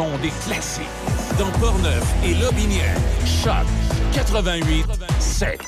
Des classiques. Dans Portneuf et Lobinière. Choc 88 7.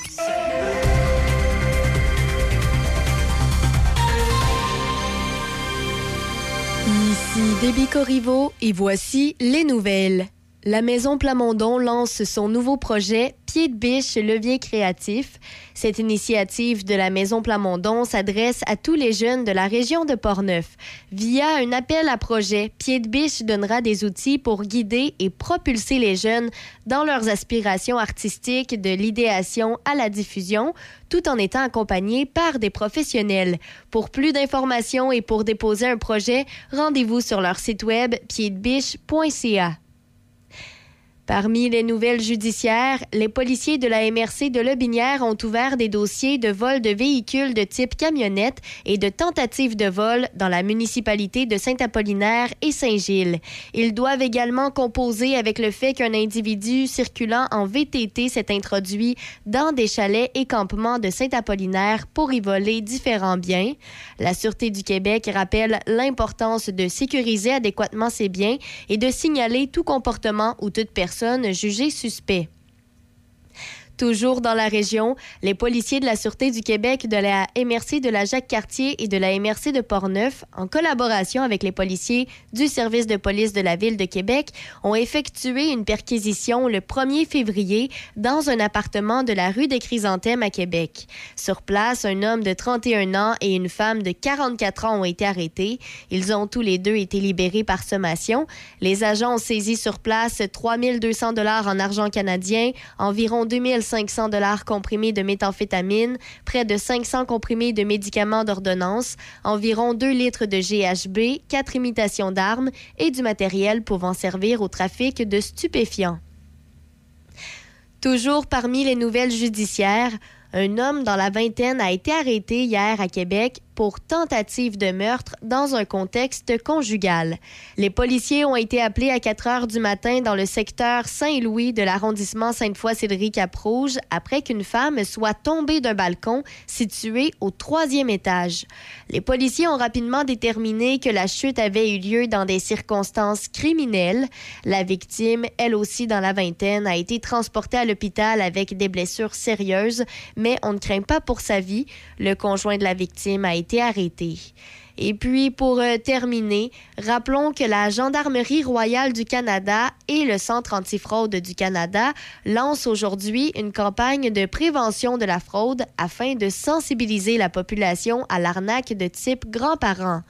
Ici Déby Corriveau et voici les nouvelles. La Maison Plamondon lance son nouveau projet Pied de biche levier créatif. Cette initiative de la Maison Plamondon s'adresse à tous les jeunes de la région de Portneuf. Via un appel à projet, Pied de biche donnera des outils pour guider et propulser les jeunes dans leurs aspirations artistiques de l'idéation à la diffusion, tout en étant accompagnés par des professionnels. Pour plus d'informations et pour déposer un projet, rendez-vous sur leur site web pieddebiche.ca. Parmi les nouvelles judiciaires, les policiers de la MRC de Lobinière ont ouvert des dossiers de vol de véhicules de type camionnette et de tentatives de vol dans la municipalité de Saint-Apollinaire et Saint-Gilles. Ils doivent également composer avec le fait qu'un individu circulant en VTT s'est introduit dans des chalets et campements de Saint-Apollinaire pour y voler différents biens. La Sûreté du Québec rappelle l'importance de sécuriser adéquatement ces biens et de signaler tout comportement ou toute personne jugée suspect. Toujours dans la région, les policiers de la Sûreté du Québec, de la MRC de la Jacques-Cartier et de la MRC de Portneuf, en collaboration avec les policiers du service de police de la Ville de Québec, ont effectué une perquisition le 1er février dans un appartement de la rue des Chrysanthèmes à Québec. Sur place, un homme de 31 ans et une femme de 44 ans ont été arrêtés. Ils ont tous les deux été libérés par sommation. Les agents ont saisi sur place 3200 dollars en argent canadien, environ 2500 1500 dollars comprimés de méthamphétamine, près de 500 comprimés de médicaments d'ordonnance, environ 2 litres de GHB, 4 imitations d'armes et du matériel pouvant servir au trafic de stupéfiants. Toujours parmi les nouvelles judiciaires, un homme dans la vingtaine a été arrêté hier à Québec pour tentative de meurtre dans un contexte conjugal. Les policiers ont été appelés à 4 heures du matin dans le secteur Saint-Louis de l'arrondissement Sainte-Foy-Cédric-Cap-Rouge après qu'une femme soit tombée d'un balcon situé au troisième étage. Les policiers ont rapidement déterminé que la chute avait eu lieu dans des circonstances criminelles. La victime, elle aussi dans la vingtaine, a été transportée à l'hôpital avec des blessures sérieuses, mais on ne craint pas pour sa vie. Le conjoint de la victime a été Et puis, pour euh, terminer, rappelons que la Gendarmerie royale du Canada et le Centre antifraude du Canada lancent aujourd'hui une campagne de prévention de la fraude afin de sensibiliser la population à l'arnaque de type grands-parents.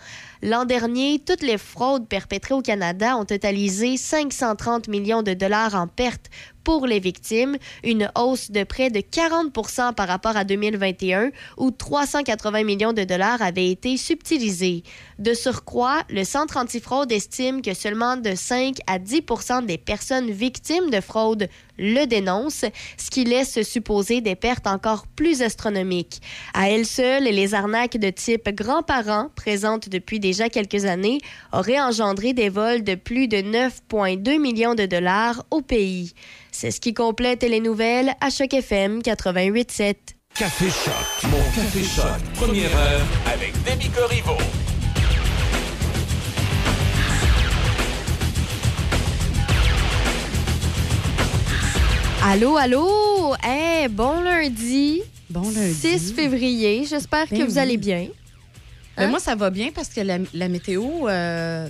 L'an dernier, toutes les fraudes perpétrées au Canada ont totalisé 530 millions de dollars en pertes pour les victimes, une hausse de près de 40 par rapport à 2021, où 380 millions de dollars avaient été subtilisés. De surcroît, le Centre antifraude estime que seulement de 5 à 10 des personnes victimes de fraude le dénoncent, ce qui laisse supposer des pertes encore plus astronomiques. À elles seules, les arnaques de type grands-parents, présentes depuis déjà quelques années, auraient engendré des vols de plus de 9,2 millions de dollars au pays. C'est ce qui complète les nouvelles à Choc FM 88.7. Café Choc. Mon Café Choc. Première heure avec. Allô, allô! Eh, bon lundi! Bon lundi. 6 février. J'espère que Ben vous oui. allez bien. Ben, Hein? moi, ça va bien parce que la, la météo euh,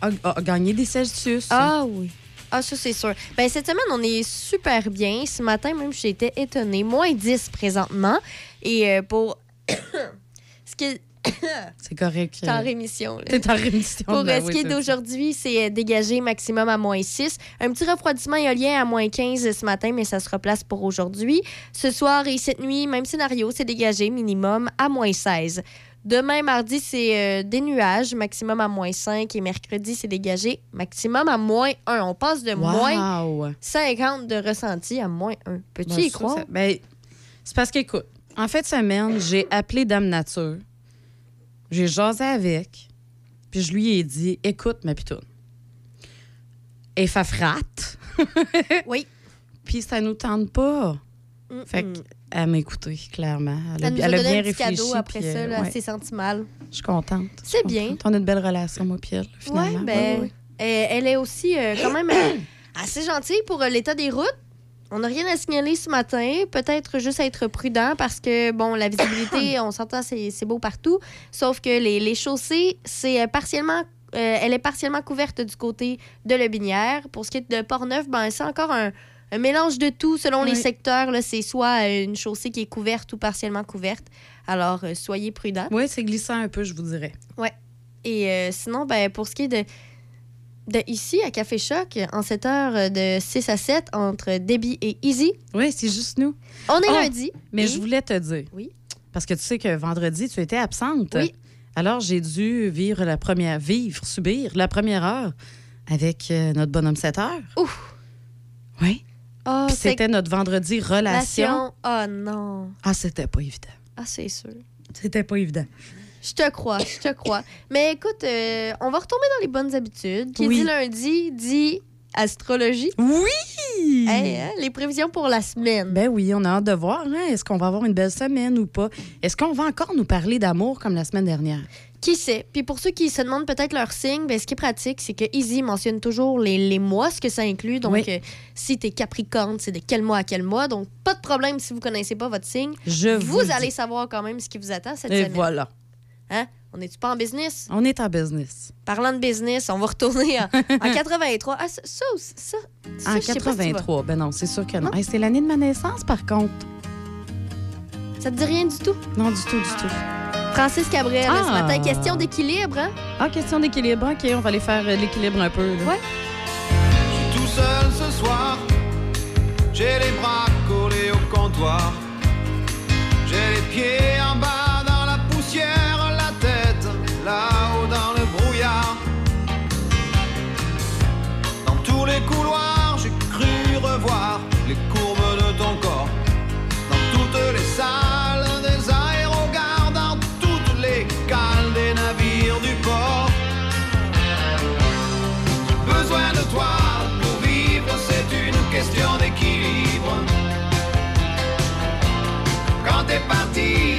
a, a gagné des Celsius. Ah oui. Ah, ça, c'est sûr. Ben, cette semaine, on est super bien. Ce matin, même, j'étais étonnée. Moins 10 présentement. Et euh, pour. ce qui est. C'est correct. C'est en euh, rémission. T'es en rémission. Pour ben euh, ce oui, qui est d'aujourd'hui, c'est euh, dégagé maximum à moins 6. Un petit refroidissement éolien à moins 15 ce matin, mais ça se replace pour aujourd'hui. Ce soir et cette nuit, même scénario, c'est dégagé minimum à moins 16. Demain, mardi, c'est euh, des nuages, maximum à moins 5. Et mercredi, c'est dégagé, maximum à moins 1. On passe de moins Wow. 50 de ressenti à moins 1. Peux-tu Ben, y croire? ça- ben, c'est parce qu'écoute, en fait, semaine, j'ai appelé Dame Nature. J'ai jasé avec. Puis je lui ai dit écoute, ma pitoune. Et fa frate. Oui. Puis ça nous tente pas. Mm, Fait qu'elle m'a écouté, clairement. Elle a, Elle nous a elle bien un petit réfléchi. cadeau après puis, ça, euh, là, ouais, sentimental. Je suis contente. je suis C'est bien. contente. On a une belle relation, moi, puis elle, finalement. Ouais, ben, Ouais. Elle, elle est aussi euh, quand même assez gentille pour euh, l'état des routes. On n'a rien à signaler ce matin. Peut-être juste être prudent parce que, bon, la visibilité, on s'entend, c'est c'est beau partout. Sauf que les, les chaussées, c'est euh, partiellement. euh, elle est partiellement couverte du côté de la Binière. Pour ce qui est de Port-Neuf, ben, c'est encore un, un mélange de tout selon les Oui. secteurs. là. C'est soit euh, une chaussée qui est couverte ou partiellement couverte. Alors, euh, soyez prudents. Oui, c'est glissant un peu, je vous dirais. Et euh, sinon, ben, pour ce qui est de, de ici, à Café Choc, en cette heure de 6 à 7, entre Debbie et Easy, Oui, c'est juste nous. on est Oh, lundi. Mais Et- je voulais te dire. Oui. Parce que tu sais que vendredi, tu étais absente. Oui. Alors, j'ai dû vivre la première, vivre, subir la première heure avec euh, notre bonhomme 7 heures. Ouf! Oui. Oh, c'était notre vendredi relation. relation. Oh non. Ah, c'était pas évident. Ah, c'est sûr. C'était pas évident. Je te crois, je te crois. Mais écoute, euh, on va retomber dans les bonnes habitudes. Qui Oui. dit lundi, dit astrologie. Oui! Hey, hein, les prévisions pour la semaine. Ben oui, on a hâte de voir. hein. Est-ce qu'on va avoir une belle semaine ou pas? Est-ce qu'on va encore nous parler d'amour comme la semaine dernière? Qui sait? Puis pour ceux qui se demandent peut-être leur signe, ben, ce qui est pratique, c'est que Easy mentionne toujours les, les mois, ce que ça inclut. Donc, Oui. euh, si t'es Capricorne, c'est de quel mois à quel mois. Donc, pas de problème si vous connaissez pas votre signe. Je vous, Vous le allez savoir quand même ce qui vous attend cette Et semaine. voilà. Hein? On n'est-tu pas en business? On est en business. Parlant de business, on va retourner en, en 83. Ah, ça, ça, ça, ça En 83, ben non, c'est sûr que non. c'est l'année de ma naissance, par contre. Ça te dit rien du tout? Non, du tout, du tout. Francis Cabrel, ah. ce matin, question d'équilibre, hein? Ah, question d'équilibre, OK, on va aller faire euh, l'équilibre un peu. Là. Ouais. Je suis tout seul ce soir, j'ai les bras collés au comptoir, j'ai les pieds en bas. les couloirs, j'ai cru revoir les courbes de ton corps. Dans toutes les salles des aérogares, dans toutes les cales des navires du port. Besoin de toi pour vivre, c'est une question d'équilibre. Quand t'es parti,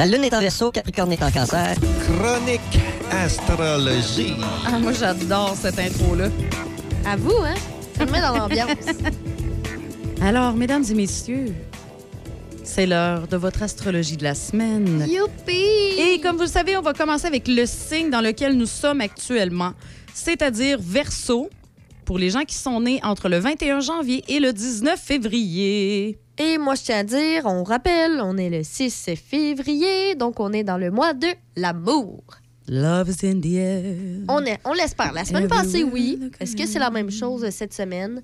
La lune est en verso, Capricorne est en cancer. Chronique astrologie. Ah, moi, j'adore cette intro-là. À vous, hein? Ça me met dans l'ambiance. Alors, mesdames et messieurs, c'est l'heure de votre astrologie de la semaine. Youpi! Et comme vous le savez, on va commencer avec le signe dans lequel nous sommes actuellement, c'est-à-dire Verseau, pour les gens qui sont nés entre le 21 janvier et le 19 février. Et moi, je tiens à dire, on rappelle, on est le 6 février, donc on est dans le mois de l'amour. Love is in the air. On, est, on l'espère. La semaine Everywhere passée, oui. Est-ce que c'est la même chose cette semaine?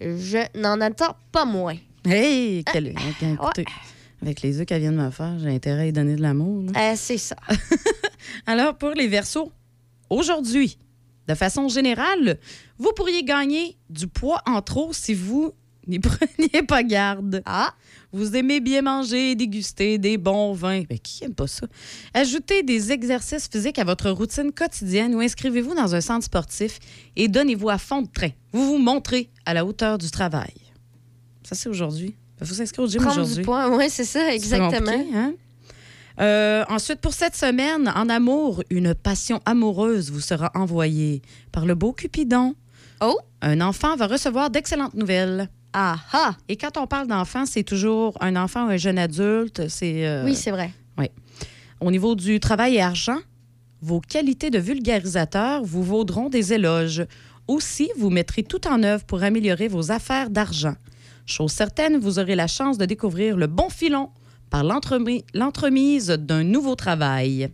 Je n'en attends pas moins. Hey, quel... écoutez, avec les œufs qu'elle vient de me faire, j'ai intérêt à y donner de l'amour. Euh, c'est ça. Alors, pour les Verseaux, aujourd'hui, de façon générale, vous pourriez gagner du poids en trop si vous n'y preniez pas garde. Ah, Vous aimez bien manger et déguster des bons vins. Mais qui aime pas ça? Ajoutez des exercices physiques à votre routine quotidienne ou inscrivez-vous dans un centre sportif et donnez-vous à fond de train. Vous vous montrez à la hauteur du travail. Ça, c'est aujourd'hui. Il faut s'inscrire au gym prendre aujourd'hui. du poids. Oui, c'est ça, exactement. hein? Euh, ensuite, pour cette semaine, en amour, une passion amoureuse vous sera envoyée par le beau Cupidon. Oh! Un enfant va recevoir d'excellentes nouvelles. Ah ah! Et quand on parle d'enfant, c'est toujours un enfant ou un jeune adulte. C'est euh, Oui, c'est vrai. au niveau du travail et argent, vos qualités de vulgarisateur vous vaudront des éloges. Aussi, vous mettrez tout en œuvre pour améliorer vos affaires d'argent. Chose certaine, vous aurez la chance de découvrir le bon filon par l'entremise d'un nouveau travail.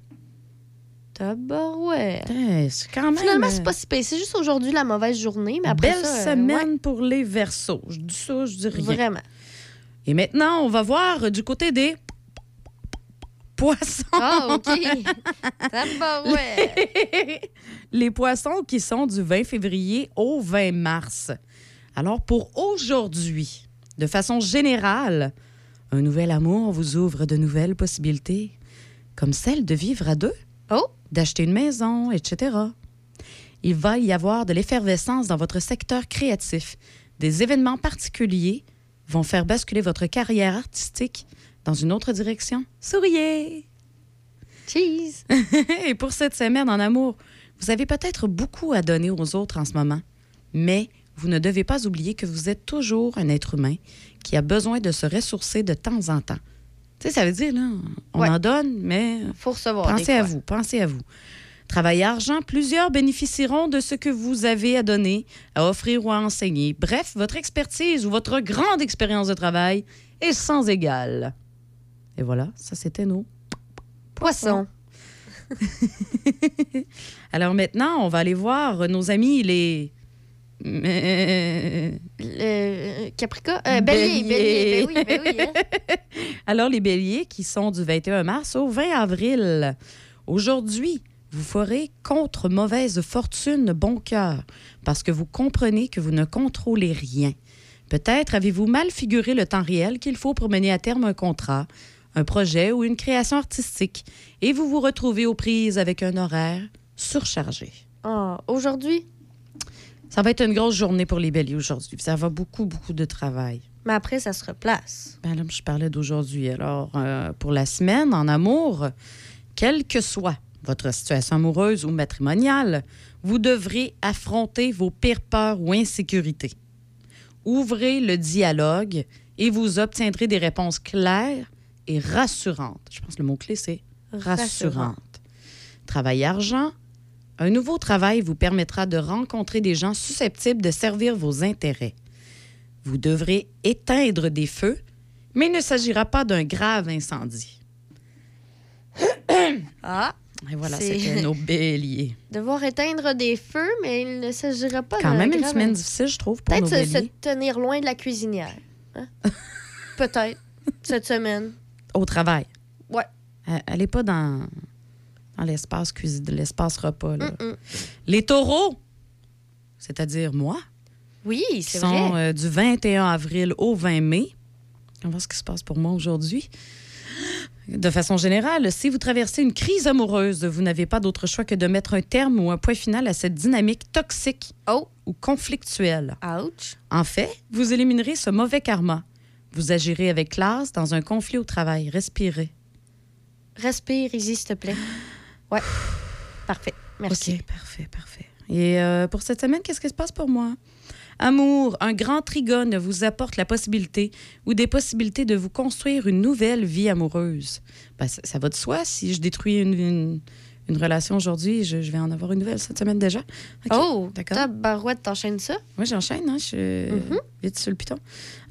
Tabarouette. C'est quand même. Finalement, euh, c'est pas si pire. C'est juste aujourd'hui la mauvaise journée, mais après Belle ça, euh, semaine pour les versos. Je dis ça, je dis ouais, rien. vraiment. Et maintenant, on va voir du côté des poissons. Ah, OK. Tabarouette. les poissons qui sont du 20 février au 20 mars. Alors, pour aujourd'hui, de façon générale, un nouvel amour vous ouvre de nouvelles possibilités, comme celle de vivre à deux, Oh! d'acheter une maison, etc. Il va y avoir de l'effervescence dans votre secteur créatif. Des événements particuliers vont faire basculer votre carrière artistique dans une autre direction. Souriez! Cheese. Et pour cette semaine en amour, vous avez peut-être beaucoup à donner aux autres en ce moment, mais vous ne devez pas oublier que vous êtes toujours un être humain qui a besoin de se ressourcer de temps en temps. Tu sais, ça veut dire, là, on Ouais. en donne, mais Faut recevoir. pensez à vous, pensez à vous. Travail et argent, plusieurs bénéficieront de ce que vous avez à donner, à offrir ou à enseigner. Bref, votre expertise ou votre grande expérience de travail est sans égale. Et voilà, ça c'était nos Poisson. Alors maintenant, on va aller voir nos amis les. Euh, Le Capricorne. euh, bélier, Bélier. bélier. Ben oui, ben oui. hein. Alors, les béliers qui sont du 21 mars au 20 avril. Aujourd'hui, vous ferez contre mauvaise fortune bon cœur parce que vous comprenez que vous ne contrôlez rien. Peut-être avez-vous mal figuré le temps réel qu'il faut pour mener à terme un contrat, un projet ou une création artistique et vous vous retrouvez aux prises avec un horaire surchargé. Ah, Aujourd'hui, Ça va être une grosse journée pour les béliers aujourd'hui. Ça va beaucoup, beaucoup de travail. mais après, ça se replace. Ben là, je parlais d'aujourd'hui. Alors, euh, pour la semaine en amour, quelle que soit votre situation amoureuse ou matrimoniale, vous devrez affronter vos pires peurs ou insécurités. Ouvrez le dialogue et vous obtiendrez des réponses claires et rassurantes. Je pense que le mot-clé, c'est rassurante. Travail argent. Un nouveau travail vous permettra de rencontrer des gens susceptibles de servir vos intérêts. Vous devrez éteindre des feux, mais il ne s'agira pas d'un grave incendie. Ah, Et voilà, C'est- c'était nos béliers. devoir éteindre des feux, mais il ne s'agira pas Quand même une semaine difficile, je trouve, pour nos Peut-être se, tenir loin de la cuisinière. hein? Peut-être. Cette semaine. Au travail. Ouais. Elle n'est pas dans, dans l'espace cuisine, l'espace repas. là. Les taureaux, c'est-à-dire moi, Oui, c'est sont vrai. euh, du 21 avril au 20 mai. On va voir ce qui se passe pour moi aujourd'hui. De façon générale, si vous traversez une crise amoureuse, vous n'avez pas d'autre choix que de mettre un terme ou un point final à cette dynamique toxique Oh, ou conflictuelle. ouch. En fait, vous éliminerez ce mauvais karma. Vous agirez avec classe dans un conflit au travail. Respirez. Respire, Izzy, s'il te plaît. Ouais. Parfait. Merci. OK, parfait, parfait. Et euh, pour cette semaine, qu'est-ce qui se passe pour moi? Amour, un grand trigone vous apporte la possibilité ou des possibilités de vous construire une nouvelle vie amoureuse. Ben, ça, ça va de soi. Si je détruis une, une, une relation aujourd'hui, je, je vais en avoir une nouvelle cette semaine déjà. OK, Oh, d'accord. tabarouette, t'enchaînes ça? Moi, j'enchaîne, hein? Je suis Mhm. vite sur le piton.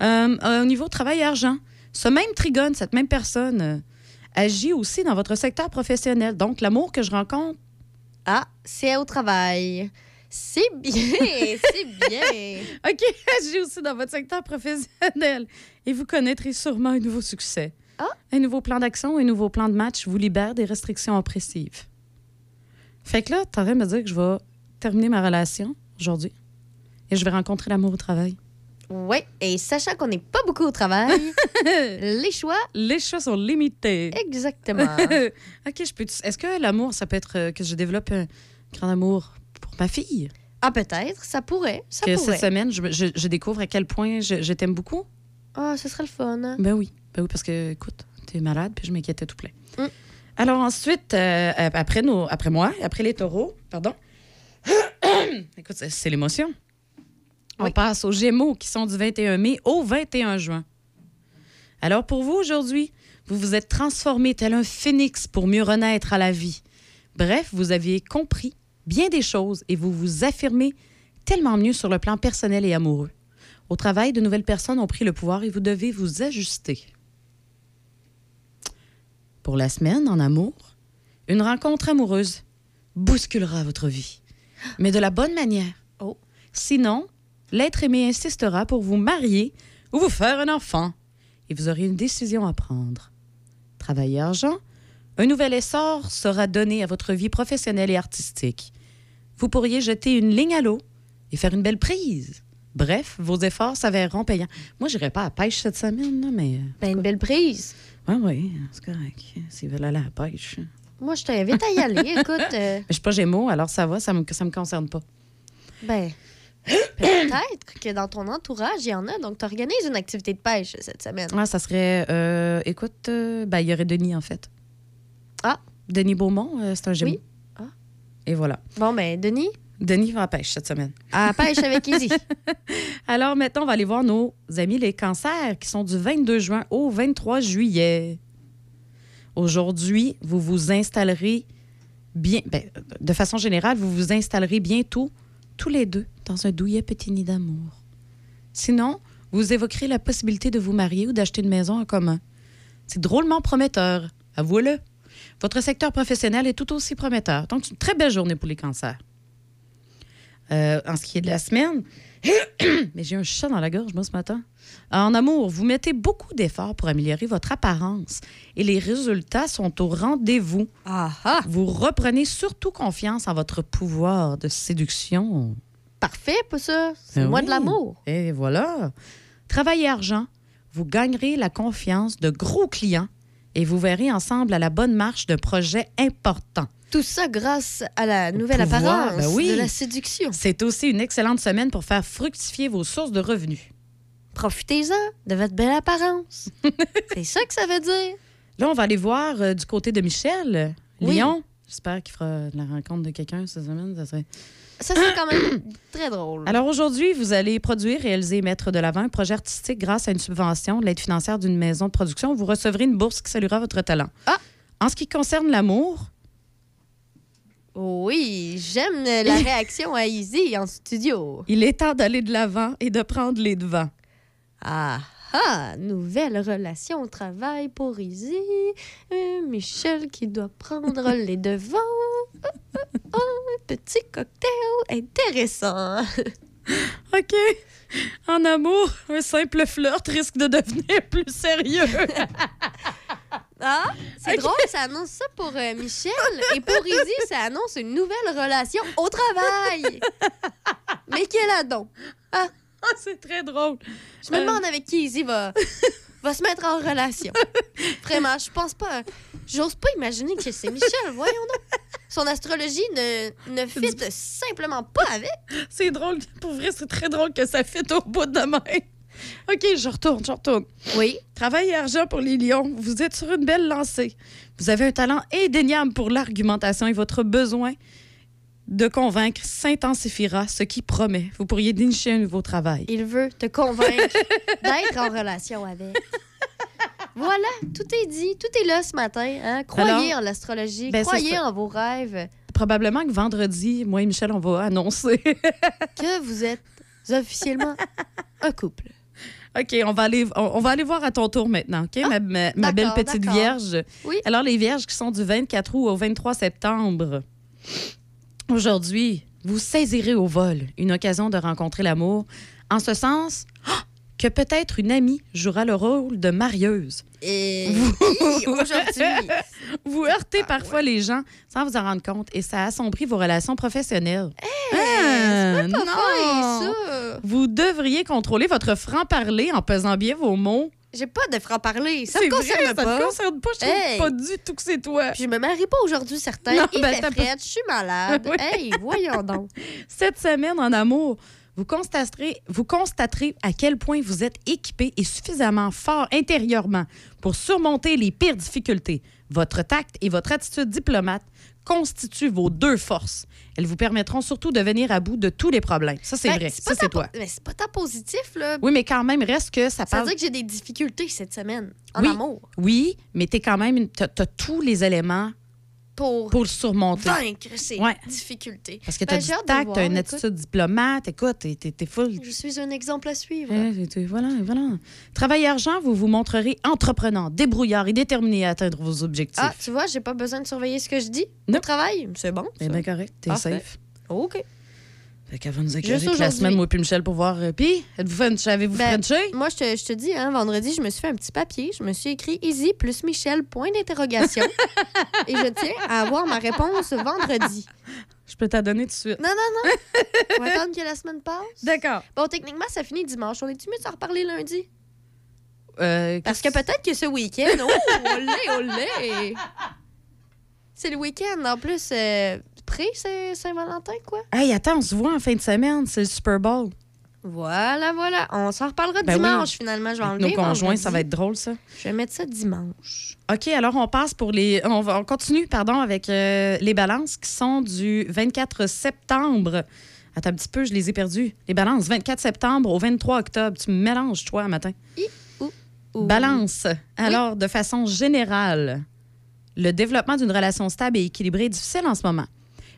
Euh, euh, au niveau travail et argent, ce même trigone, cette même personne, agit aussi dans votre secteur professionnel. Donc, l'amour que je rencontre, Ah, c'est au travail. C'est bien, c'est bien. OK, agit aussi dans votre secteur professionnel. Et vous connaîtrez sûrement un nouveau succès. Ah. Un nouveau plan d'action, un nouveau plan de match vous libère des restrictions oppressives. Fait que là, de me dire que je vais terminer ma relation aujourd'hui et je vais rencontrer l'amour au travail. Oui, et sachant qu'on n'est pas beaucoup au travail, les choix, Les choix sont limités. exactement. OK, je peux. Est-ce que l'amour, ça peut être euh, que je développe un grand amour pour ma fille? Ah, peut-être, ça pourrait, ça que pourrait. cette semaine, je, je- je découvre à quel point je, je t'aime beaucoup? Ah, ce serait le fun. hein. Ben oui. Ben oui, parce que, écoute, t'es malade, puis je m'inquiétais tout plein. Mm. Alors ensuite, euh, après, nos, après moi, après les taureaux, pardon. écoute, c'est l'émotion. On Oui. passe aux Gémeaux qui sont du 21 mai au 21 juin. Alors pour vous aujourd'hui, vous vous êtes transformé tel un phénix pour mieux renaître à la vie. Bref, vous aviez compris bien des choses et vous vous affirmez tellement mieux sur le plan personnel et amoureux. Au travail, de nouvelles personnes ont pris le pouvoir et vous devez vous ajuster. Pour la semaine, en amour, une rencontre amoureuse bousculera votre vie, mais de la bonne manière. Oh. Sinon, l'être aimé insistera pour vous marier ou vous faire un enfant et vous aurez une décision à prendre. Travail et argent, un nouvel essor sera donné à votre vie professionnelle et artistique. Vous pourriez jeter une ligne à l'eau et faire une belle prise. Bref, vos efforts s'avéreront payants. Moi, je n'irai pas à la pêche cette semaine, là, mais. Ben, une belle prise. Oui, oui, c'est correct. S'ils veulent aller à la pêche. Mais Moi, je t'invite à y aller. Écoute, euh, je suis pas Gémeaux, alors ça va, ça me, ça me concerne pas. ben, peut-être que dans ton entourage, il y en a. Donc, tu organises une activité de pêche cette semaine. Ah, ça serait. euh, écoute, euh, ben, il y aurait Denis, en fait. Ah. Denis Beaumont, euh, c'est un Gémeaux. Oui. Ah. Et voilà. Bon, ben, Denis, Denis va à la pêche cette semaine. à la pêche avec Izzy. Alors maintenant, on va aller voir nos amis les cancers qui sont du 22 juin au 23 juillet. Aujourd'hui, vous vous installerez bien, ben, de façon générale, vous vous installerez bientôt tous les deux dans un douillet petit nid d'amour. Sinon, vous évoquerez la possibilité de vous marier ou d'acheter une maison en commun. C'est drôlement prometteur, avouez-le. Votre secteur professionnel est tout aussi prometteur. Donc, c'est une très belle journée pour les cancers. Euh, en ce qui est de la semaine, mais j'ai un chat dans la gorge, moi, ce matin. En amour, vous mettez beaucoup d'efforts pour améliorer votre apparence et les résultats sont au rendez-vous. Ah ah! Vous reprenez surtout confiance en votre pouvoir de séduction. Parfait, pas ça. C'est Ben moi oui. de l'amour. Et voilà. Travail et argent, vous gagnerez la confiance de gros clients et vous verrez ensemble à la bonne marche d'un projet important. Tout ça grâce à la nouvelle pouvoir, apparence ben oui. de la séduction. C'est aussi une excellente semaine pour faire fructifier vos sources de revenus. Profitez-en de votre belle apparence. C'est ça que ça veut dire. Là, on va aller voir euh, du côté de Michel, Oui. Lyon. J'espère qu'il fera la rencontre de quelqu'un cette semaine. Ça serait... Ça, c'est quand même très drôle. Alors aujourd'hui, vous allez produire, réaliser et mettre de l'avant un projet artistique grâce à une subvention de l'aide financière d'une maison de production. Vous recevrez une bourse qui saluera votre talent. Ah! En ce qui concerne l'amour, Oui, j'aime la réaction à Izzy en studio. il est temps d'aller de l'avant et de prendre les devants. Ah ah, nouvelle relation au travail pour Izzy. Euh, Michel qui doit prendre les devants. Ah, ah, ah, petit cocktail intéressant. OK. En amour, un simple flirt risque de devenir plus sérieux. Ah, c'est drôle, ça annonce ça pour euh, Michel. Et pour Izzy, ça annonce une nouvelle relation au travail. Mais quel adon. Ah, c'est très drôle. Je me Euh. demande avec qui Izzy va, va se mettre en relation. Vraiment, je pense pas. J'ose pas imaginer que c'est Michel, voyons donc. Son astrologie ne, ne fit simplement pas avec. C'est drôle. Pour vrai, c'est très drôle que ça fit au bout de main. OK, je retourne, je retourne. Oui. Travail et argent pour les lions. Vous êtes sur une belle lancée. Vous avez un talent indéniable pour l'argumentation et votre besoin de convaincre s'intensifiera, ce qui promet. Vous pourriez dénicher un nouveau travail. Il veut te convaincre d'être en relation avec. Voilà, tout est dit, tout est là ce matin. Hein? Croyez en l'astrologie, ben, croyez en vos rêves, Probablement que vendredi, moi et Michel, on va annoncer. que vous êtes officiellement un couple. OK, on va, aller, on, on va aller voir à ton tour maintenant, OK? ma ma- ma belle petite vierge? Oui. Alors, les vierges qui sont du 24 août au 23 septembre. Aujourd'hui, vous saisirez au vol une occasion de rencontrer l'amour. En ce sens ah, que peut-être une amie jouera le rôle de marieuse. Et Hi, aujourd'hui, Vous heurtez parfois les gens sans vous en rendre compte et ça assombrit vos relations professionnelles. Ah, pas non! fin, ça. Vous devriez contrôler votre franc-parler en pesant bien vos mots. J'ai pas de franc-parler. Ça me concerne vrai, pas. Ça te concerne pas. Je trouve Hey. pas du tout que c'est toi. Puis je me marie pas aujourd'hui, certain. Non, Il ben, fait t'as pas- fret, je suis malade. Oui. Hey, voyons donc. Cette semaine en amour, vous constaterez, vous constaterez à quel point vous êtes équipé et suffisamment fort intérieurement pour surmonter les pires difficultés. Votre tact et votre attitude diplomate constituent vos deux forces. Elles vous permettront surtout de venir à bout de tous les problèmes. Ça, c'est Ben, vrai. Ça, c'est toi. Mais c'est pas tant positif, là. Oui, mais quand même, reste que ça Ça veut parle... dire que j'ai des difficultés cette semaine en Oui. amour Oui, mais t'es quand même... T'as as tous les éléments pour, pour le surmonter. vaincre ces Ouais. difficultés. Parce que Ben, t'as j'ai du tact, t'as une écoute. attitude diplomate. Écoute, t'es- t'es t'es full Je suis un exemple à suivre. Eh, voilà, voilà. Travail et argent, vous vous montrerez entreprenant, débrouillard et déterminé à atteindre vos objectifs. Ah, tu vois, j'ai pas besoin de surveiller ce que je dis au Non. travail. C'est bon. C'est ça. bien correct, t'es Parfait. safe. OK. Fait qu'elle va nous écrire la semaine, moi puis Michel, pour voir. euh, Puis, êtes-vous French- avez-vous Ben, Frenché? Moi, je te, je te dis, hein, vendredi, je me suis fait un petit papier. Je me suis écrit Easy plus Michel, point d'interrogation. Et je tiens à avoir ma réponse vendredi. Je peux t'en donner tout de suite. Non, non, non. On va attendre que la semaine passe. D'accord. Bon, techniquement, ça finit dimanche. On est-tu mieux de s'en reparler lundi? Euh, Parce que peut-être que ce week-end, oh, olé, olé! C'est le week-end. En plus, euh, Saint- Saint-Valentin, quoi? Hey, attends, on se voit en fin de semaine, c'est le Super Bowl. Voilà, voilà. On s'en reparlera Ben dimanche, finalement. Je vais enlever Nos conjoints, ça va être drôle, ça. Je vais mettre ça dimanche. OK, alors on passe pour les. On, va, on continue, pardon, avec euh, les balances qui sont du 24 septembre. Attends un petit peu, je les ai perdues. Les balances, 24 septembre au 23 octobre. Tu me mélanges, toi, un matin. Ouh. Balance. Alors, de façon générale, le développement d'une relation stable et équilibrée est difficile en ce moment.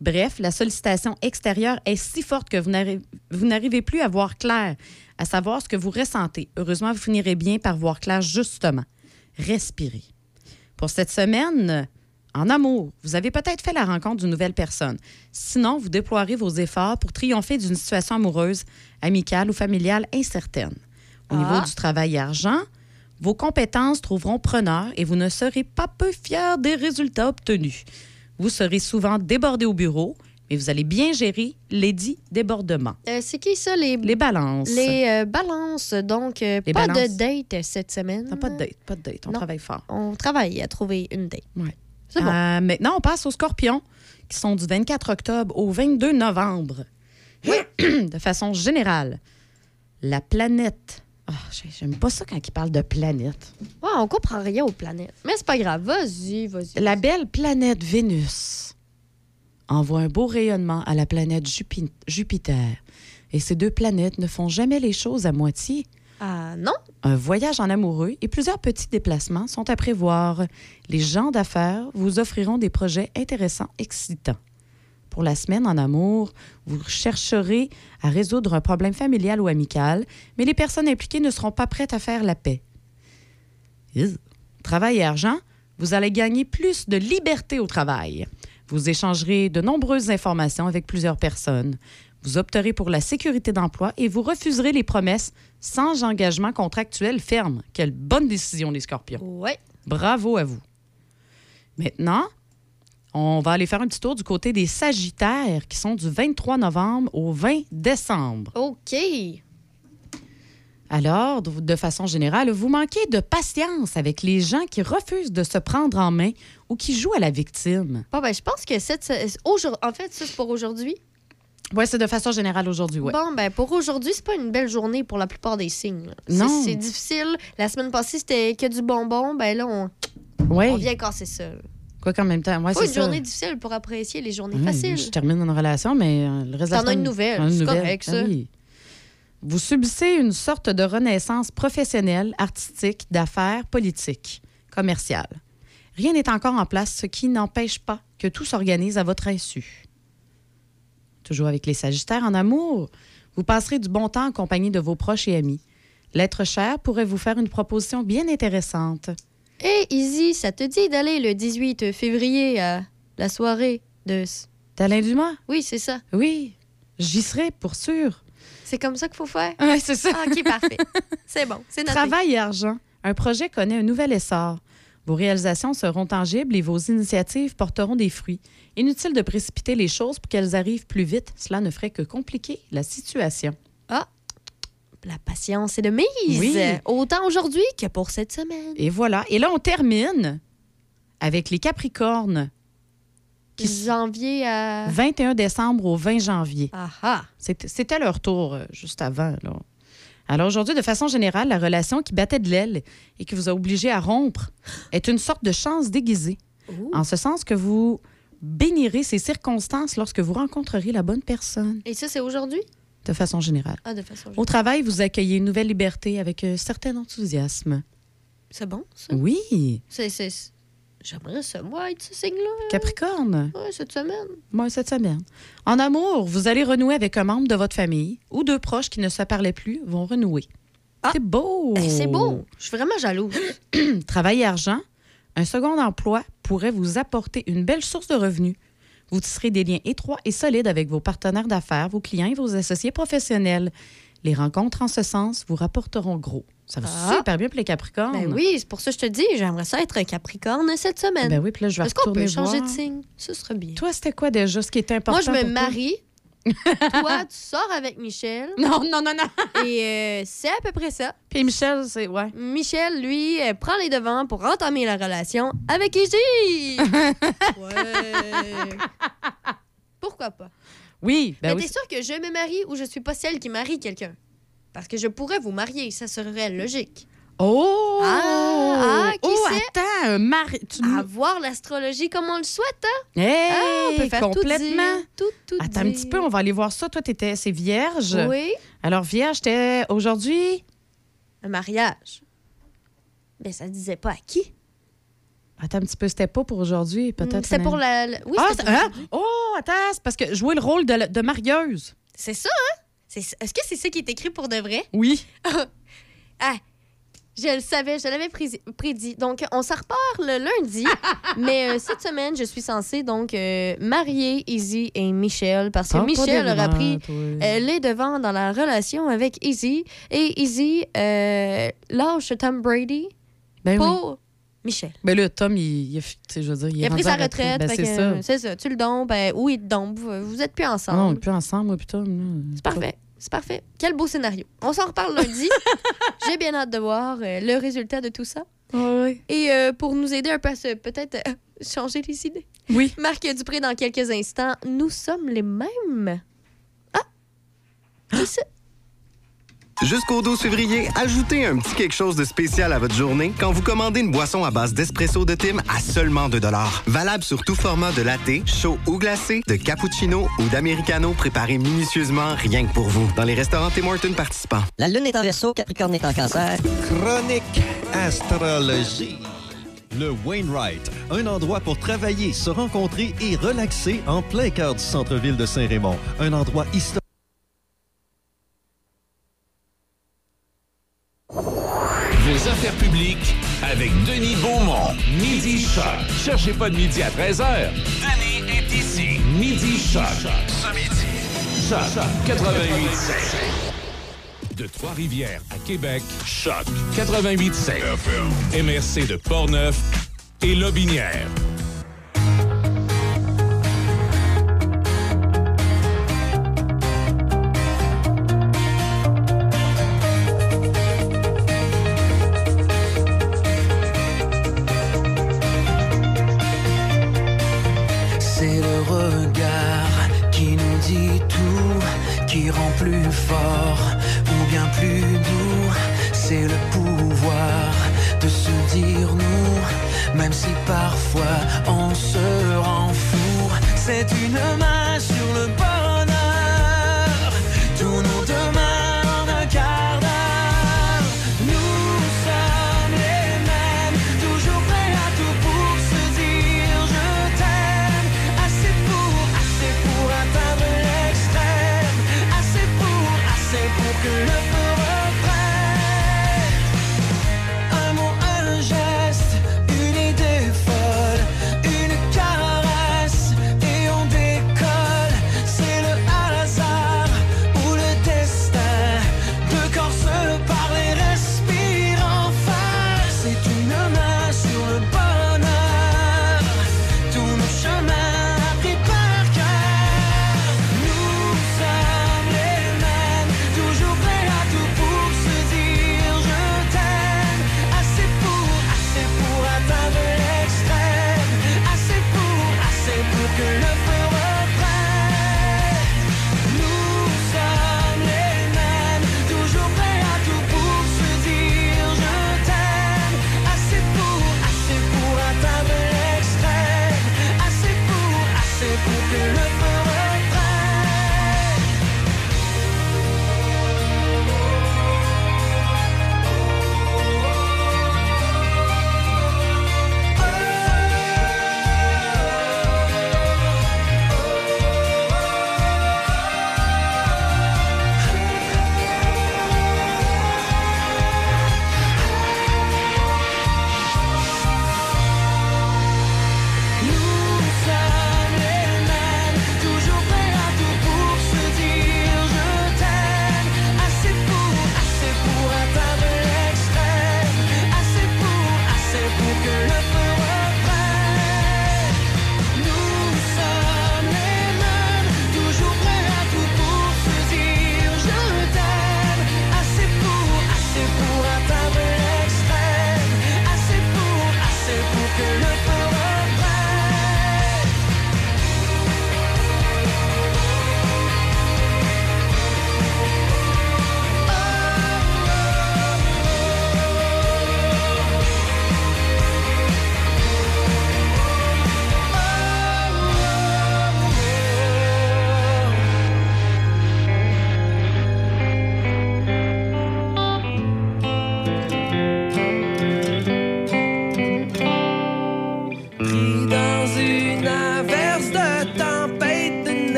Bref, la sollicitation extérieure est si forte que vous n'arri- vous n'arrivez plus à voir clair, à savoir ce que vous ressentez. Heureusement, vous finirez bien par voir clair justement. Respirez. Pour cette semaine, En amour, vous avez peut-être fait la rencontre d'une nouvelle personne. Sinon, vous déploierez vos efforts pour triompher d'une situation amoureuse, amicale ou familiale incertaine. Au Ah. niveau du travail et argent, vos compétences trouveront preneur et vous ne serez pas peu fiers des résultats obtenus. Vous serez souvent débordé au bureau, mais vous allez bien gérer les dits débordements. Euh, c'est qui ça, les, Les balances. les euh, balances? Donc, euh, Les pas balances. de date cette semaine. Non, pas de date, pas de date. On Non. travaille fort. On travaille à trouver une date. Ouais. C'est bon. Maintenant, on passe aux scorpions, qui sont du 24 octobre au 22 novembre. de façon générale, la planète. Ah, j'ai- J'aime pas ça quand ils parlent de planète. Ouais, on comprend rien aux planètes. Mais c'est pas grave. Vas-y, vas-y. La belle planète Vénus envoie un beau rayonnement à la planète Jupi- Jupiter. Et ces deux planètes ne font jamais les choses à moitié. Ah non? Un voyage en amoureux et plusieurs petits déplacements sont à prévoir. Les gens d'affaires vous offriront des projets intéressants, excitants. Pour la semaine en amour, vous chercherez à résoudre un problème familial ou amical, mais les personnes impliquées ne seront pas prêtes à faire la paix. Travail et argent, vous allez gagner plus de liberté au travail. Vous échangerez de nombreuses informations avec plusieurs personnes. Vous opterez pour la sécurité d'emploi et vous refuserez les promesses sans engagement contractuel ferme. Quelle bonne décision, les scorpions. Ouais. Bravo à vous. Maintenant, on va aller faire un petit tour du côté des Sagittaires qui sont du 23 novembre au 20 décembre. OK. Alors, de façon générale, vous manquez de patience avec les gens qui refusent de se prendre en main ou qui jouent à la victime. Bon, ben, je pense que cette. aujourd'hui- En fait, ça, c'est pour aujourd'hui? Oui, c'est de façon générale aujourd'hui, oui. Bon, ben, pour aujourd'hui, c'est pas une belle journée pour la plupart des signes. là. C'est- Non. C'est difficile. La semaine passée, c'était que du bonbon. Ben là, on, Oui, on vient casser ça. Quoi qu'en même temps, ouais, c'est une ça. journée difficile pour apprécier les journées Oui, faciles. Je termine une relation, mais euh, le reste T'en as une nouvelle, c'est correct, Ah ça. oui. Vous subissez une sorte de renaissance professionnelle, artistique, d'affaires, politique, commerciale. Rien n'est encore en place, ce qui n'empêche pas que tout s'organise à votre insu. Toujours avec les Sagittaires en amour, vous passerez du bon temps en compagnie de vos proches et amis. L'être cher pourrait vous faire une proposition bien intéressante. Hé, Izzy, ça te dit d'aller le 18 février à la soirée de. D'Alain Dumas? Oui, c'est ça. Oui, j'y serai pour sûr. C'est comme ça qu'il faut faire? Oui, c'est ça. Ah, OK, parfait. C'est bon. C'est. Travail et argent. Un projet connaît un nouvel essor. Vos réalisations seront tangibles et vos initiatives porteront des fruits. Inutile de précipiter les choses pour qu'elles arrivent plus vite. Cela ne ferait que compliquer la situation. La patience est de mise. Oui. Autant aujourd'hui que pour cette semaine. Et voilà. Et là, on termine avec les Capricornes. Qui s- Janvier à. 21 décembre au 20 janvier. C'était leur tour euh, juste avant. Là. Alors aujourd'hui, de façon générale, la relation qui battait de l'aile et qui vous a obligé à rompre est une sorte de chance déguisée. Ouh. En ce sens que vous bénirez ces circonstances lorsque vous rencontrerez la bonne personne, Et ça, c'est aujourd'hui? De façon générale. Ah, de façon. Au travail, vous accueillez une nouvelle liberté avec un certain enthousiasme. C'est bon, ça? Oui, C'est. c'est- J'aimerais ça, moi, être ce signe-là. Capricorne, Ouais, cette semaine. moi cette semaine. En amour, vous allez renouer avec un membre de votre famille ou deux proches qui ne se parlaient plus vont renouer. Ah. C'est beau. Eh, c'est beau. Je suis vraiment jalouse. Travail et argent, un second emploi pourrait vous apporter une belle source de revenus. Vous tisserez des liens étroits et solides avec vos partenaires d'affaires, vos clients et vos associés professionnels. Les rencontres en ce sens vous rapporteront gros. Ça va Ah. super bien pour les Capricornes. Ben oui, c'est pour ça que je te dis, j'aimerais ça être un Capricorne cette semaine. Ben oui, puis là, je vais Est-ce qu'on peut changer voir. de signe? Ce serait bien. Toi, c'était quoi déjà ce qui était important Moi, je me pour marie. Toi, tu sors avec Michel. Non, non, non, non. Et euh, c'est à peu près ça. Puis Michel, c'est... Ouais. Michel, lui, euh, prend les devants pour entamer la relation avec Izzy. ouais. Pourquoi pas? Oui, ben Mais oui. t'es sûr que je me marie ou je suis pas celle qui marie quelqu'un? Parce que je pourrais vous marier, ça serait logique. Oh! Ah, ah, qui oh, sait? attends, un mari... Tu... À voir l'astrologie comme on le souhaite, hein? Hey, Ah, on peut faire complètement. tout dire. Tout, tout Attends un petit peu, on va aller voir ça. Toi, t'étais... C'est vierge. Oui, Alors, vierge, t'es aujourd'hui... un mariage. Mais ça disait pas à qui? Attends un petit peu, c'était pas pour aujourd'hui, peut-être. C'est pour la... la- Oui, Ah, pour hein? Oh, attends, c'est parce que jouer le rôle de, de marieuse. C'est ça, hein? Est-ce que c'est ça qui est écrit pour de vrai? Oui. Ah, Je le savais, je l'avais prédit. Donc, on s'en repart le lundi. mais euh, cette semaine, je suis censée donc euh, marier Izzy et Michel parce que pas Michel aura pris euh, les devants dans la relation avec Izzy. Et Izzy lâche Tom Brady Ben oui. pour Michel. Ben là, Tom, il, il je veux dire, il, a pris sa retraite. Ben, c'est ça. C'est ça. Tu le donnes. Ben, oui, il te donne. Vous, vous êtes plus Ah non, on ensemble. est plus ensemble, moi, puis Tom. C'est parfait. C'est parfait. Quel beau scénario. On s'en reparle lundi. J'ai bien hâte de voir euh, le résultat de tout ça. Ouais. Et euh, pour nous aider un peu à se peut-être euh, changer les idées, Oui. Marc Dupré dans quelques instants, nous sommes les mêmes. Ah! Qui ça? Jusqu'au 12 février, ajoutez un petit quelque chose de spécial à votre journée quand vous commandez une boisson à base d'espresso de Tim à seulement 2 Valable sur tout format de latte, chaud ou glacé, de cappuccino ou d'americano préparé minutieusement rien que pour vous dans les restaurants Tim Hortons participants. La lune est en verso, Capricorne est en cancer. Chronique astrologie. Le Wainwright, un endroit pour travailler, se rencontrer et relaxer en plein cœur du centre-ville de Saint-Raymond. Un endroit historique. Avec Denis Beaumont. Midi Choc. Cherchez pas de midi à 13h. Denis est ici. Midi Choc. Ce midi. Choc 88 De Trois-Rivières à Québec. Choc 88 MRC de Portneuf et Lobinière. Ou bien plus doux. C'est le pouvoir de se dire nous, même si parfois on se rend fou. C'est une main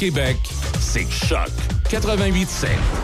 Québec, c'est Choc. 88.7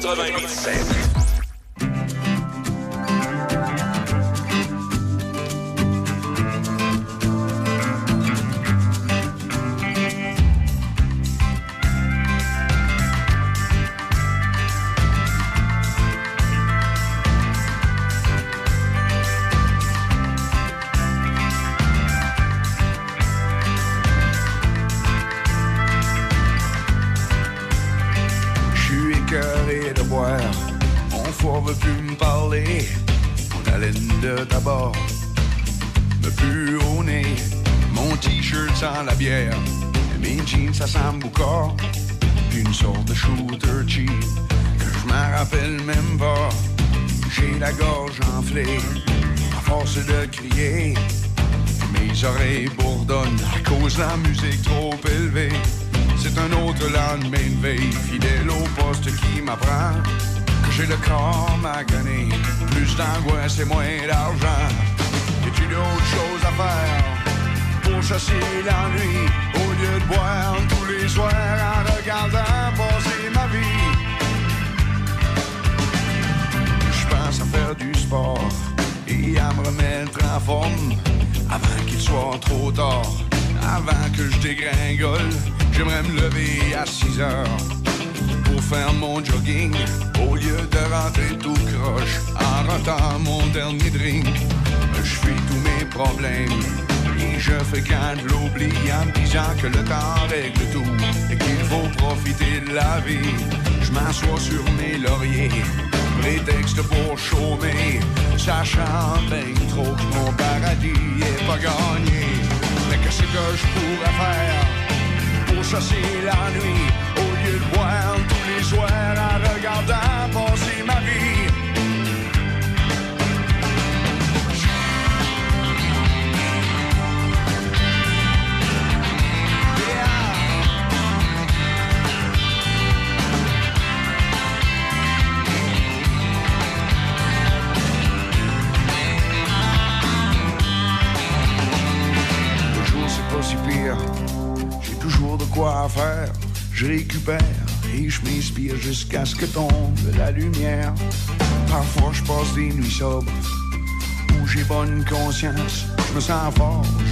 98. 7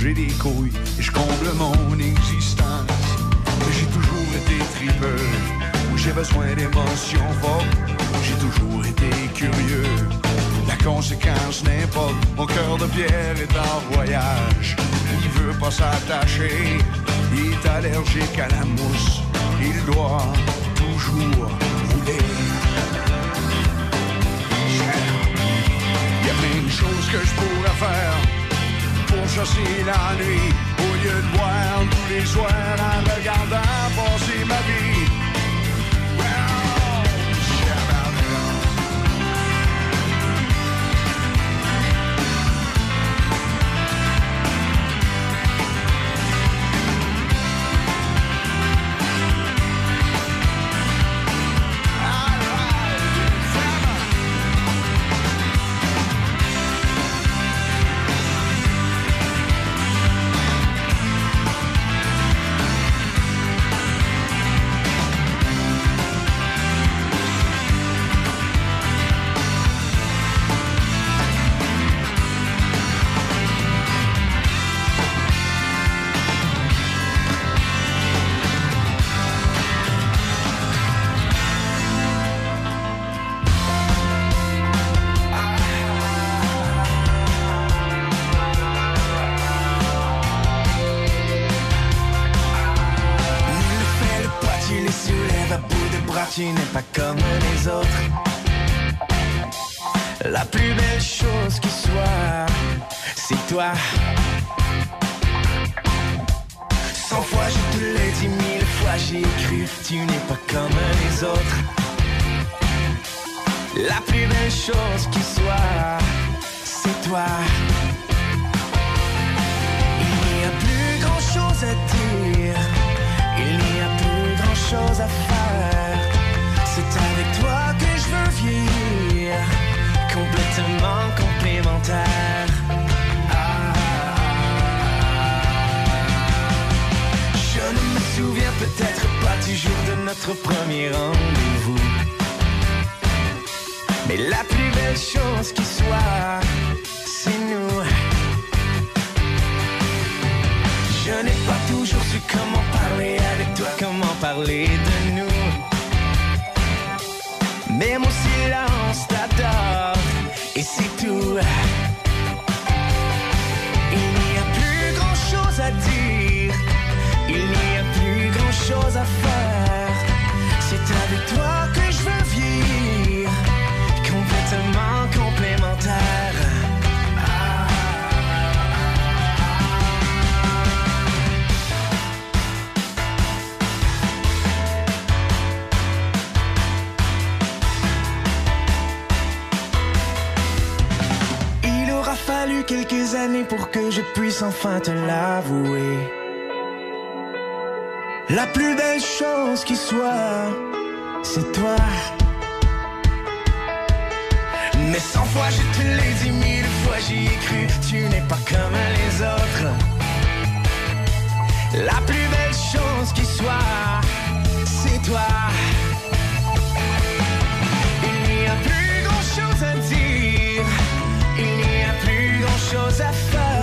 j'ai des couilles, et je comble mon existence. J'ai toujours été tripeux, j'ai besoin d'émotions fortes, j'ai toujours été curieux. La conséquence n'est pas, mon cœur de pierre est en voyage. Il veut pas s'attacher, il est allergique à la mousse, il doit chercher la nuit. Au lieu de boire tous les soirs en regardant pas quelques années pour que je puisse enfin te l'avouer. La plus belle chance qui soit, c'est toi. Mais cent fois je te l'ai dit, mille fois j'y ai cru, tu n'es pas comme les autres. La plus belle chance qui soit, c'est toi. shows at first.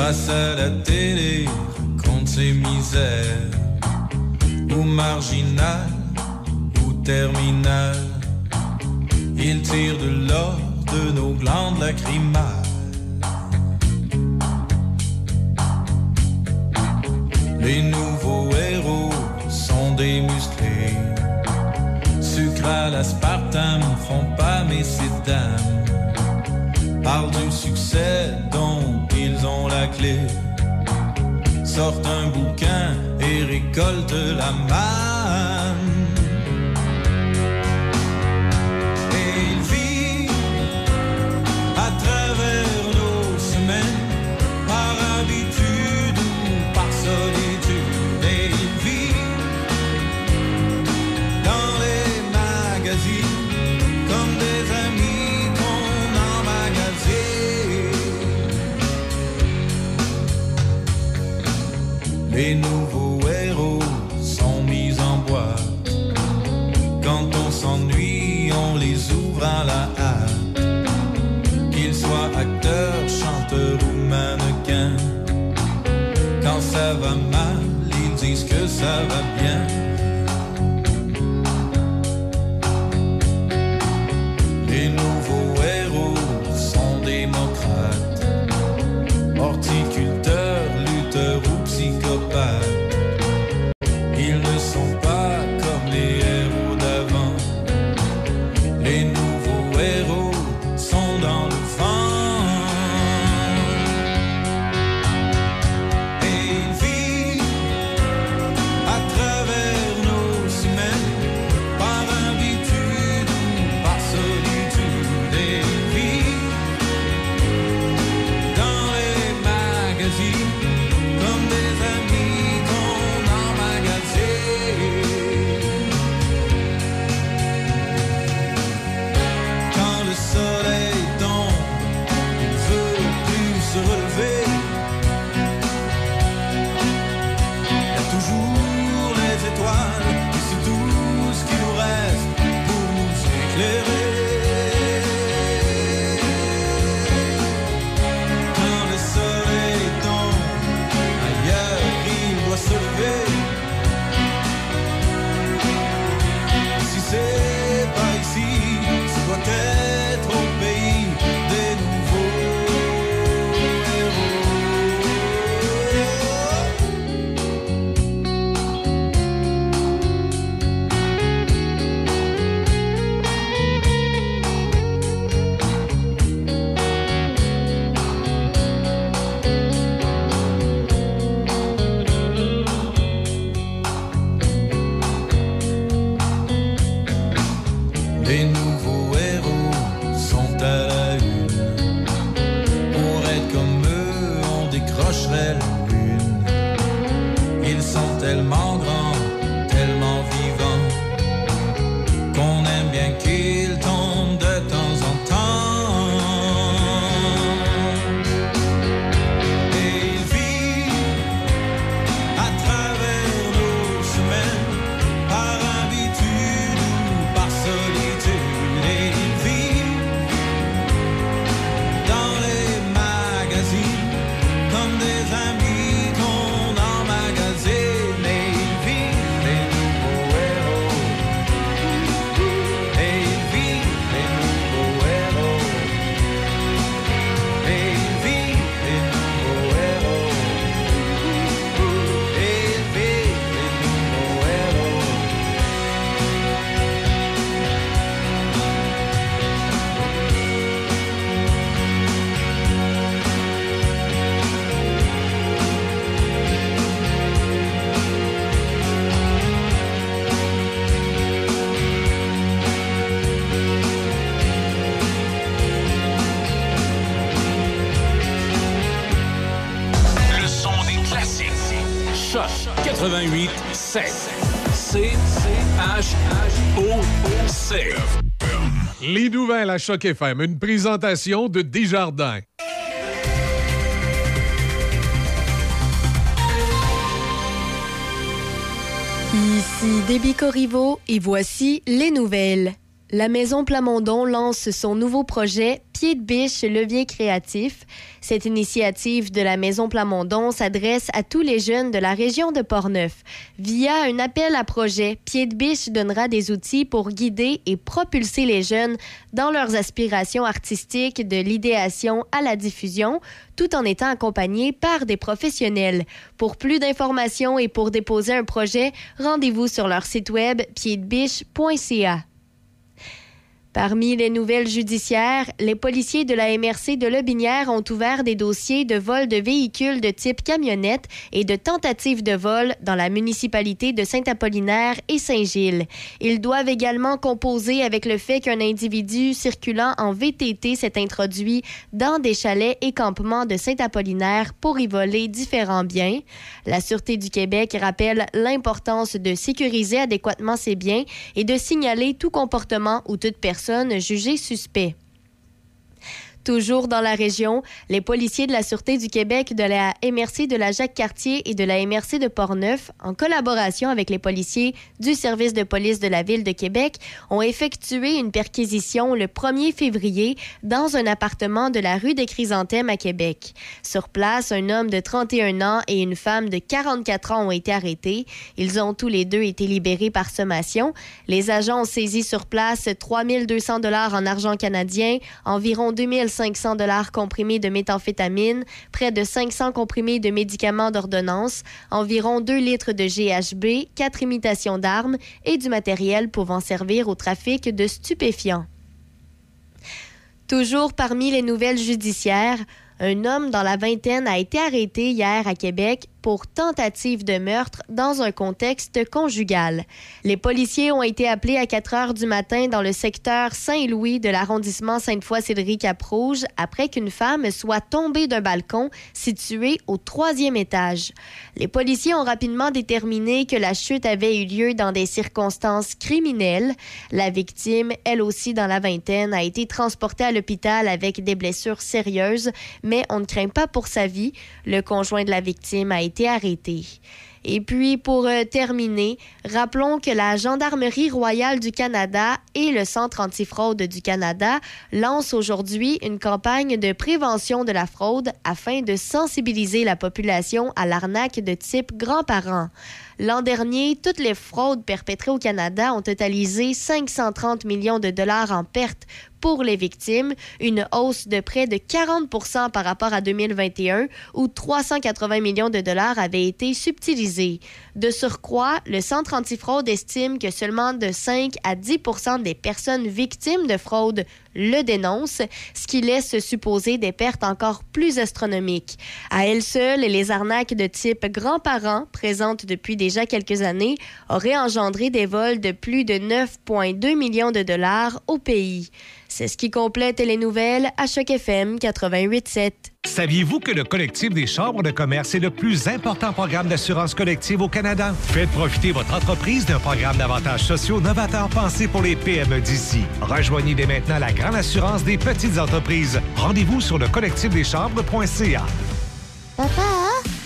passe à la télé, raconte ses misères, ou marginal, ou terminal. Il tire de l'or de nos glandes lacrymales. Les nouveaux héros sont des musclés. Sucre à l'aspartame, font pas mes dames. Parle du succès dont ont la clé. Sortent un bouquin et récoltent la main. ça va bien. Choc 88 7. C H O C. Les nouvelles à Choc FM, une présentation de Desjardins. Ici Déby Corriveau et voici les nouvelles. La Maison Plamondon lance son nouveau projet Pied de biche levier créatif. Cette initiative de la Maison Plamondon s'adresse à tous les jeunes de la région de Portneuf. Via un appel à projet, Pied de biche donnera des outils pour guider et propulser les jeunes dans leurs aspirations artistiques de l'idéation à la diffusion, tout en étant accompagnés par des professionnels. Pour plus d'informations et pour déposer un projet, rendez-vous sur leur site web pieddebiche.ca. Parmi les nouvelles judiciaires, les policiers de la MRC de Lobinière ont ouvert des dossiers de vol de véhicules de type camionnette et de tentatives de vol dans la municipalité de Saint-Apollinaire et Saint-Gilles. Ils doivent également composer avec le fait qu'un individu circulant en VTT s'est introduit dans des chalets et campements de Saint-Apollinaire pour y voler différents biens. La Sûreté du Québec rappelle l'importance de sécuriser adéquatement ces biens et de signaler tout comportement ou toute personne jugée suspect. Toujours dans la région, les policiers de la Sûreté du Québec, de la MRC de la Jacques-Cartier et de la MRC de Portneuf, en collaboration avec les policiers du service de police de la Ville de Québec, ont effectué une perquisition le 1er février dans un appartement de la rue des Chrysanthèmes à Québec. Sur place, un homme de 31 ans et une femme de 44 ans ont été arrêtés. Ils ont tous les deux été libérés par sommation. Les agents ont saisi sur place 3200 dollars en argent canadien, environ 2500 dollars comprimés de méthamphétamine, près de 500 comprimés de médicaments d'ordonnance, environ 2 litres de GHB, 4 imitations d'armes et du matériel pouvant servir au trafic de stupéfiants. Toujours parmi les nouvelles judiciaires, un homme dans la vingtaine a été arrêté hier à Québec pour tentative de meurtre dans un contexte conjugal. Les policiers ont été appelés à 4 heures du matin dans le secteur Saint-Louis de l'arrondissement Sainte-Foy-Sillery-Cap-Rouge après qu'une femme soit tombée d'un balcon situé au troisième étage. Les policiers ont rapidement déterminé que la chute avait eu lieu dans des circonstances criminelles. La victime, elle aussi dans la vingtaine, a été transportée à l'hôpital avec des blessures sérieuses, mais on ne craint pas pour sa vie. Le conjoint de la victime a été Et puis, pour euh, terminer, rappelons que la Gendarmerie royale du Canada et le Centre antifraude du Canada lancent aujourd'hui une campagne de prévention de la fraude afin de sensibiliser la population à l'arnaque de type grands-parents. L'an dernier, toutes les fraudes perpétrées au Canada ont totalisé 530 millions de dollars en pertes pour les victimes, une hausse de près de 40 par rapport à 2021, où 380 millions de dollars avaient été subtilisés. De surcroît, le Centre antifraude estime que seulement de 5 à 10 des personnes victimes de fraude le dénoncent, ce qui laisse supposer des pertes encore plus astronomiques. À elles seules, les arnaques de type grands-parents, présentes depuis déjà quelques années, auraient engendré des vols de plus de 9,2 millions de dollars au pays. C'est ce qui complète les nouvelles à Choc FM 88.7. Saviez-vous que le collectif des chambres de commerce est le plus important programme d'assurance collective au Canada? Faites profiter votre entreprise d'un programme d'avantages sociaux novateurs pensé pour les PME d'ici. Rejoignez dès maintenant la grande assurance des petites entreprises. Rendez-vous sur le collectifdeschambres.ca. Papa,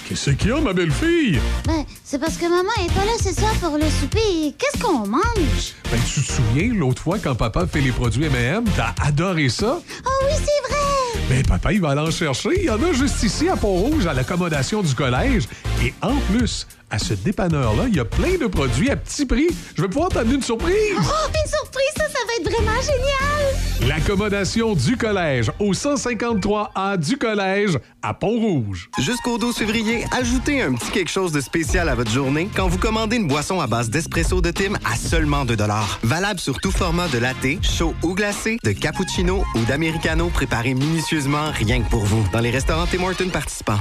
Qu'est-ce qu'il y a, ma belle-fille? ben, c'est parce que maman est pas là ce soir pour le souper. Qu'est-ce qu'on mange? Ben, tu te souviens, l'autre fois, quand papa fait les produits M&M, t'as adoré ça? Oh oui, c'est vrai! Ben, papa, il va aller en chercher. Il y en a juste ici, à Pont-Rouge, à l'accommodation du collège. Et en plus, à ce dépanneur-là, il y a plein de produits à petit prix. Je vais pouvoir t'amener une surprise. Oh, une surprise, ça, ça va être vraiment génial! L'accommodation du collège au 153A du collège à Pont-Rouge. Jusqu'au 12 février, ajoutez un petit quelque chose de spécial à votre journée quand vous commandez une boisson à base d'espresso de Tim à seulement 2 Valable sur tout format de latte, chaud ou glacé, de cappuccino ou d'americano préparé minutieusement rien que pour vous dans les restaurants Tim Hortons participants.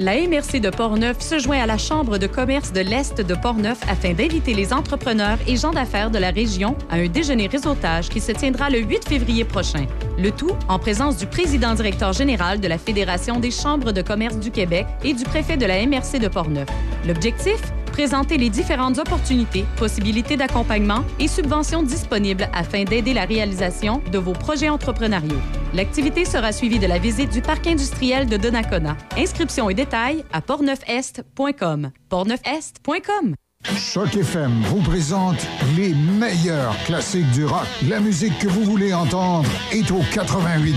La MRC de Portneuf se joint à la Chambre de commerce de l'Est de Portneuf afin d'inviter les entrepreneurs et gens d'affaires de la région à un déjeuner réseautage qui se tiendra le 8 février prochain. Le tout en présence du président-directeur général de la Fédération des chambres de commerce du Québec et du préfet de la MRC de Portneuf. L'objectif? Présenter les différentes opportunités, possibilités d'accompagnement et subventions disponibles afin d'aider la réalisation de vos projets entrepreneuriaux. L'activité sera suivie de la visite du parc industriel de Donnacona. Inscriptions et détails à portneufest.com. portneufest.com. Choc FM vous présente les meilleurs classiques du rock. La musique que vous voulez entendre est au 88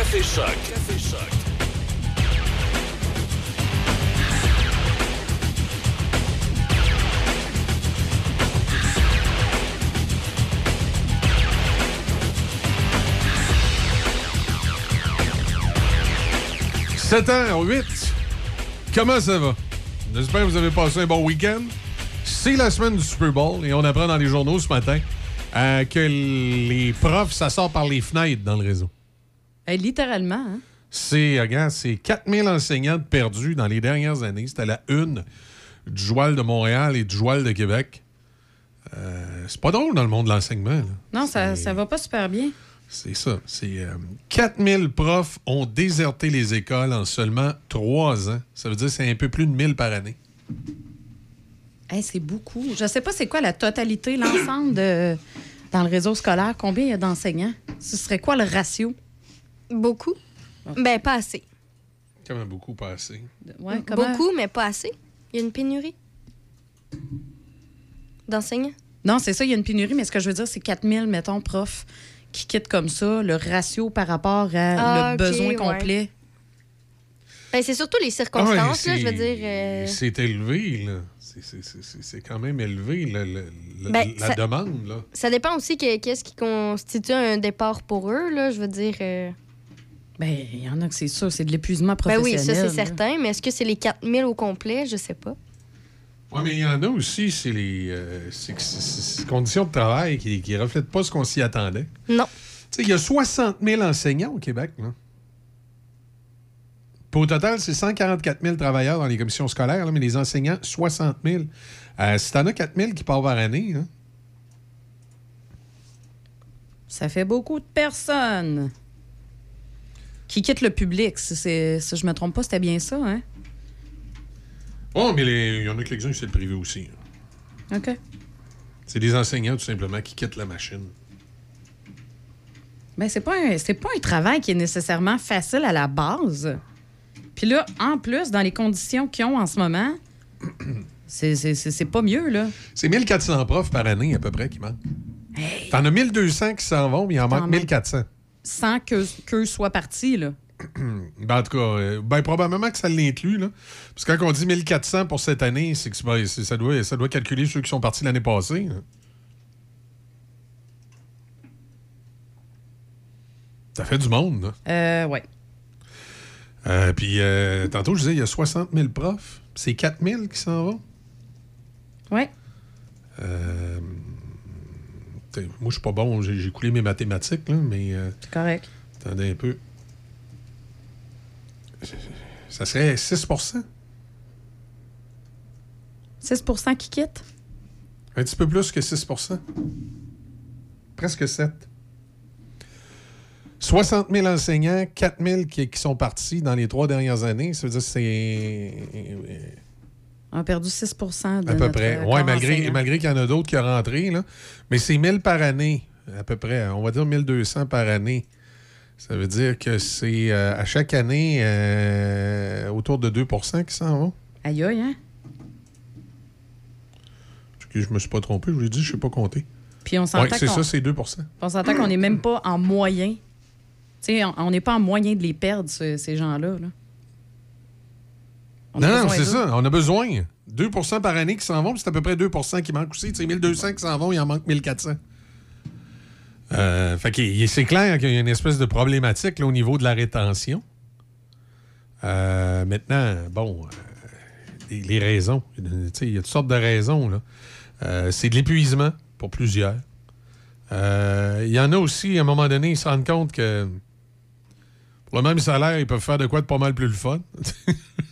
Café Choc. Café Choc. – 7h08. Comment ça va? J'espère que vous avez passé un bon week-end. C'est la semaine du Super Bowl et on apprend dans les journaux ce matin euh, que les profs, ça sort par les fenêtres dans le réseau. Littéralement, hein? C'est, regarde, c'est 4000 enseignants perdus dans les dernières années. C'était la une du Joal de Montréal et du Joal de Québec. Euh, c'est pas drôle dans le monde de l'enseignement. là. Non, ça, ça va pas super bien. C'est ça. C'est euh, 4000 profs ont déserté les écoles en seulement trois ans. Ça veut dire que c'est un peu plus de 1000 par année. Hey, c'est beaucoup. Je sais pas c'est quoi la totalité, l'ensemble de dans le réseau scolaire. Combien il y a d'enseignants? Ce serait quoi le ratio? Beaucoup. Ben, pas assez. Quand même beaucoup pas assez. Ouais, comment- Beaucoup, mais pas assez. Il y a une pénurie d'enseignants. Non, c'est ça, il y a une pénurie, mais ce que je veux dire, c'est 4000, mettons, profs qui quittent comme ça, le ratio par rapport à Ah, le ok, besoin ouais. complet. Ben, c'est surtout les circonstances, Ah, là, je veux dire. euh, C'est élevé, là. C'est- c'est- C'est c'est- c'est quand même élevé, le- Ben, la ça- demande, là. Ça dépend aussi que- qu'est-ce qui constitue un départ pour eux, là, je veux dire. euh, Ben, il y en a que c'est ça, c'est de l'épuisement Ben oui, professionnel. ça, c'est certain, mais est-ce que c'est les 4000 au complet? Je sais pas. Oui, mais il y en a aussi, c'est les, euh, c'est que c'est- c'est- c'est les conditions de travail qui ne reflètent pas ce qu'on s'y attendait. Non. Tu sais, il y a 60 000 enseignants au Québec. Là. Puis au total, c'est 144 000 travailleurs dans les commissions scolaires, là, mais les enseignants, 60 000. Euh, si t'en as 4 000 qui partent par année, hein, Ça fait beaucoup de personnes qui quittent le public. Si, c'est- si je me trompe pas, c'était bien ça, hein? Oh, mais il y en a quelques-uns qui c'est le privé aussi. là. OK. C'est des enseignants, tout simplement, qui quittent la machine. Ben, c'est pas, un- c'est pas un travail qui est nécessairement facile à la base. Puis là, en plus, dans les conditions qu'ils ont en ce moment, c'est, c'est, c'est- pas mieux, là. C'est 1400 profs par année, à peu près, qui manquent. T'en as 1200 qui s'en vont, mais il en T'en manque manques. 1400. Sans que, qu'eux soient partis, là. Ben, en tout cas, euh, ben, probablement que ça l'inclut. Là. Parce que quand on dit 1400 pour cette année, c'est que ça, doit, ça doit calculer ceux qui sont partis l'année passée. là. Ça fait du monde. Là. Euh, ouais. Euh, puis, euh, tantôt, je disais, il y a 60 000 profs. C'est 4 000 qui s'en vont? Ouais. Euh, t'sais, moi, je suis pas bon. J'ai coulé mes mathématiques, là, mais. euh, C'est correct. Attendez un peu. Ça serait 6% 6% qui quittent? Un petit peu plus que 6% Presque 7 60 000 enseignants, 4 000 qui, qui sont partis dans les trois dernières années. Ça veut dire que c'est On a perdu 6 de à peu près. euh, Oui, malgré, malgré qu'il y en a d'autres qui sont rentrés. Là. Mais c'est 1000 par année, à peu près. On va dire 1200 par année. Ça veut dire que c'est euh, à chaque année euh, autour de 2% qui s'en vont. Aïe, aïe, hein? Je me suis pas trompé, je vous l'ai dit, je ne sais pas compter. Puis on s'entend c'est ça, c'est 2 On s'entend qu'on n'est même pas en moyen. Tu sais, on- n'est pas en moyen de les perdre, ce- ces gens-là. là. On Non, non, c'est ça. On a besoin. 2% par année qui s'en vont, puis c'est à peu près 2% qui manquent aussi. Sais, 1200 qui s'en vont, il en manque 1400. Euh, fait que c'est clair qu'il y a une espèce de problématique là, au niveau de la rétention. Euh, maintenant, bon, euh, les, raisons. Il y a toutes sortes de raisons. c'est de l'épuisement pour plusieurs. Il y en a aussi, à un moment donné, ils se rendent compte que pour le même salaire, ils peuvent faire de quoi de pas mal plus le fun.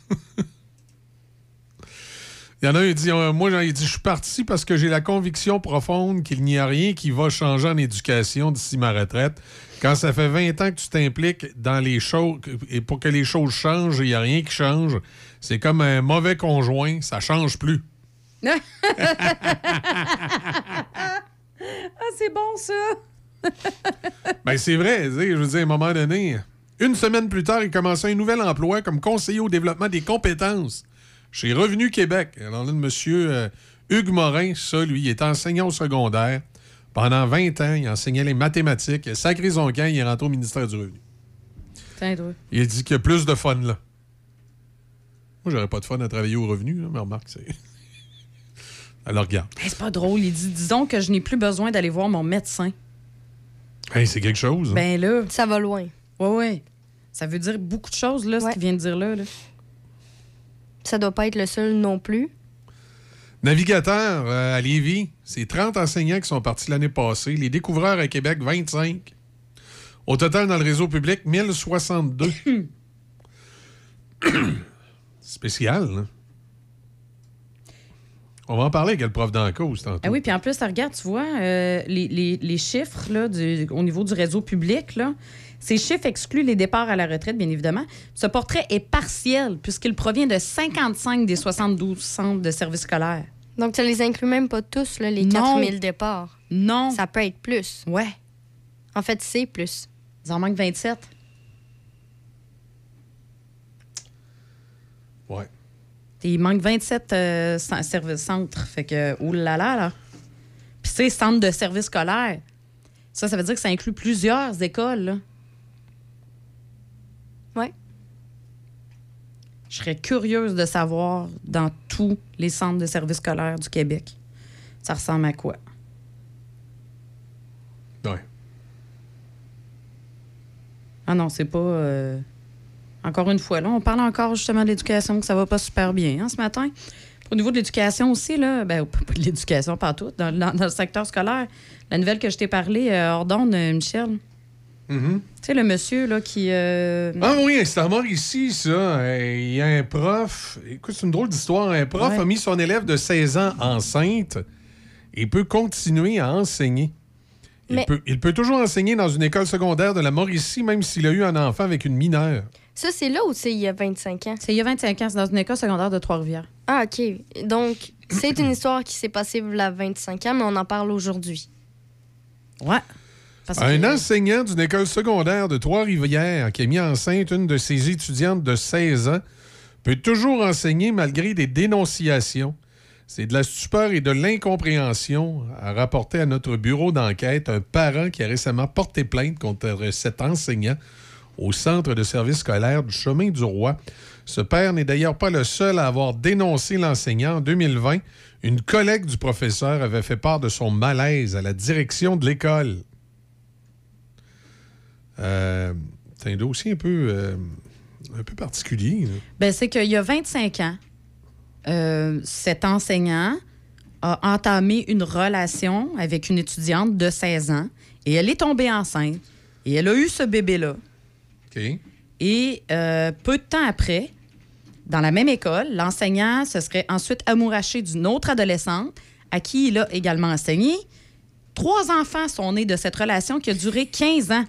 Il y en a un qui dit euh, Moi, il dit, je suis parti parce que j'ai la conviction profonde qu'il n'y a rien qui va changer en éducation d'ici ma retraite. Quand ça fait 20 ans que tu t'impliques dans les choses, et pour que les choses changent, il n'y a rien qui change. C'est comme un mauvais conjoint, ça change plus. ah, c'est bon, ça! Ben, c'est vrai. Je veux dire, à un moment donné, une semaine plus tard, il commençait un nouvel emploi comme conseiller au développement des compétences chez Revenu Québec. Alors là, le monsieur euh, Hugues Morin, ça, lui, il est enseignant au secondaire. Pendant 20 ans, il enseignait les mathématiques. Il a sacré son camp, il est rentré au ministère du Revenu. Il dit qu'il y a plus de fun là. Moi, j'aurais pas de fun à travailler au revenu, là, mais remarque, c'est. Alors, regarde. Hey, c'est pas drôle. Il dit Disons que je n'ai plus besoin d'aller voir mon médecin. Hey, c'est quelque chose. hein. Ben là. Ça va loin. Ouais, ouais. Ça veut dire beaucoup de choses, là, ce qu'il vient de dire là. là. Ça doit pas être le seul non plus. Navigateur euh, à Lévis, c'est 30 enseignants qui sont partis l'année passée. Les découvreurs à Québec, 25. Au total, dans le réseau public, 1062. Spécial, là. On va en parler avec le prof d'en cause tantôt. Ah oui, puis en plus, regarde, tu vois, euh, les, les- les chiffres là, du- au niveau du réseau public, là, ces chiffres excluent les départs à la retraite, bien évidemment. Ce portrait est partiel puisqu'il provient de 55 des 72 centres de services scolaires. Donc, ça les inclut même pas tous, là, les Non. 4000 départs. Non. Ça peut être plus. Ouais. En fait, c'est plus. Il en manque 27. Ouais. Il manque 27 euh, services centres. Fait que, oulala, là, là. Puis, c'est centres de services scolaires. Ça, ça veut dire que ça inclut plusieurs écoles, là. Je serais curieuse de savoir dans tous les centres de services scolaires du Québec, ça ressemble à quoi? Ouais. Ah non, c'est pas. euh, Encore une fois, là, on parle encore justement de l'éducation, que ça va pas super bien hein, ce matin. Au niveau de l'éducation aussi, là, ben, pas de l'éducation, pas tout, dans, dans- dans le secteur scolaire, la nouvelle que je t'ai parlé, euh, hors d'onde, Mhm. Tu sais, le monsieur là, qui. euh, Ah oui, c'est à mort ici, ça. Il y a un prof. Écoute, c'est une drôle d'histoire. Un prof Ouais. a mis son élève de 16 ans enceinte et peut continuer à enseigner. Il, Mais- peut, il peut toujours enseigner dans une école secondaire de la Mauricie, même s'il a eu un enfant avec une mineure. Ça, c'est là ou c'est il y a 25 ans? C'est il y a 25 ans, c'est dans une école secondaire de Trois-Rivières. Ah, OK. Donc, c'est une histoire qui s'est passée il y a 25 ans, mais on en parle aujourd'hui. Ouais. Parce Un que- enseignant d'une école secondaire de Trois-Rivières qui a mis enceinte une de ses étudiantes de 16 ans peut toujours enseigner malgré des dénonciations. C'est de la stupeur et de l'incompréhension, a rapporté à notre bureau d'enquête un parent qui a récemment porté plainte contre cet enseignant au centre de service scolaire du Chemin du Roi. Ce père n'est d'ailleurs pas le seul à avoir dénoncé l'enseignant. En 2020, une collègue du professeur avait fait part de son malaise à la direction de l'école. Euh, c'est un dossier un peu, euh, un peu particulier. Ben, c'est qu'il y a 25 ans, euh, cet enseignant a entamé une relation avec une étudiante de 16 ans et elle est tombée enceinte et elle a eu ce bébé-là. OK. Et peu de temps après, dans la même école, l'enseignant se serait ensuite amouraché d'une autre adolescente à qui il a également enseigné. Trois enfants sont nés de cette relation qui a duré 15 ans.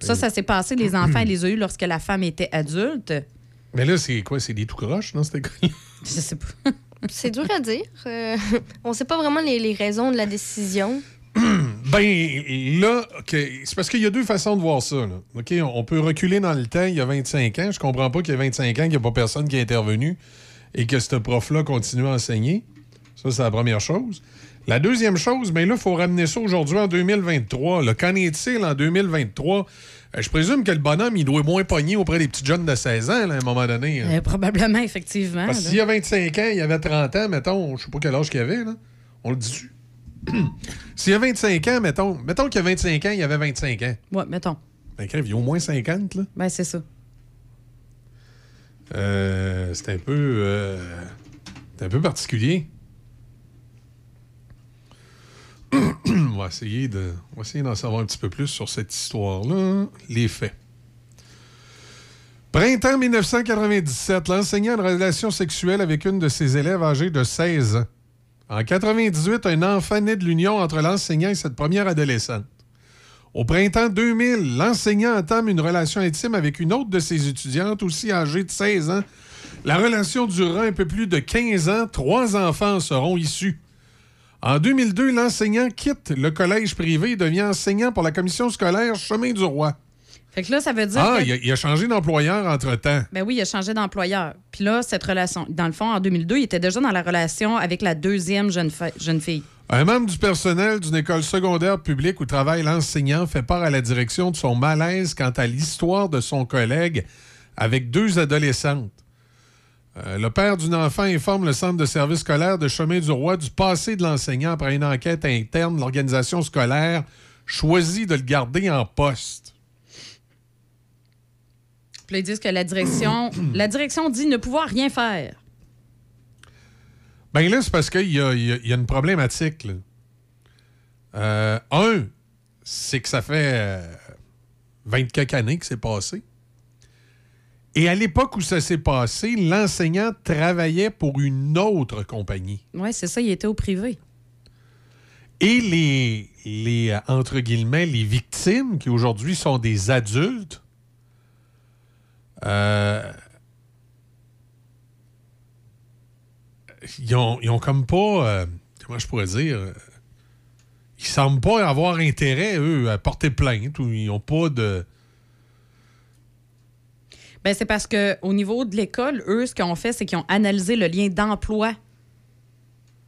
Ça, ça s'est passé, les enfants, elle les a eus lorsque la femme était adulte. Mais là, c'est quoi? C'est des tout croches dans cette école? Je sais pas. C'est dur à dire. Euh, on sait pas vraiment les, les raisons de la décision. Ben, là, OK, c'est parce qu'il y a deux façons de voir ça. là. OK, on- on peut reculer dans le temps, il y a 25 ans. Je comprends pas qu'il y a 25 ans qu'il n'y a pas personne qui est intervenu et que ce prof-là continue à enseigner. Ça, c'est la première chose. La deuxième chose, ben là, il faut ramener ça aujourd'hui en 2023. là. Qu'en est-il en 2023? Euh, je présume que le bonhomme, il doit moins pogner auprès des petits jeunes de 16 ans, là, à un moment donné. hein. Euh, probablement, effectivement. Parce que là. s'il y a 25 ans, il y avait 30 ans, mettons, je sais pas quel âge qu'il avait, là. On le dit S'il y a 25 ans, mettons, mettons qu'il y a 25 ans, il y avait 25 ans. Ouais, mettons. Ben, crève, il y a au moins 50, là. Ben, c'est ça. Euh, c'est un peu. euh, c'est un peu particulier. On va essayer de. On va essayer d'en savoir un petit peu plus sur cette histoire-là. Les faits. Printemps 1997, l'enseignant a une relation sexuelle avec une de ses élèves âgée de 16 ans. En 98, un enfant naît de l'union entre l'enseignant et cette première adolescente. Au printemps 2000, l'enseignant entame une relation intime avec une autre de ses étudiantes, aussi âgée de 16 ans. La relation durera un peu plus de 15 ans. Trois enfants en seront issus. En 2002, l'enseignant quitte le collège privé et devient enseignant pour la commission scolaire Chemin du Roi. Fait que là, ça veut dire. Ah, que- il a, il a changé d'employeur entre-temps. Ben oui, il a changé d'employeur. Puis là, cette relation, dans le fond, en 2002, il était déjà dans la relation avec la deuxième jeune, jeune fille. Un membre du personnel d'une école secondaire publique où travaille l'enseignant fait part à la direction de son malaise quant à l'histoire de son collègue avec deux adolescentes. Euh, le père d'une enfant informe le centre de service scolaire de Chemin du Roi du passé de l'enseignant après une enquête interne. L'organisation scolaire choisit de le garder en poste. Puis ils disent que la direction, la direction dit ne pouvoir rien faire. Ben là, c'est parce qu'il y y a- il y a une problématique. là. Euh, un, c'est que ça fait euh, 20 quelques années que c'est passé. Et à l'époque où ça s'est passé, l'enseignant travaillait pour une autre compagnie. Oui, c'est ça, il était au privé. Et les, les euh, entre guillemets, les victimes, qui aujourd'hui sont des adultes, euh, ils, ont, ils ont comme pas, euh, comment je pourrais dire, euh, ils semblent pas avoir intérêt, eux, à porter plainte ou ils n'ont pas de... Ben, c'est parce que au niveau de l'école, eux, ce qu'ils ont fait, c'est qu'ils ont analysé le lien d'emploi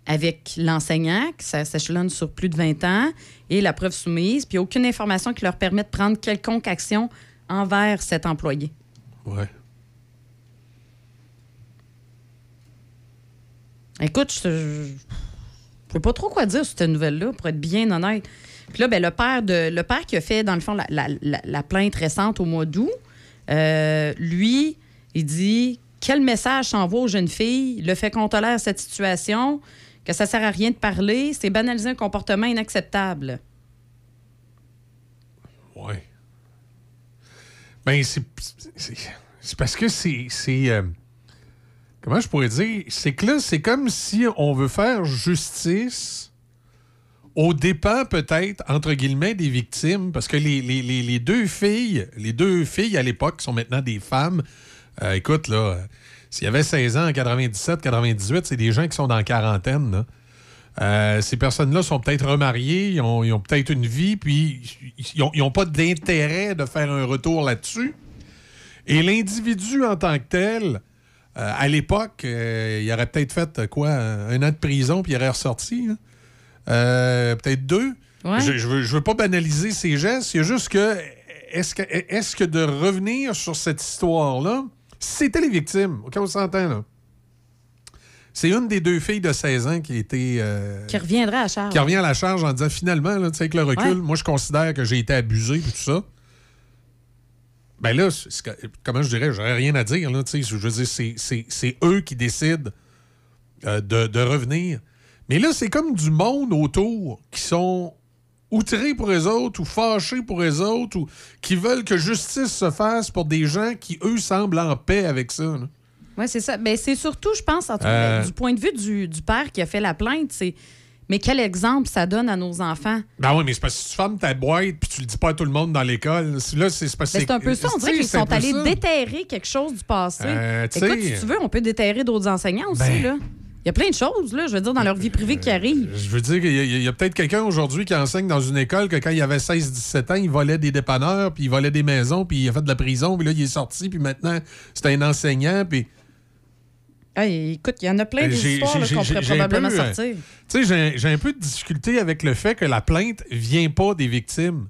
avec l'enseignant, que ça s'échelonne sur plus de 20 ans, et la preuve soumise, puis aucune information qui leur permet de prendre quelconque action envers cet employé. Ouais. Écoute, je ne sais pas trop quoi dire sur cette nouvelle-là, pour être bien honnête. Puis là, ben, le, père de, le père qui a fait, dans le fond, la, la- la- la plainte récente au mois d'août, euh, lui, il dit quel message s'envoie aux jeunes filles, le fait qu'on tolère cette situation, que ça sert à rien de parler, c'est banaliser un comportement inacceptable. Ouais. Ben, c'est. parce que c'est. c'est, euh, comment je pourrais dire? C'est que là, c'est comme si on veut faire justice au dépens, peut-être, entre guillemets, des victimes. Parce que les, les- les- deux filles, les deux filles à l'époque, sont maintenant des femmes, euh, écoute, là, s'il y avait 16 ans en 97, 98, c'est des gens qui sont dans la quarantaine. Euh, ces personnes-là sont peut-être remariées, ils ont, ont peut-être une vie, puis ils n'ont pas d'intérêt de faire un retour là-dessus. Et l'individu en tant que tel, euh, à l'époque, il aurait peut-être fait quoi, un an de prison, puis il aurait ressorti. hein. Euh, peut-être deux. Ouais. Je, je veux, je veux pas banaliser ces gestes, il y a juste que est-ce que, est que de revenir sur cette histoire-là, c'était les victimes, OK, on s'entend là. C'est une des deux filles de 16 ans qui été. euh, Qui reviendrait à charge. qui revient à la charge en disant finalement, là, tu sais, avec le recul, Ouais. moi, je considère que j'ai été abusé et tout ça. Ben là, comment je dirais, j'aurais rien à dire. Là, je veux dire, c'est- eux qui décident euh, de, de revenir. Mais là, c'est comme du monde autour qui sont outrés pour eux autres ou fâchés pour eux autres ou qui veulent que justice se fasse pour des gens qui, eux, semblent en paix avec ça. là. Oui, c'est ça. Mais c'est surtout, je pense, en tout cas, Euh. du point de vue du, du père qui a fait la plainte, c'est mais quel exemple ça donne à nos enfants? Ben oui, mais c'est parce que si tu fermes ta boîte puis tu le dis pas à tout le monde dans l'école. Là, c'est parce que Ben, c'est un peu ça. On dirait qu'ils sont allés ça. déterrer quelque chose du passé. Euh, Écoute, si tu veux, on peut déterrer d'autres enseignants aussi. Ben- là. Il y a plein de choses, là, je veux dire, dans leur vie privée qui arrivent. Je veux dire qu'il y a, il y a peut-être quelqu'un aujourd'hui qui enseigne dans une école que quand il avait 16-17 ans, il volait des dépanneurs, puis il volait des maisons, puis il a fait de la prison, puis là, il est sorti, puis maintenant, c'est un enseignant, puis... Écoute, il y en a plein Euh, des j'ai- histoires là, j'ai- qu'on pourrait probablement peu, euh, sortir. Tu sais, j'ai- j'ai un peu de difficulté avec le fait que la plainte vient pas des victimes.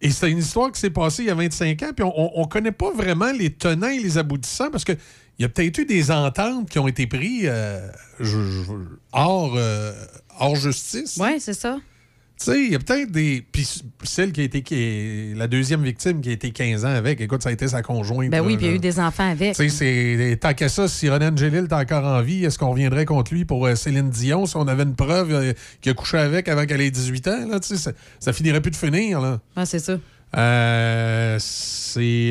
Et c'est une histoire qui s'est passée il y a 25 ans, puis on, on, on connaît pas vraiment les tenants et les aboutissants, parce que il y a peut-être eu des ententes qui ont été prises euh, je- je- hors, euh, hors justice. Oui, c'est ça. Tu sais, il y a peut-être des. Puis celle qui a été. Qui est... La deuxième victime qui a été 15 ans avec, écoute, ça a été sa conjointe. Ben oui, puis il y a eu des enfants avec. Tu sais, c'est. Tant qu'à ça, si René Angélil est encore en vie, est-ce qu'on reviendrait contre lui pour euh, Céline Dion si on avait une preuve qu'il a couché avec avant qu'elle ait 18 ans? Là, tu sais, ça, ça finirait plus de finir. Là. Ouais, c'est ça. Euh, c'est.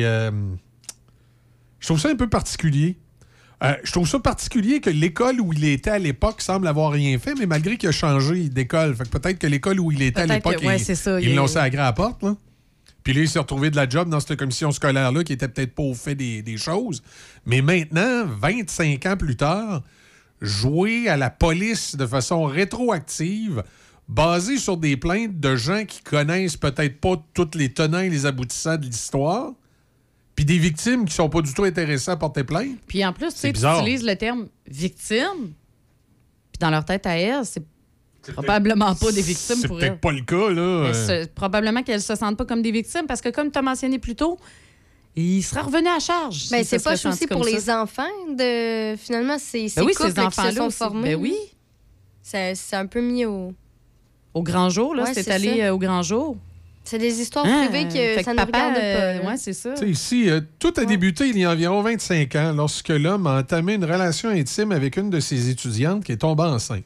Je trouve ça un peu particulier. Euh, je trouve ça particulier que l'école où il était à l'époque semble avoir rien fait, mais malgré qu'il a changé d'école. Fait que peut-être que l'école où il était à l'époque, que- ouais, il- sacré à la porte. Là. Puis là, il s'est retrouvé de la job dans cette commission scolaire-là qui était peut-être pas au fait des, des choses. Mais maintenant, 25 ans plus tard, jouer à la police de façon rétroactive, basée sur des plaintes de gens qui connaissent peut-être pas tous les tenants et les aboutissants de l'histoire, puis des victimes qui sont pas du tout intéressées à porter plainte. Puis en plus, tu sais, C'est tu utilises le terme victime, puis dans leur tête à elles, c'est probablement pas des victimes C'est pour elles. peut-être pas le cas, là. Mais c'est- probablement qu'elles se sentent pas comme des victimes parce que, comme tu as mentionné plus tôt, il sera revenu à charge. S'il c'est pas aussi pour les enfants de. Finalement, c'est ces Ben oui, couples ces là, qui enfants-là se sont aussi. formés. Ben oui. C'est c'est un peu mis au. Au grand jour, là, Ouais, c'est c'est allé ça. euh, au grand jour. C'est des histoires Ah, privées que ça que ne papa, regarde pas. euh, ouais, c'est ça. Tu sais, ici, euh, tout a débuté il y a environ 25 ans lorsque l'homme a entamé une relation intime avec une de ses étudiantes qui est tombée enceinte.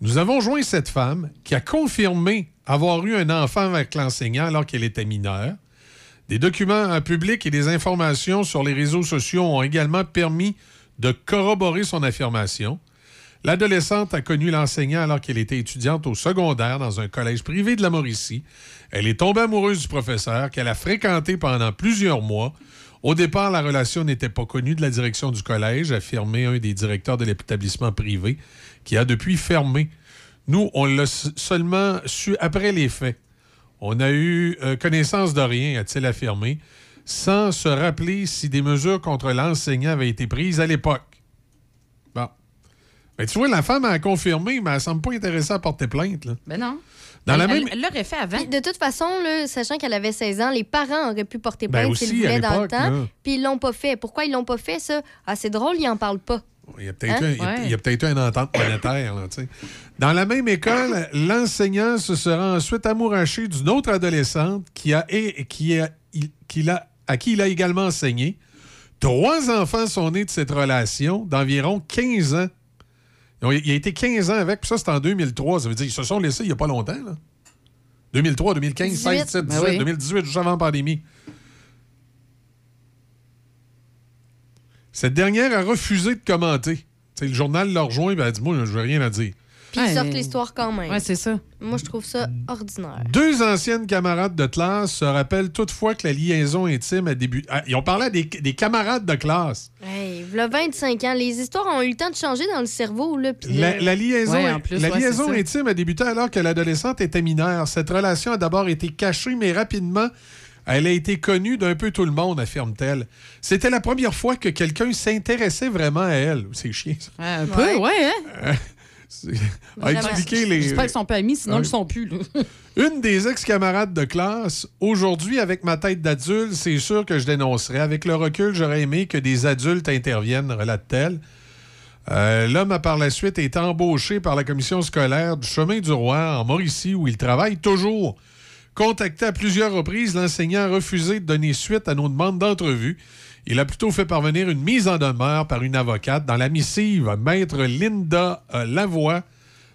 Nous avons joint cette femme qui a confirmé avoir eu un enfant avec l'enseignant alors qu'elle était mineure. Des documents euh, publics et des informations sur les réseaux sociaux ont également permis de corroborer son affirmation. L'adolescente a connu l'enseignant alors qu'elle était étudiante au secondaire dans un collège privé de la Mauricie. Elle est tombée amoureuse du professeur qu'elle a fréquenté pendant plusieurs mois. Au départ, la relation n'était pas connue de la direction du collège, a affirmé un des directeurs de l'établissement privé, qui a depuis fermé. Nous, on l'a seulement su après les faits. On a eu euh, connaissance de rien, a-t-il affirmé, sans se rappeler si des mesures contre l'enseignant avaient été prises à l'époque. Bon. Ben, tu vois, la femme a confirmé, mais elle semble pas intéressée à porter plainte. Ben non. Dans elle, la elle- même- elle l'aurait fait avant. Puis de toute façon, là, sachant qu'elle avait 16 ans, les parents auraient pu porter Ben plainte aussi, s'ils voulaient dans le temps. là. Puis ils l'ont pas fait. Pourquoi ils l'ont pas fait, ça? Ah, c'est drôle, ils en parlent pas. Il y a peut-être Hein? Ouais. eu une entente monétaire. là. Dans la même école, l'enseignant se sera ensuite amouraché d'une autre adolescente qui a, et, qui a, qu'il a- à qui il a également enseigné. Trois enfants sont nés de cette relation d'environ 15 ans. Il a été 15 ans avec, puis ça, c'est en 2003. Ça veut dire qu'ils se sont laissés il n'y a pas longtemps. Là. 2003, 2015, 16, 17, 18, Ben oui. 2018, juste avant la pandémie. Cette dernière a refusé de commenter. Le journal l'a rejoint et a dit Moi, je veux rien à dire. Puis ils sortent l'histoire quand même. Ouais, c'est ça. Moi, je trouve ça ordinaire. Deux anciennes camarades de classe se rappellent toutefois que la liaison intime a débuté. Ah, ils ont parlé à des, des camarades de classe. Hey, v'là 25 ans, les histoires ont eu le temps de changer dans le cerveau. Là, La, euh, la liaison, Ouais, en plus, la ouais, liaison intime a débuté alors que l'adolescente était mineure. Cette relation a d'abord été cachée, mais rapidement, elle a été connue d'un peu tout le monde, affirme-t-elle. C'était la première fois que quelqu'un s'intéressait vraiment à elle. C'est chiant, ça. Un peu, ouais, hein? Expliqué les. J'espère qu'ils sont pas amis, sinon ils le sont plus. là. Une des ex-camarades de classe, aujourd'hui, avec ma tête d'adulte, c'est sûr que je dénoncerais. Avec le recul, j'aurais aimé que des adultes interviennent, relate-t-elle. Euh, L'homme a par la suite été embauché par la commission scolaire du Chemin du Roi en Mauricie, où il travaille toujours. Contacté à plusieurs reprises, l'enseignant a refusé de donner suite à nos demandes d'entrevue. Il a plutôt fait parvenir une mise en demeure par une avocate. Dans la missive, Maître Linda euh, Lavoie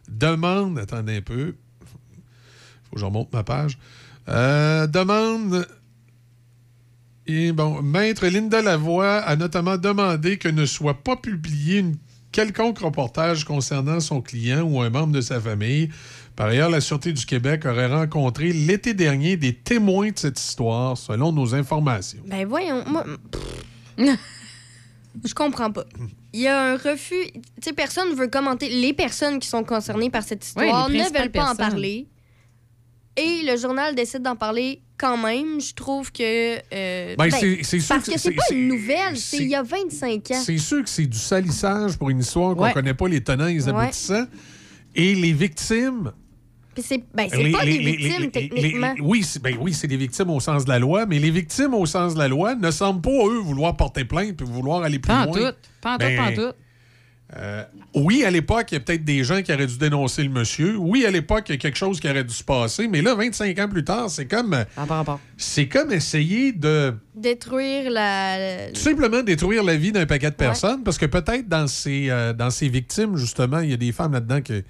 demande... Attendez un peu. Faut que je remonte ma page. Euh, demande. Et bon, Maître Linda Lavoie a notamment demandé que ne soit pas publié une quelconque reportage concernant son client ou un membre de sa famille. Par ailleurs, la Sûreté du Québec aurait rencontré l'été dernier des témoins de cette histoire, selon nos informations. Ben voyons, moi. Je comprends pas. Il y a un refus. Tu sais, personne ne veut commenter. Les personnes qui sont concernées par cette histoire les ne veulent pas en parler. Et le journal décide d'en parler quand même. Je trouve que. euh, Ben, c'est- c'est sûr Parce que que c'est pas une nouvelle, c'est il y a 25 ans. C'est sûr que c'est du salissage pour une histoire qu'on Ouais. connaît pas les tenants et les Ouais. aboutissants. Et les victimes, c'est ben, pas les- des victimes, les- techniquement. les- oui, c'est ben oui, c'est des victimes au sens de la loi, mais les victimes au sens de la loi ne semblent pas, eux, vouloir porter plainte et vouloir aller plus Pas loin. tout. Pas en tout, Ben, pas en tout. euh, oui, à l'époque, il y a peut-être des gens qui auraient dû dénoncer le monsieur. Oui, à l'époque, il y a quelque chose qui aurait dû se passer. Mais là, 25 ans plus tard, c'est comme. C'est comme essayer de Détruire la. tout simplement détruire la vie d'un paquet de personnes. Parce que peut-être dans ces, euh, dans ces victimes, justement, il y a des femmes là-dedans que,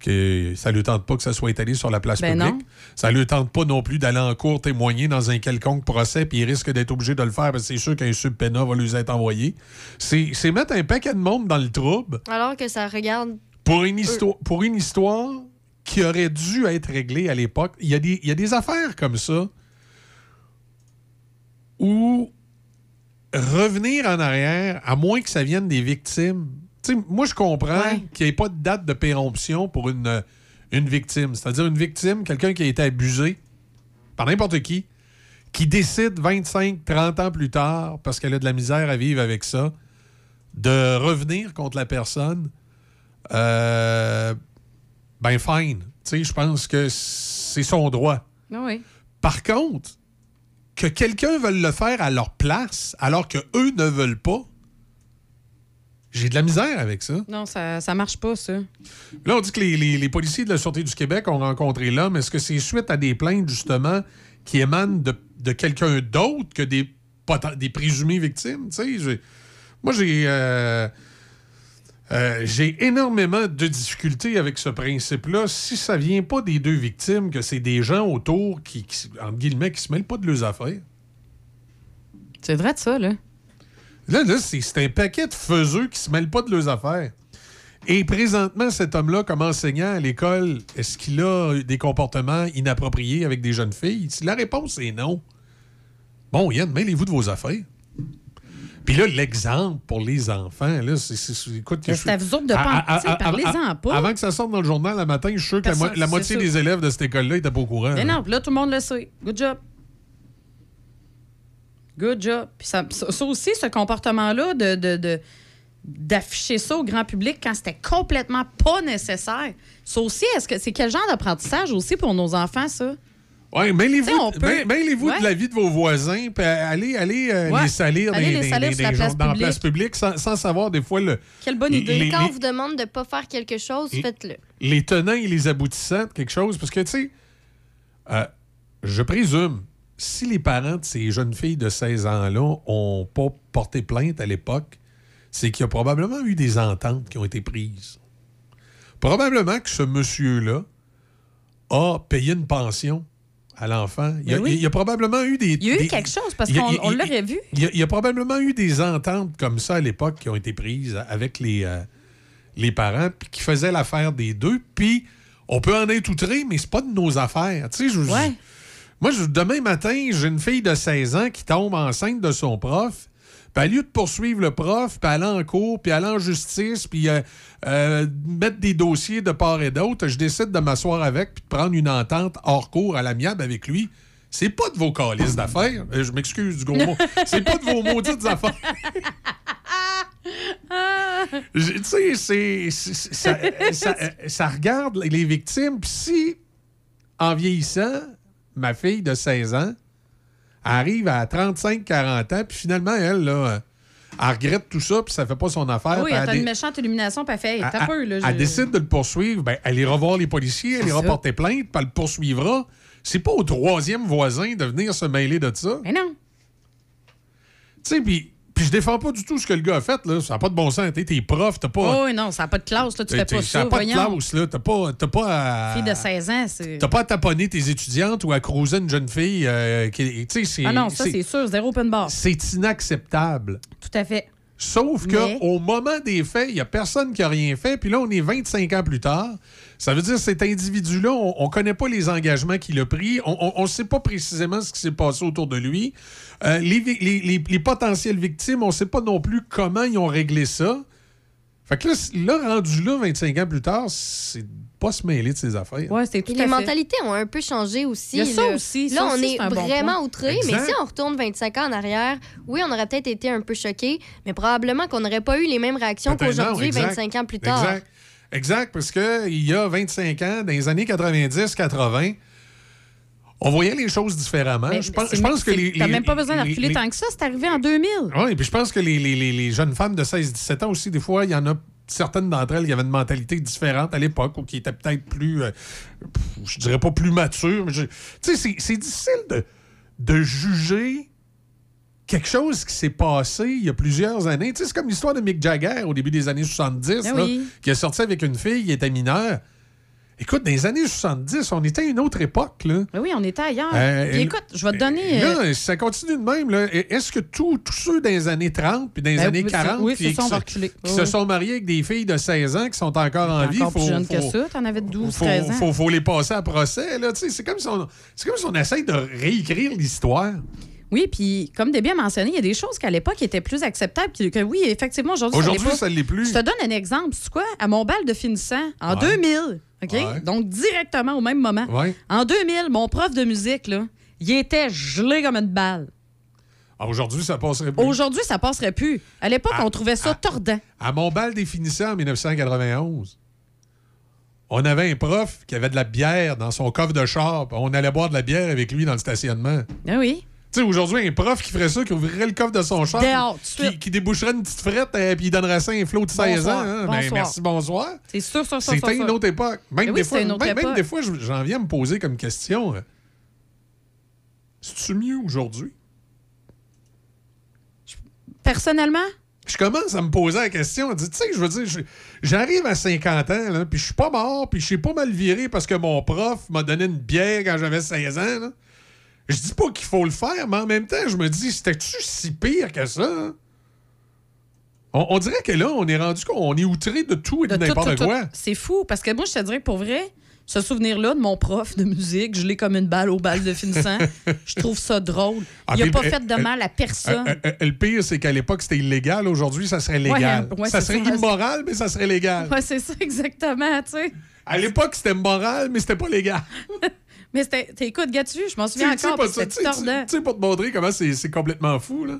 que ça ne lui tente pas que ça soit étalé sur la place Ben publique. non. Ça ne lui tente pas non plus d'aller en cours témoigner dans un quelconque procès, puis il risque d'être obligé de le faire parce que c'est sûr qu'un subpénat va lui être envoyé. C'est c'est mettre un paquet de monde dans le trouble Alors que ça regarde. pour une, histoire, pour une histoire qui aurait dû être réglée à l'époque. Il y, a des- il y a des affaires comme ça où revenir en arrière, à moins que ça vienne des victimes. Tu sais, moi, je comprends qu'il n'y ait pas de date de péremption pour une, une victime. C'est-à-dire une victime, quelqu'un qui a été abusé par n'importe qui, qui décide 25, 30 ans plus tard, parce qu'elle a de la misère à vivre avec ça, de revenir contre la personne. Euh, ben fine. Je pense que c'est son droit. Ah oui. Par contre, que quelqu'un veuille le faire à leur place alors que eux ne veulent pas, j'ai de la misère avec ça. Non, ça, ça marche pas, ça. Là, on dit que les, les- les policiers de la Sûreté du Québec ont rencontré l'homme. Est-ce que c'est suite à des plaintes, justement, qui émanent de, de quelqu'un d'autre que des, des présumées victimes? J'ai- moi, j'ai... euh, euh, j'ai énormément de difficultés avec ce principe-là. Si ça vient pas des deux victimes, que c'est des gens autour qui, qui, entre guillemets, qui se mêlent pas de leurs affaires. C'est vrai de ça, là. Là, là c'est un paquet de faiseux qui se mêlent pas de leurs affaires. Et présentement, cet homme-là, comme enseignant à l'école, est-ce qu'il a des comportements inappropriés avec des jeunes filles? Si la réponse est non, bon, Yann, mêlez-vous de vos affaires. Puis là, l'exemple pour les enfants, là, c'est. écoute, c'est à vous autres de penser, parlez-en pas. Avant que ça sorte dans le journal le matin, je suis sûr que la, mo- moitié des élèves de cette école-là n'étaient pas au courant. Mais là. non, puis là, tout le monde le sait. Good job. Good job. Puis ça, ça- ça aussi, ce comportement-là de, de- de- d'afficher ça au grand public quand c'était complètement pas nécessaire. Ça aussi, est-ce que c'est quel genre d'apprentissage aussi pour nos enfants, ça? Oui, mêlez-vous peut- mêlez- mêlez-vous Ouais. de la vie de vos voisins, puis allez, allez euh, Ouais. les salir, Allez dans, les dans- salir dans- sur la place dans la publique. place publique sans, sans savoir des fois le, Quelle bonne idée. les- Quand on vous demande de ne pas faire quelque chose, les- faites-le. les tenants et les aboutissants de quelque chose. Parce que, tu sais, euh, je présume, si les parents de ces jeunes filles de 16 ans-là ont pas porté plainte à l'époque, c'est qu'il y a probablement eu des ententes qui ont été prises. Probablement que ce monsieur-là a payé une pension à l'enfant. Il, y a- Ben oui. il y a probablement eu des... Il y a eu des- quelque chose parce qu'on l'aurait vu. il y, a, il y a probablement eu des ententes comme ça à l'époque qui ont été prises avec les, euh, les parents, puis qui faisaient l'affaire des deux. Puis on peut en être outré, mais c'est pas de nos affaires. Tu sais, je- je- moi, je- demain matin, j'ai une fille de 16 ans qui tombe enceinte de son prof. Puis, au lieu de poursuivre le prof, puis aller en cours, puis aller en justice, puis euh, euh, mettre des dossiers de part et d'autre, je décide de m'asseoir avec, puis de prendre une entente hors cours à l'amiable avec lui. C'est pas de vos calices d'affaires. Euh, Je m'excuse du gros mot. C'est pas de vos maudites affaires. Tu sais, c'est- c'est- c'est- ça, ça- ça regarde les victimes. Puis si, en vieillissant, ma fille de 16 ans arrive à 35-40 ans, puis finalement, elle, là, elle regrette tout ça, puis ça fait pas son affaire. oui, elle a une méchante illumination, puis elle fait, hey, t'as là. elle, je- elle décide de le poursuivre, ben, elle ira voir les policiers, elle ira ça. porter plainte, puis elle le poursuivra. C'est pas au troisième voisin de venir se mêler de ça. Mais non. Tu sais, puis puis je défends pas du tout ce que le gars a fait, là. Ça n'a pas de bon sens. T'es t'es prof, t'as pas. Oh, oui, non, ça n'a pas de classe, là. Tu fais pas ça pas de classe, là. T'as pas, t'as pas à. Fille de 16 ans, c'est. T'as pas à taponner tes étudiantes ou à cruiser une jeune fille. euh, qui, tu sais, c'est- Ah non, ça, c'est sûr, zéro open bar. C'est inacceptable. Tout à fait. Sauf que Mais- au moment des faits, il n'y a personne qui a rien fait. Puis là, on est 25 ans plus tard. Ça veut dire que cet individu-là, on ne connaît pas les engagements qu'il a pris. On ne sait pas précisément ce qui s'est passé autour de lui. Euh, les, les- les- les potentielles victimes, on ne sait pas non plus comment ils ont réglé ça. Fait que là, là, rendu là, 25 ans plus tard, c'est pas se mêler de ses affaires. Ouais, c'est tout Et à les fait. mentalités ont un peu changé aussi. Il y a ça là. aussi, Là, ça on aussi, est, bon vraiment outré, mais si on retourne 25 ans en arrière, oui, on aurait peut-être été un peu choqués, mais probablement qu'on n'aurait pas eu les mêmes réactions qu'aujourd'hui, exact. 25 ans plus tard. Exact. Exact, parce qu'il y a 25 ans, dans les années 90-80, on voyait les choses différemment. Mais je pense, c'est- je pense que les. T'as même pas besoin les- les- tant que ça, c'est arrivé en 2000. Oui, puis je pense que les, les- les- jeunes femmes de 16-17 ans aussi, des fois, il y en a certaines d'entre elles qui avaient une mentalité différente à l'époque ou qui étaient peut-être plus, euh, je dirais pas plus je- Tu sais, c'est- difficile de, de juger quelque chose qui s'est passé il y a plusieurs années. Tu sais, c'est comme l'histoire de Mick Jagger au début des années 70, Ben là, oui. qui est sorti avec une fille qui était mineure. Écoute, dans les années 70, on était à une autre époque, là. Oui, on était ailleurs. Euh, Puis écoute, je vais te donner. euh, Là, ça continue de même. Est-ce que tous ceux des années 30 puis des Ben années oui, 40 oui, puis se qui, sont sont, reculés. qui Oui, se sont mariés avec des filles de 16 ans qui sont encore en vie, encore plus faut, jeune que ça. T'en avais 12, faut, 13 ans. faut- faut les passer à procès. C'est comme, si on- comme si on essaye de réécrire l'histoire. Oui, puis comme Debbie a mentionné, il y a des choses qu'à l'époque étaient plus acceptables que, que oui, effectivement, aujourd'hui, Aujourd'hui, ça l'est plus. Je te donne un exemple. C'est quoi? À mon bal de finissant, en Ouais. 2000, OK? Ouais. Donc, directement au même moment. Ouais. En 2000, mon prof de musique, là, il était gelé comme une balle. Ah, Aujourd'hui, ça passerait plus. Aujourd'hui, ça passerait plus. À l'époque, on trouvait ça tordant. À mon bal des finissants en 1991, on avait un prof qui avait de la bière dans son coffre de char. On allait boire de la bière avec lui dans le stationnement. Ah oui. Tu sais, aujourd'hui, un prof qui ferait ça, qui ouvrirait le coffre de son char, Dehors, qui, qui déboucherait une petite frette, et puis il donnerait ça à un flot de 16 Bonsoir, ans. hein. Ben, merci, bonsoir. C'est sûr, sûr, C'était une autre époque. Même, oui, des, fois, même, des fois, je- j'en viens à me poser comme question. euh, C'est-tu mieux aujourd'hui? Personnellement, Je commence à me poser la question. Tu sais, je veux dire, j'arrive à 50 ans, là, puis je suis pas mort, puis je suis pas mal viré parce que mon prof m'a donné une bière quand j'avais 16 ans. là. Je dis pas qu'il faut le faire, mais en même temps, je me dis, c'était-tu si pire que ça? On, on dirait que là, on est rendu qu'on est outré de tout et de, n'importe quoi. C'est fou, parce que moi, je te dirais pour vrai, ce souvenir-là de mon prof de musique, je l'ai comme une balle au bal de finissant. je trouve ça drôle. Ah, Il a puis, pas fait de mal à personne. Le pire, c'est qu'à l'époque, c'était illégal. Aujourd'hui, ça serait légal. Ouais, ouais, ça serait ça. immoral, mais ça serait légal. Ouais, c'est ça, exactement, tu sais. À l'époque, c'était moral, mais c'était pas légal. Mais écoute, gars-tu, je m'en Tu souviens sais, encore, tu sais, tu- tu pour te montrer comment c'est complètement fou, là.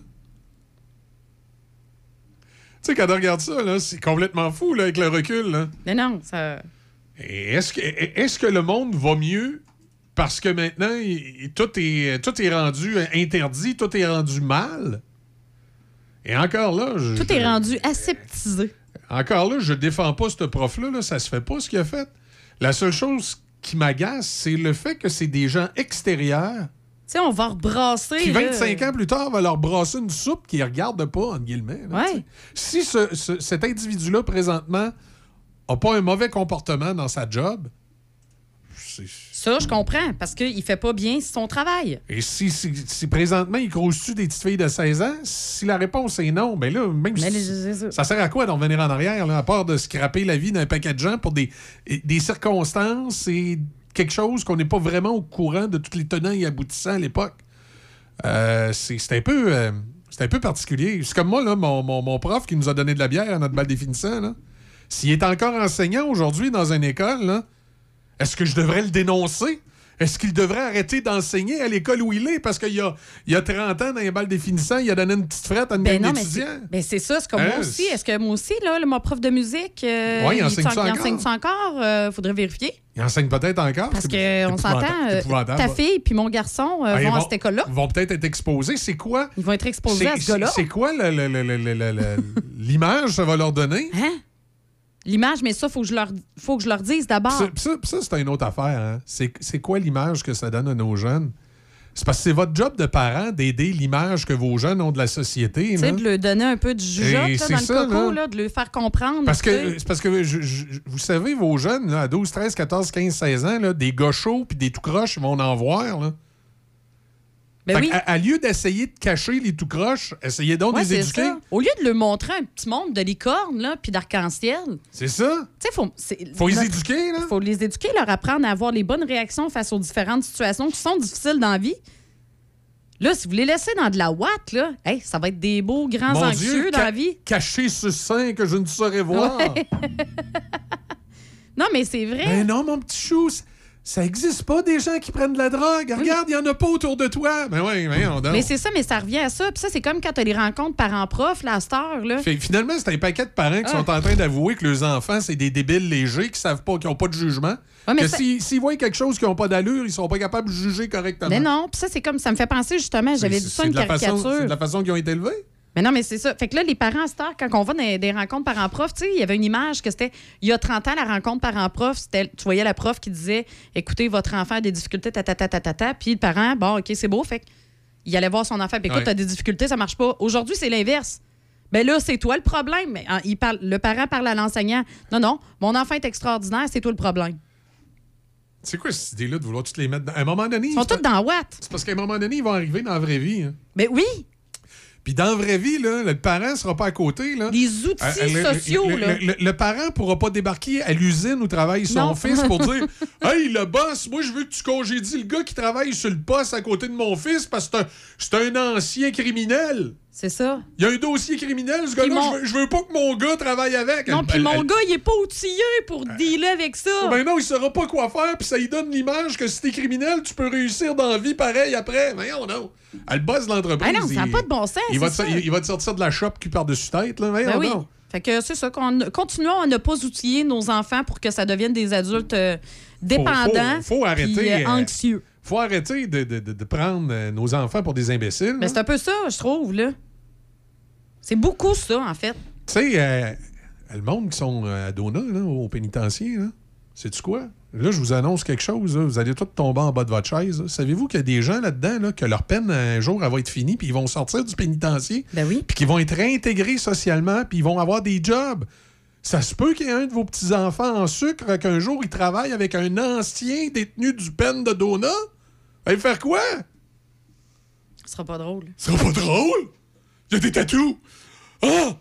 Tu sais, quand on regarde ça, là, c'est complètement fou, là, avec le recul, là. Mais non, ça. Est-ce que, est que le monde va mieux parce que maintenant, il- tout, est, tout est rendu interdit, tout est rendu mal? Et encore là, je, Tout est rendu aseptisé. encore là, je défends pas ce prof-là, là, ça se fait pas ce qu'il a fait. La seule chose qui m'agace, c'est le fait que c'est des gens extérieurs Tu sais, on va rebrasser. qui, là. 25 ans plus tard, va leur brasser une soupe qu'ils ne regardent pas, entre guillemets. là, Ouais. Si ce- ce- cet individu-là, présentement, n'a pas un mauvais comportement dans sa job, c'est- Ça, je comprends, parce qu'il fait pas bien son travail. et si, si, si présentement, il crouse-tu des petites filles de 16 ans, si la réponse est non, ben là, même Mais si- ça. ça sert à quoi d'en revenir en arrière, là, à part de scraper la vie d'un paquet de gens pour des, des circonstances et quelque chose qu'on n'est pas vraiment au courant de tous les tenants et aboutissants à l'époque? Euh, c'est un peu. euh, c'est un peu particulier. C'est comme moi, là, mon, mon- mon prof qui nous a donné de la bière à notre bal définissant. là. S'il est encore enseignant aujourd'hui dans une école, là, est-ce que je devrais le dénoncer? Est-ce qu'il devrait arrêter d'enseigner à l'école où il est? Parce qu'il y a, il y a 30 ans, dans les balles définissant, il a donné une petite frette à une Ben d'étudiants. ben c'est ça, c'est comme Hein, moi aussi. Est-ce que moi aussi, là, le- mon prof de musique, euh, Ouais, il il enseigne s'en- ça il enseigne ça encore? Euh, faudrait vérifier. Il enseigne peut-être encore. Parce qu'on s'entend, euh, ta fille puis mon garçon euh, vont à cette école-là. Ils vont peut-être être exposés. C'est quoi? Ils vont être exposés à ce gars-là. C'est quoi l'image que ça va leur donner? Hein? L'image, mais ça, faut que je leur, faut que je leur dise d'abord. Ça, ça, ça, c'est une autre affaire. hein. C'est quoi l'image que ça donne à nos jeunes? C'est parce que c'est votre job de parent d'aider l'image que vos jeunes ont de la société. Tu sais, de leur donner un peu de jugeote dans le coco, là. là, de leur faire comprendre. Parce que, parce que je- je- je- vous savez, vos jeunes, là, à 12, 13, 14, 15, 16 ans, là, des gars chauds puis des tout croches, ils vont en voir. Là. Ben Fait oui. à, lieu d'essayer de cacher les tout croches, essayez donc Ouais, de les éduquer. ça. Au lieu de leur montrer un petit monde de licorne, là, puis d'arc-en-ciel, C'est ça. tu sais, faut, les notre- éduquer, là. faut les éduquer, leur apprendre à avoir les bonnes réactions face aux différentes situations qui sont difficiles dans la vie. Là, si vous les laissez dans de la ouate, là, hey, ça va être des beaux grands Mon anxieux Dieu, dans la vie. Cacher ce sein que je ne saurais voir. Ouais. non, mais c'est vrai. Ben non, mon petit chou, ça existe pas des gens qui prennent de la drogue. Regarde, il y en a pas autour de toi. Ben oui, mais on Mais c'est ça, mais ça revient à ça. Puis ça, c'est comme quand tu as les rencontres parents-prof, cette heure, là. Fait- Finalement, c'est un paquet de parents qui Ah. sont en train d'avouer que leurs enfants, c'est des débiles légers qui savent pas, qui ont pas de jugement. Ouais, mais que ça- s'ils voient quelque chose qui n'a pas d'allure, ils sont pas capables de juger correctement. Mais non, puis ça, c'est comme, ça me fait penser justement, j'avais vu ça une la caricature. C'est de la façon qu'ils ont été élevés? Mais non, mais c'est ça. Fait que là, les parents heure, quand on va dans des- rencontres parents-prof, tu sais, il y avait une image que c'était, il y a 30 ans, la rencontre parents-prof, c'était, tu voyais la prof qui disait, écoutez, votre enfant a des difficultés, ta, ta, ta, ta, ta, ta. Puis le parent, bon, OK, c'est beau. Fait il allait voir son enfant, puis écoute, Ouais. t'as des difficultés, ça marche pas. Aujourd'hui, c'est l'inverse. Ben là, c'est toi le problème. Mais, hein, il parle, le parent parle à l'enseignant. Non, non, mon enfant est extraordinaire, c'est toi le problème. C'est quoi cette idée-là de vouloir toutes les mettre dans... À un moment donné... Ils sont tous dans Watt. C'est parce qu'à un moment donné, ils vont arriver dans la vraie vie. hein. Ben oui, Puis dans la vraie vie, là, le parent sera pas à côté. Là. les outils Euh, le- sociaux, le, là. le- parent pourra pas débarquer à l'usine où travaille son Non. fils pour dire Hey, le boss, moi, je veux que tu congédies le gars qui travaille sur le poste à côté de mon fils parce que c'est un- c'est un, ancien criminel. C'est ça. Il y a un dossier criminel, ce gars-là, mon- je, veux, je veux pas que mon gars travaille avec. Non, puis mon elle- gars, il est pas outillé pour dealer avec ça. Ben non, il saura pas quoi faire, puis ça lui donne l'image que si t'es criminel, tu peux réussir dans la vie pareil après. Voyons, non. Elle bosse l'entreprise. Ah non, ça n'a il- pas de bon sens. Il va, te, c'est ça. il, il va te sortir de la shop qui par-dessus tête, là. Voyons Ben oui. donc. Fait que c'est ça, qu'on continuons à ne pas outiller nos enfants pour que ça devienne des adultes euh, dépendants. Faut, faut arrêter. euh, euh, anxieux. Faut arrêter de, de- de- prendre euh, nos enfants pour des imbéciles. Mais c'est un peu ça, je trouve, là. C'est beaucoup ça, en fait. Tu sais, euh, le monde qui sont euh, à Dona, là, au pénitencier, là, sais-tu quoi? Là, je vous annonce quelque chose. là, vous allez tous tomber en bas de votre chaise. là. Savez-vous qu'il y a des gens là-dedans là, que leur peine, un jour, elle va être finie, puis ils vont sortir du pénitencier, Ben oui. puis qu'ils vont être réintégrés socialement, puis ils vont avoir des jobs? Ça se peut qu'il y ait un de vos petits-enfants en sucre qu'un jour, il travaille avec un ancien détenu du peine de Dona? Elle faire quoi? sera pas drôle. Ce sera pas drôle? Il y a des tatous! Ah!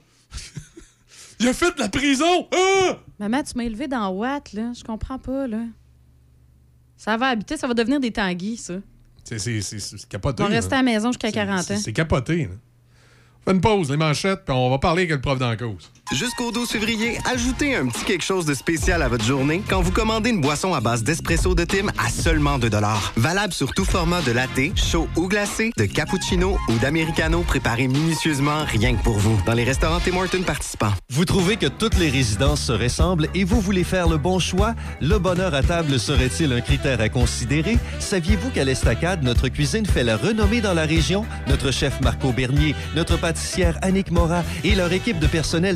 Il a fait de la prison! Ah! Maman, tu m'as élevé dans Watt, là. Je comprends pas, là. Ça va habiter, ça va devenir des tanguis, ça. C'est- capoté. On va rester à la maison jusqu'à 40 ans. C'est capoté. Là. On fait une pause, les manchettes, puis on va parler avec le prof d'en cause. Jusqu'au 12 février, ajoutez un petit quelque chose de spécial à votre journée quand vous commandez une boisson à base d'espresso de Tim à seulement 2 Valable sur tout format de latte, chaud ou glacé, de cappuccino ou d'americano préparé minutieusement rien que pour vous dans les restaurants Tim Hortons participants. Vous trouvez que toutes les résidences se ressemblent et vous voulez faire le bon choix? Le bonheur à table serait-il un critère à considérer? Saviez-vous qu'à l'Estacade, notre cuisine fait la renommée dans la région? Notre chef Marco Bernier, notre pâtissière Annick Mora et leur équipe de personnel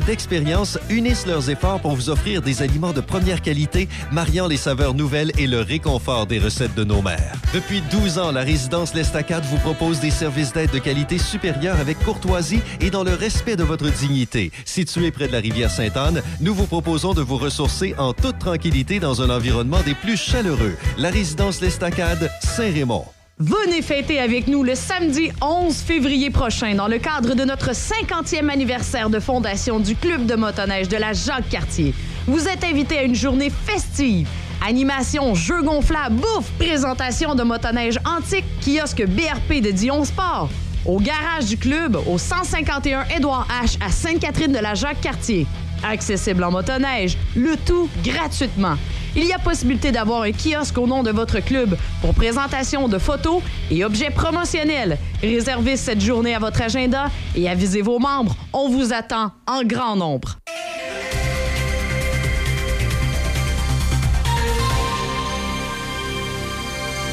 unissent leurs efforts pour vous offrir des aliments de première qualité, mariant les saveurs nouvelles et le réconfort des recettes de nos mères. Depuis 12 ans, la résidence L'Estacade vous propose des services d'aide de qualité supérieure avec courtoisie et dans le respect de votre dignité. Situé près de la rivière Sainte-Anne, nous vous proposons de vous ressourcer en toute tranquillité dans un environnement des plus chaleureux. La résidence L'Estacade, Saint-Raymond. Venez fêter avec nous le samedi 11 février prochain dans le cadre de notre 50e anniversaire de fondation du Club de motoneige de la Jacques-Cartier. Vous êtes invité à une journée festive. Animation, jeux gonflables, bouffe, présentation de motoneige antique, kiosque BRP de Dion Sport. Au garage du club, au 151 Édouard H à Sainte-Catherine de la Jacques-Cartier. Accessible en motoneige, le tout gratuitement. Il y a possibilité d'avoir un kiosque au nom de votre club pour présentation de photos et objets promotionnels. Réservez cette journée à votre agenda et avisez vos membres. On vous attend en grand nombre.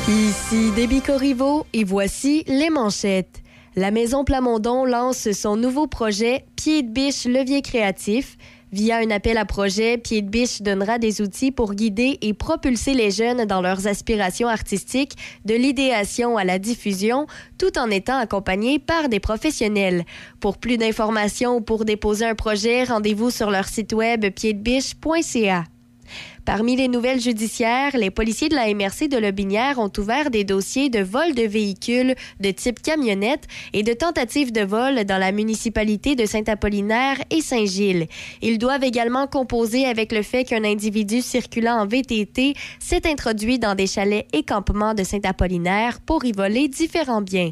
Ici Déby Corriveau et voici les manchettes. La Maison Plamondon lance son nouveau projet Pied de biche levier créatif. Via un appel à projet, Pied de biche donnera des outils pour guider et propulser les jeunes dans leurs aspirations artistiques, de l'idéation à la diffusion, tout en étant accompagnés par des professionnels. Pour plus d'informations ou pour déposer un projet, rendez-vous sur leur site web pieddebiche.ca. Parmi les nouvelles judiciaires, les policiers de la MRC de Lobinière ont ouvert des dossiers de vol de véhicules de type camionnette et de tentatives de vol dans la municipalité de Saint-Apollinaire et Saint-Gilles. Ils doivent également composer avec le fait qu'un individu circulant en VTT s'est introduit dans des chalets et campements de Saint-Apollinaire pour y voler différents biens.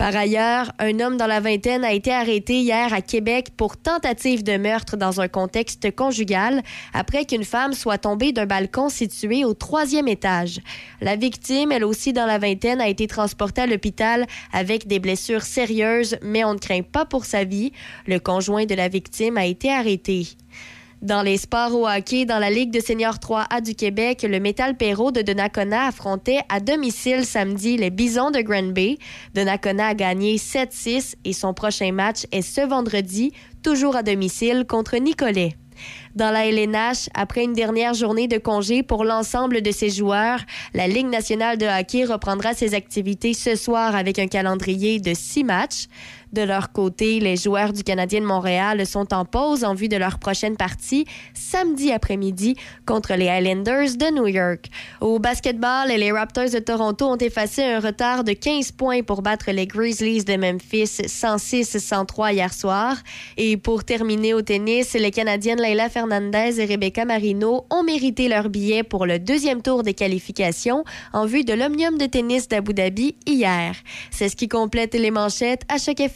Par ailleurs, un homme dans la vingtaine a été arrêté hier à Québec pour tentative de meurtre dans un contexte conjugal après qu'une femme soit tombée d'un balcon situé au troisième étage. La victime, elle aussi dans la vingtaine, a été transportée à l'hôpital avec des blessures sérieuses, mais on ne craint pas pour sa vie. Le conjoint de la victime a été arrêté. Dans les sports au hockey, dans la Ligue de seniors 3A du Québec, le Métal Perrault de Donnacona affrontait à domicile samedi les Bisons de Granby. Donnacona a gagné 7-6 et son prochain match est ce vendredi, toujours à domicile, contre Nicolet. Dans la LNH, après une dernière journée de congé pour l'ensemble de ses joueurs, la Ligue nationale de hockey reprendra ses activités ce soir avec un calendrier de six matchs. De leur côté, les joueurs du Canadien de Montréal sont en pause en vue de leur prochaine partie samedi après-midi contre les Highlanders de New York. Au basketball, les Raptors de Toronto ont effacé un retard de 15 points pour battre les Grizzlies de Memphis 106-103 hier soir. Et pour terminer au tennis, les Canadiennes Leila Fernandez et Rebecca Marino ont mérité leur billet pour le deuxième tour des qualifications en vue de l'Omnium de tennis d'Abu Dhabi hier. C'est ce qui complète les manchettes à chaque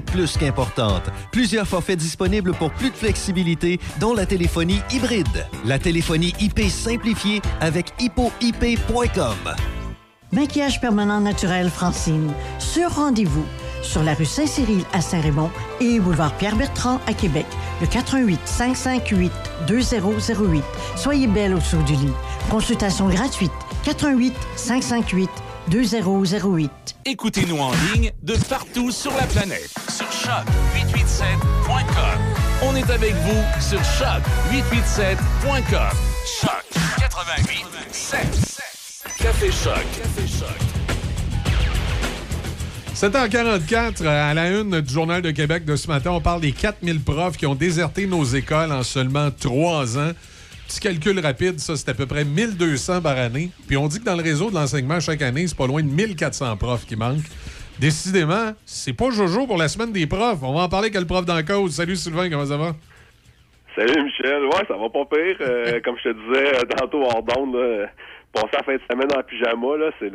plus qu'importante. Plusieurs forfaits disponibles pour plus de flexibilité, dont la téléphonie hybride. La téléphonie IP simplifiée avec hippoip.com. Maquillage permanent naturel Francine. Sur rendez-vous. Sur la rue Saint-Cyril à Saint-Raymond et boulevard Pierre-Bertrand à Québec. Le 88 558 2008. Soyez belle au-dessous du lit. Consultation gratuite. 88 558 2008. Écoutez-nous en ligne de partout sur la planète. Sur choc887.com. On est avec vous sur choc887.com. Choc 88 Café Choc. Café Choc. 7h44, à la une du Journal de Québec de ce matin, on parle des 4000 profs qui ont déserté nos écoles en seulement trois ans. Petit calcul rapide, ça, c'est à peu près 1200 par année. Puis on dit que dans le réseau de l'enseignement, chaque année, c'est pas loin de 1400 profs qui manquent. Décidément, c'est pas Jojo pour la semaine des profs. On va en parler avec le prof dans la cause. Salut Sylvain, comment ça va? Salut Michel, ouais, ça va pas pire. Euh, comme je te disais euh, tantôt hors d'onde, là, passer la fin de semaine en pyjama, là, c'est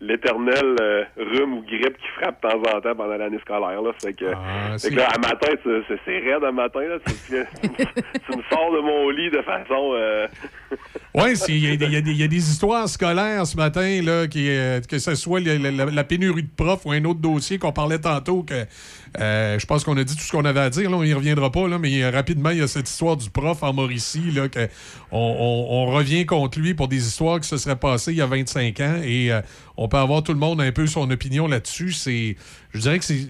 l'éternel euh, rhume ou grippe qui frappe de temps en temps pendant l'année scolaire. Là. Fait que, fait que là, à matin, c'est c'est raide à matin. Là. Tu, tu- tu me sors de mon lit de façon... euh, Oui, il y, a des- histoires scolaires ce matin, là, euh, que ce soit la, pénurie de profs ou un autre dossier qu'on parlait tantôt, que euh, je pense qu'on a dit tout ce qu'on avait à dire. On n'y reviendra pas, mais rapidement, il y a cette histoire du prof en Mauricie, là, on revient contre lui pour des histoires qui se seraient passées il y a 25 ans et euh, on peut avoir tout le monde un peu son opinion là-dessus. C'est, Je dirais que c'est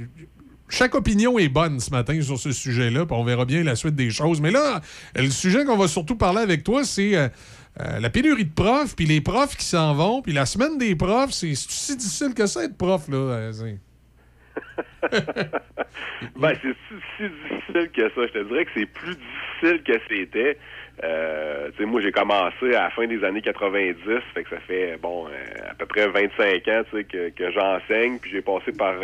chaque opinion est bonne ce matin sur ce sujet-là, puis on verra bien la suite des choses. Mais là, le sujet qu'on va surtout parler avec toi, c'est euh, euh, la pénurie de profs, puis les profs qui s'en vont, puis la semaine des profs, c'est si difficile que ça être prof, là. euh, Ben, c'est si, difficile que ça. Je te dirais que c'est plus difficile que c'était. Moi, j'ai commencé à la fin des années 90, fait que ça fait, bon, à peu près 25 ans, que j'enseigne, puis j'ai passé par...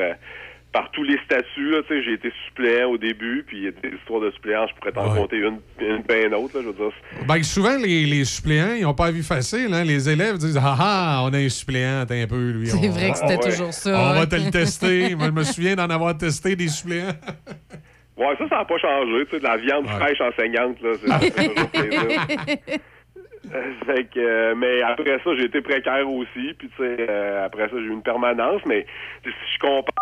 par tous les statuts, là, tu sais, j'ai été suppléant au début, puis il y a des histoires de suppléants, je pourrais t'en Ouais. compter une, une ben autre, là, je veux dire. Ben, souvent, les, les suppléants, ils n'ont pas la vie facile. Hein? Les élèves disent Ah ah, on a un suppléant, attends un peu, lui. C'est vrai que c'était toujours ça, On ouais. va te le tester. Moi, je me souviens d'en avoir testé des suppléants. Ouais, ça, ça n'a pas changé, tu sais, de la viande fraîche enseignante, là, c'est toujours plaisir. Fait que, euh, mais après ça, j'ai été précaire aussi. Puis, tu sais, euh, après ça, j'ai eu une permanence. Mais si je compare,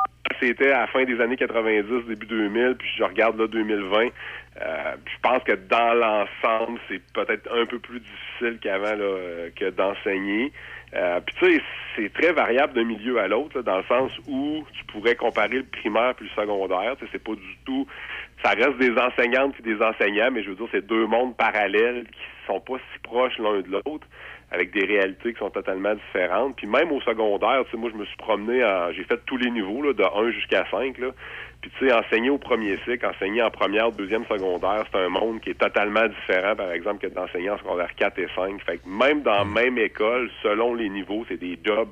c'était à la fin des années 90, début 2000, puis je regarde là 2020. euh, je pense que dans l'ensemble, c'est peut-être un peu plus difficile qu'avant là, euh, que d'enseigner. Euh, puis tu sais, c'est très variable d'un milieu à l'autre, dans le sens où tu pourrais comparer le primaire puis le secondaire. C'est pas du tout. Ça reste des enseignantes puis des enseignants, mais je veux dire, c'est deux mondes parallèles qui sont pas si proches l'un de l'autre, avec des réalités qui sont totalement différentes. Puis même au secondaire, tu sais, moi je me suis promené en. J'ai fait tous les niveaux, là, de 1 jusqu'à 5. Là. Puis tu sais, enseigner au premier cycle, enseigner en première, deuxième, secondaire, c'est un monde qui est totalement différent, par exemple, que d'enseigner en secondaire 4 et 5. Fait que même dans la même école, selon les niveaux, c'est des jobs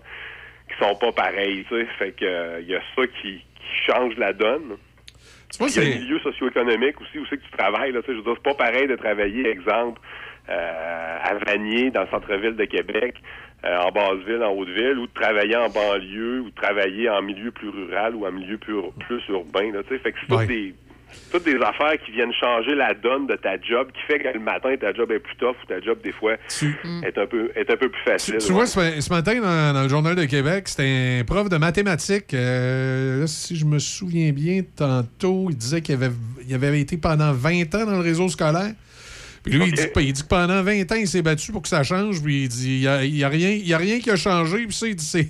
qui sont pas pareils, tu sais. Fait que euh, il y a ça qui, qui change la donne. Tu vois, Il y a c'est- le milieu socio-économique aussi, où c'est que tu travailles. Là, tu sais, je veux dire, c'est pas pareil de travailler, exemple, euh, à Vanier, dans le centre-ville de Québec, euh, en basse-ville, en haute-ville, ou de travailler en banlieue, ou de travailler en milieu plus rural ou en milieu plus, plus urbain. Là, tu sais. fait que c'est Ouais. des, toutes des affaires qui viennent changer la donne de ta job, qui fait que le matin, ta job est plus tough, ou ta job, des fois, est, un peu, est un peu plus facile. Tu ouais. vois, ce, ce matin, dans, dans le Journal de Québec, c'était un prof de mathématiques. euh, là, si je me souviens bien, tantôt, il disait qu'il avait, il avait été pendant 20 ans dans le réseau scolaire. Puis lui, il, dit, que- il dit que pendant 20 ans, il s'est battu pour que ça change. Puis il dit, il n'y a, il y a rien, il a rien qui a changé. Puis ça, il dit,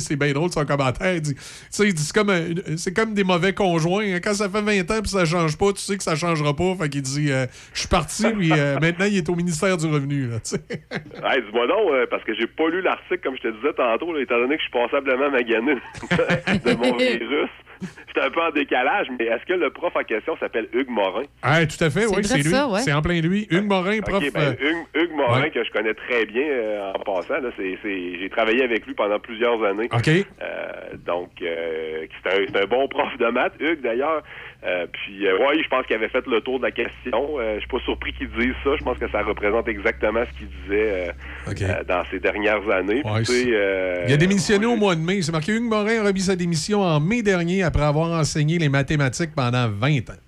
c'est, bien drôle son commentaire. Il dit, il c'est comme, c'est comme des mauvais conjoints. hein. Quand ça fait 20 ans puis ça change pas, tu sais que ça changera pas. Fait qu'il dit, euh, je suis parti, puis euh, maintenant, il est au ministère du Revenu. Là. Hey, dis-moi euh, parce que j'ai pas lu l'article, comme je te disais tantôt, là, étant donné que je suis passablement magané de mon virus. J'étais un peu en décalage, mais est-ce que le prof en question s'appelle Hugues Morin? Ah, tout à fait, C'est oui, c'est lui. ouais. C'est en plein lui. Hugues Morin, prof. Ben, euh, Hugues, Hugues Morin, ouais. que je connais très bien euh, en passant, j'ai travaillé avec lui pendant plusieurs années. OK. Euh, donc, euh, c'est, un, c'est un bon prof de maths, Hugues, d'ailleurs. Euh, puis, euh, ouais, je pense qu'il avait fait le tour de la question. Euh, je suis pas surpris qu'il dise ça. Je pense que ça représente exactement ce qu'il disait euh, dans ces dernières années. Ouais, Il a démissionné au mois de mai. C'est marqué Hugues Morin a remis sa démission en mai dernier après avoir enseigné les mathématiques pendant 20 ans.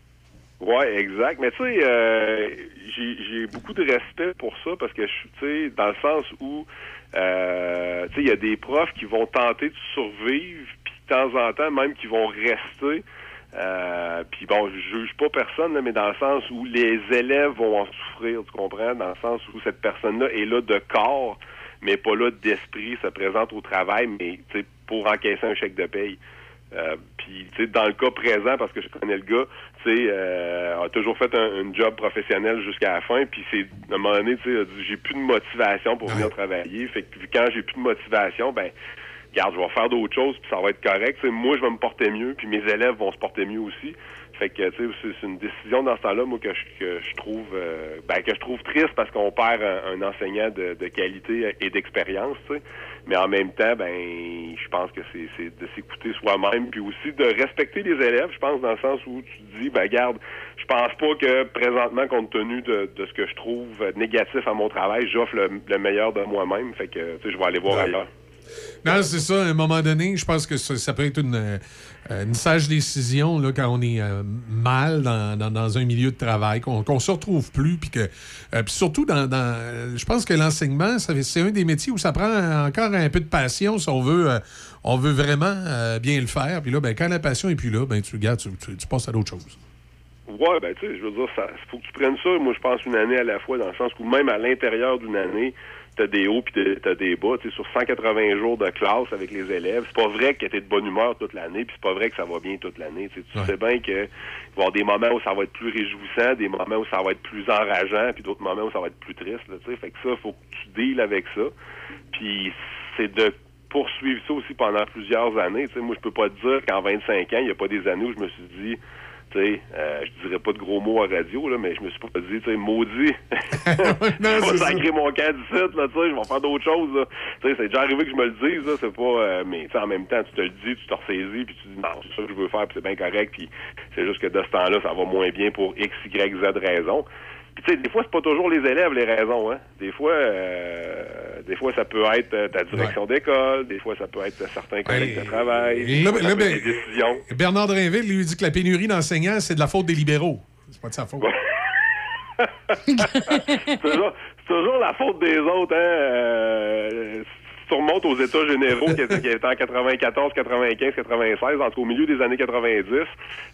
Ouais, exact. Mais tu sais, j'ai beaucoup de respect pour ça parce que tu sais, dans le sens où, tu sais, il y a des profs qui vont tenter de survivre, puis de temps en temps même qui vont rester. Euh, puis bon, je juge pas personne, là, mais dans le sens où les élèves vont en souffrir, tu comprends? Dans le sens où cette personne-là est là de corps, mais pas là d'esprit, se présente au travail, mais tu sais, pour encaisser un chèque de paye. Euh, puis, tu sais, dans le cas présent, parce que je connais le gars, tu sais, euh, a toujours fait un, job professionnel jusqu'à la fin, puis c'est, à un moment donné, tu sais, j'ai plus de motivation pour venir travailler. Fait que quand j'ai plus de motivation, ben, regarde, je vais faire d'autres choses, puis ça va être correct. Tu sais, moi, je vais me porter mieux, puis mes élèves vont se porter mieux aussi. Fait que, tu sais, c'est- une décision dans ce temps-là, moi, que je, que je trouve, euh, ben, que je trouve triste parce qu'on perd un, un enseignant de, de qualité et d'expérience, tu sais. Mais en même temps, ben, je pense que c'est de s'écouter soi-même, puis aussi de respecter les élèves, je pense, dans le sens où tu te dis, ben, garde, je pense pas que présentement, compte tenu de, de ce que je trouve négatif à mon travail, j'offre le, le meilleur de moi-même. Fait que, tu sais, je vais aller voir ailleurs. Non, c'est ça. À un moment donné, je pense que ça, peut être une, euh, une sage décision là, quand on est euh, mal dans, dans- un milieu de travail, qu'on qu'on se retrouve plus. Puis euh, surtout, dans, dans- je pense que l'enseignement, c'est un des métiers où ça prend encore un peu de passion si on veut, on veut vraiment bien le faire. Puis là, ben, quand la passion est plus là, ben, tu, regardes, tu, tu- tu passes à d'autres choses. Ouais, ben tu sais, je veux dire, ça faut que tu prennes ça, moi je pense une année à la fois, dans le sens où même à l'intérieur d'une année, t'as des hauts puis t'as- des bas. Tu sais, sur 180 jours de classe avec les élèves, c'est pas vrai que t'es de bonne humeur toute l'année, puis c'est pas vrai que ça va bien toute l'année. Tu sais, tu sais bien que il va y avoir des moments où ça va être plus réjouissant, des moments où ça va être plus enrageant, puis d'autres moments où ça va être plus triste. Là, tu sais, fait que ça, faut que tu deals avec ça. Puis c'est de poursuivre ça aussi pendant plusieurs années. Moi, je peux pas te dire qu'en 25 ans, il n'y a pas des années où je me suis dit, tu sais, euh, je dirais pas de gros mots à radio, là, mais je me suis pas dit, tu sais, maudit, je vais sacrer mon camp du site, là, tu sais, je vais faire d'autres choses. Tu sais, c'est déjà arrivé que je me le dise, là, c'est pas, euh, mais tu en même temps, tu te le dis, tu te ressaisis, puis tu dis, non, c'est ça que je veux faire, puis c'est bien correct, puis c'est juste que de ce temps-là, ça va moins bien pour X, Y, Z raison. Puis tu sais, des fois, c'est pas toujours les élèves les raisons, hein. Des fois, euh, des fois, ça peut être euh, ta direction d'école, des fois, ça peut être certains collègues de travail, là, ben, décisions. Bernard Drinville lui dit que la pénurie d'enseignants, c'est de la faute des libéraux. C'est pas de sa faute. c'est toujours, c'est toujours la faute des autres, hein. Euh, si tu remontes aux États généraux qui étaient, en 94, 95, 96, entre au milieu des années 90,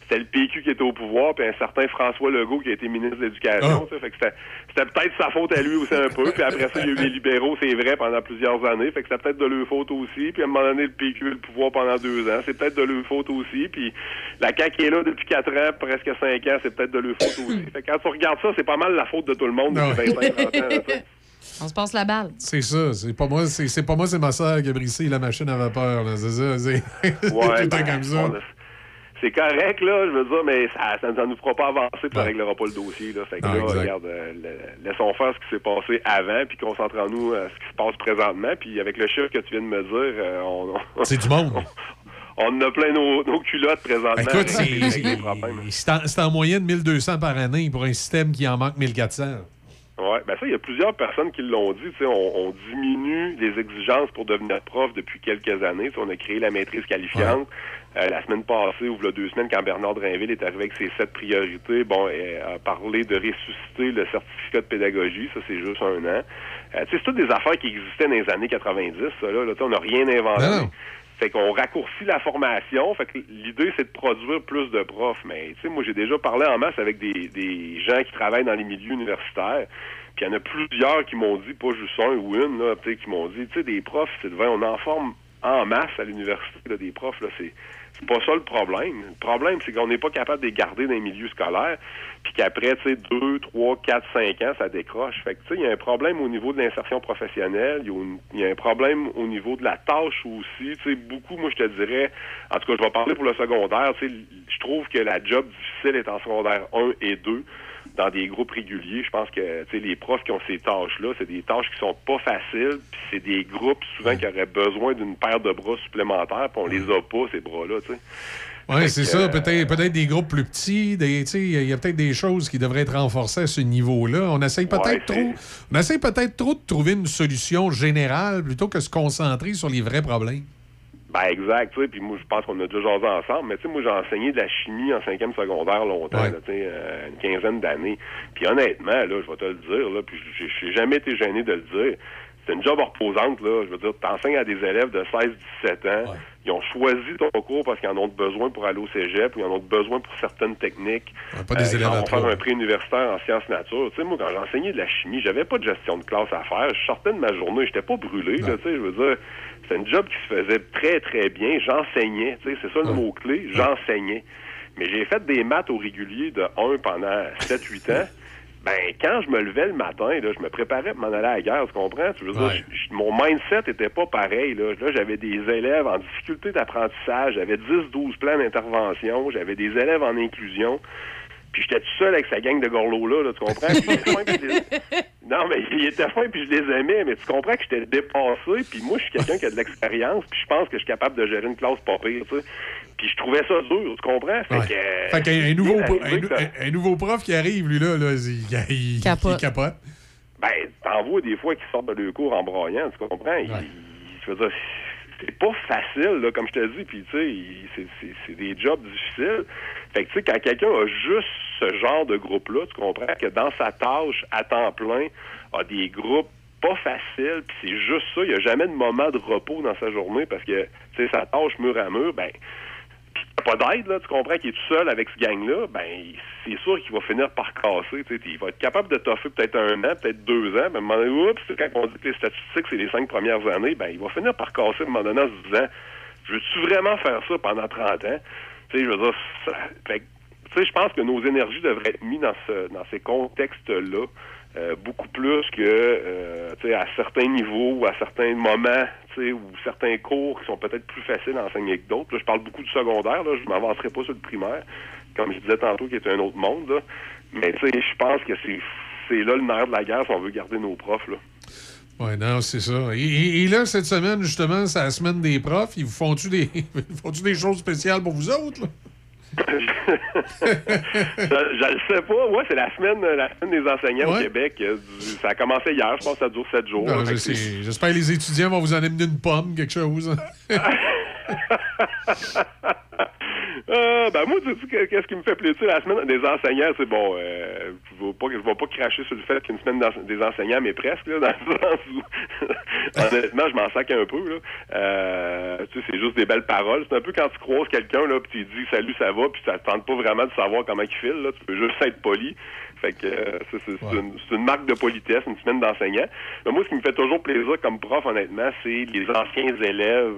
c'était le PQ qui était au pouvoir, puis un certain François Legault qui a été ministre de l'Éducation. sais, Fait que c'était, peut-être sa faute à lui aussi un peu. Puis après ça, il y a eu les libéraux, c'est vrai, pendant plusieurs années. Fait que c'était peut-être de leur faute aussi. Puis à un moment donné, le PQ a eu le pouvoir pendant deux ans. C'est peut-être de leur faute aussi. Puis la CAQ est là depuis quatre ans, presque cinq ans, c'est peut-être de leur faute aussi. Fait que quand tu regardes ça, c'est pas mal la faute de tout le monde depuis 25, 30 ans. là. On se passe la balle. C'est ça. C'est pas moi, c'est c'est pas moi, c'est ma soeur qui a brisé la machine à vapeur. là. C'est ça. C'est Ouais, tout le temps ben, comme ça. on c'est correct, là, je veux dire, mais ça ça, ça nous fera pas avancer, puis ça réglera pas le dossier, là. Fait que Non, là, exact. regarde, euh, le- laissons faire ce qui s'est passé avant, puis concentrons-nous à ce qui se passe présentement, puis avec le chiffre que tu viens de me dire, euh, on... on- C'est du monde. On en a plein nos, nos culottes présentement. Écoute, c'est- en, c'est en moyenne 1200 par année pour un système qui en manque 1400. Ouais, ben ça, il y a plusieurs personnes qui l'ont dit. Tu sais, on, on diminue les exigences pour devenir prof depuis quelques années. On a créé la maîtrise qualifiante. Euh, la semaine passée, ou deux semaines, quand Bernard Drinville est arrivé avec ses sept priorités, bon, et a parlé de ressusciter le certificat de pédagogie. Ça, c'est juste un an. Euh, tu sais, c'est toutes des affaires qui existaient dans les années 90. Ça, là, Là, tu sais, on n'a rien inventé. Non. Fait qu'on raccourcit la formation. Fait que l'idée, c'est de produire plus de profs. Mais, tu sais, moi, j'ai déjà parlé en masse avec des, des gens qui travaillent dans les milieux universitaires. Puis il y en a plusieurs qui m'ont dit, pas juste un ou une, là, qui m'ont dit, tu sais, des profs, c'est vrai, on en forme en masse à l'université, des profs, là, c'est, c'est pas ça le problème. Le problème, c'est qu'on n'est pas capable de les garder dans les milieux scolaires, puis qu'après, tu sais, deux, trois, quatre, cinq ans, ça décroche. Fait que, tu sais, il y a un problème au niveau de l'insertion professionnelle, il y a une- il y, a un problème au niveau de la tâche aussi, tu sais, beaucoup, moi, je te dirais, en tout cas, je vais parler pour le secondaire, tu sais, je trouve que la job difficile est en secondaire 1 et 2 dans des groupes réguliers. Je pense que les profs qui ont ces tâches-là, c'est des tâches qui sont pas faciles, puis c'est des groupes souvent qui auraient besoin d'une paire de bras supplémentaires, puis on les a pas, ces bras-là. Oui, c'est ça. euh, Peut-être peut-être des groupes plus petits. Il y a peut-être des choses qui devraient être renforcées à ce niveau-là. On essaye peut-être Ouais, trop. On essaye peut-être trop de trouver une solution générale plutôt que de se concentrer sur les vrais problèmes. Ben exact, tu sais, puis moi je pense qu'on a déjà jasé ensemble, mais tu sais, moi j'ai enseigné de la chimie en cinquième secondaire longtemps, Ouais. là, tu sais, euh, une quinzaine d'années. Puis honnêtement, là, je vais te le dire, là, puis j'ai jamais été gêné de le dire. c'est une job reposante, là. Je veux dire, t'enseignes à des élèves de 16-17 ans. Ils ont choisi ton cours parce qu'ils en ont besoin pour aller au cégep ou ils en ont besoin pour certaines techniques. pas des Euh, élèves ils à vont faire un prix universitaire en sciences nature. Tu sais, moi, quand j'enseignais de la chimie, j'avais pas de gestion de classe à faire. Je sortais de ma journée, j'étais pas brûlé, là, tu sais, je veux dire. C'était une job qui se faisait très, très bien. J'enseignais, tu sais, c'est ça le mot-clé, j'enseignais. Mais j'ai fait des maths au régulier de 1 pendant 7-8 ans. Ben, quand je me levais le matin, là, je me préparais pour m'en aller à la guerre, tu comprends? Tu veux dire, Ouais. je- je- mon mindset était pas pareil. Là, là j'avais des élèves en difficulté d'apprentissage, j'avais 10-12 plans d'intervention, j'avais des élèves en inclusion. Puis j'étais tout seul avec sa gang de gorlots-là, là, tu comprends? Puis j'étais fin, puis je les- Non, mais il était fin, puis je les aimais, mais tu comprends que j'étais dépassé, puis moi, je suis quelqu'un qui a de l'expérience, puis je pense que je suis capable de gérer une classe pas pire, tu sais. Puis je trouvais ça dur, tu comprends? Fait que... euh, Fait qu'un un nouveau, il est pro- arrivé un, que un- un nouveau prof qui arrive, lui, là, là il, il- il- Capote. il capote. Ben, t'en vois des fois qui sortent de leur cours en broyant, tu comprends? Il- je veux dire, c'est pas facile, là, comme je te dis, puis tu sais, il- c'est- c'est- c'est des jobs difficiles. Fait que tu sais, quand quelqu'un a juste ce genre de groupe-là, tu comprends que dans sa tâche à temps plein, a des groupes pas faciles, puis c'est juste ça, il n'y a jamais de moment de repos dans sa journée parce que, tu sais, sa tâche mur à mur, ben, pas d'aide, là, tu comprends qu'il est tout seul avec ce gang-là, ben, c'est sûr qu'il va finir par casser. Il va être capable de toffer peut-être un an, peut-être deux ans, mais à un moment donné, oups, quand on dit que les statistiques, c'est les cinq premières années, ben, il va finir par casser à un moment donné en se disant, veux-tu vraiment faire ça pendant 30 ans? Tu sais, je veux dire, ça- tu sais, je pense que nos énergies devraient être mises dans, ce, dans ces contextes-là, euh, beaucoup plus que, euh, à certains niveaux ou à certains moments, ou certains cours qui sont peut-être plus faciles à enseigner que d'autres. Je parle beaucoup du secondaire, là, je m'avancerai pas sur le primaire, comme je disais tantôt, qui est un autre monde, là. Mais, je pense que c'est c'est là le nerf de la guerre si on veut garder nos profs, là. Ouais, non, c'est ça. Et, là, cette semaine, justement, c'est la semaine des profs. Ils vous font-tu des, font-tu des choses spéciales pour vous autres? là? je, le sais pas. Ouais, c'est la semaine, la semaine des enseignants au. Québec. Euh, du- Ça a commencé hier. Je pense que ça dure sept jours. Non, je sais. J'espère que les étudiants vont vous en amener une pomme, quelque chose. Euh, ben moi, tu sais, que- qu'est-ce qui me fait plaisir la semaine des enseignants, c'est bon, euh, je vais pas, je vais pas cracher sur le fait qu'une semaine des enseignants, mais presque, là, dans le sens où, honnêtement, je m'en sac un peu, là. Euh, tu sais, c'est juste des belles paroles. C'est un peu quand tu croises quelqu'un, là, puis tu dis salut, ça va, puis ça te tente pas vraiment de savoir comment il file, là. Tu peux juste être poli. Fait que euh, c'est une, c'est une marque de politesse, une semaine d'enseignants. Mais moi, ce qui me fait toujours plaisir comme prof, honnêtement, c'est les anciens élèves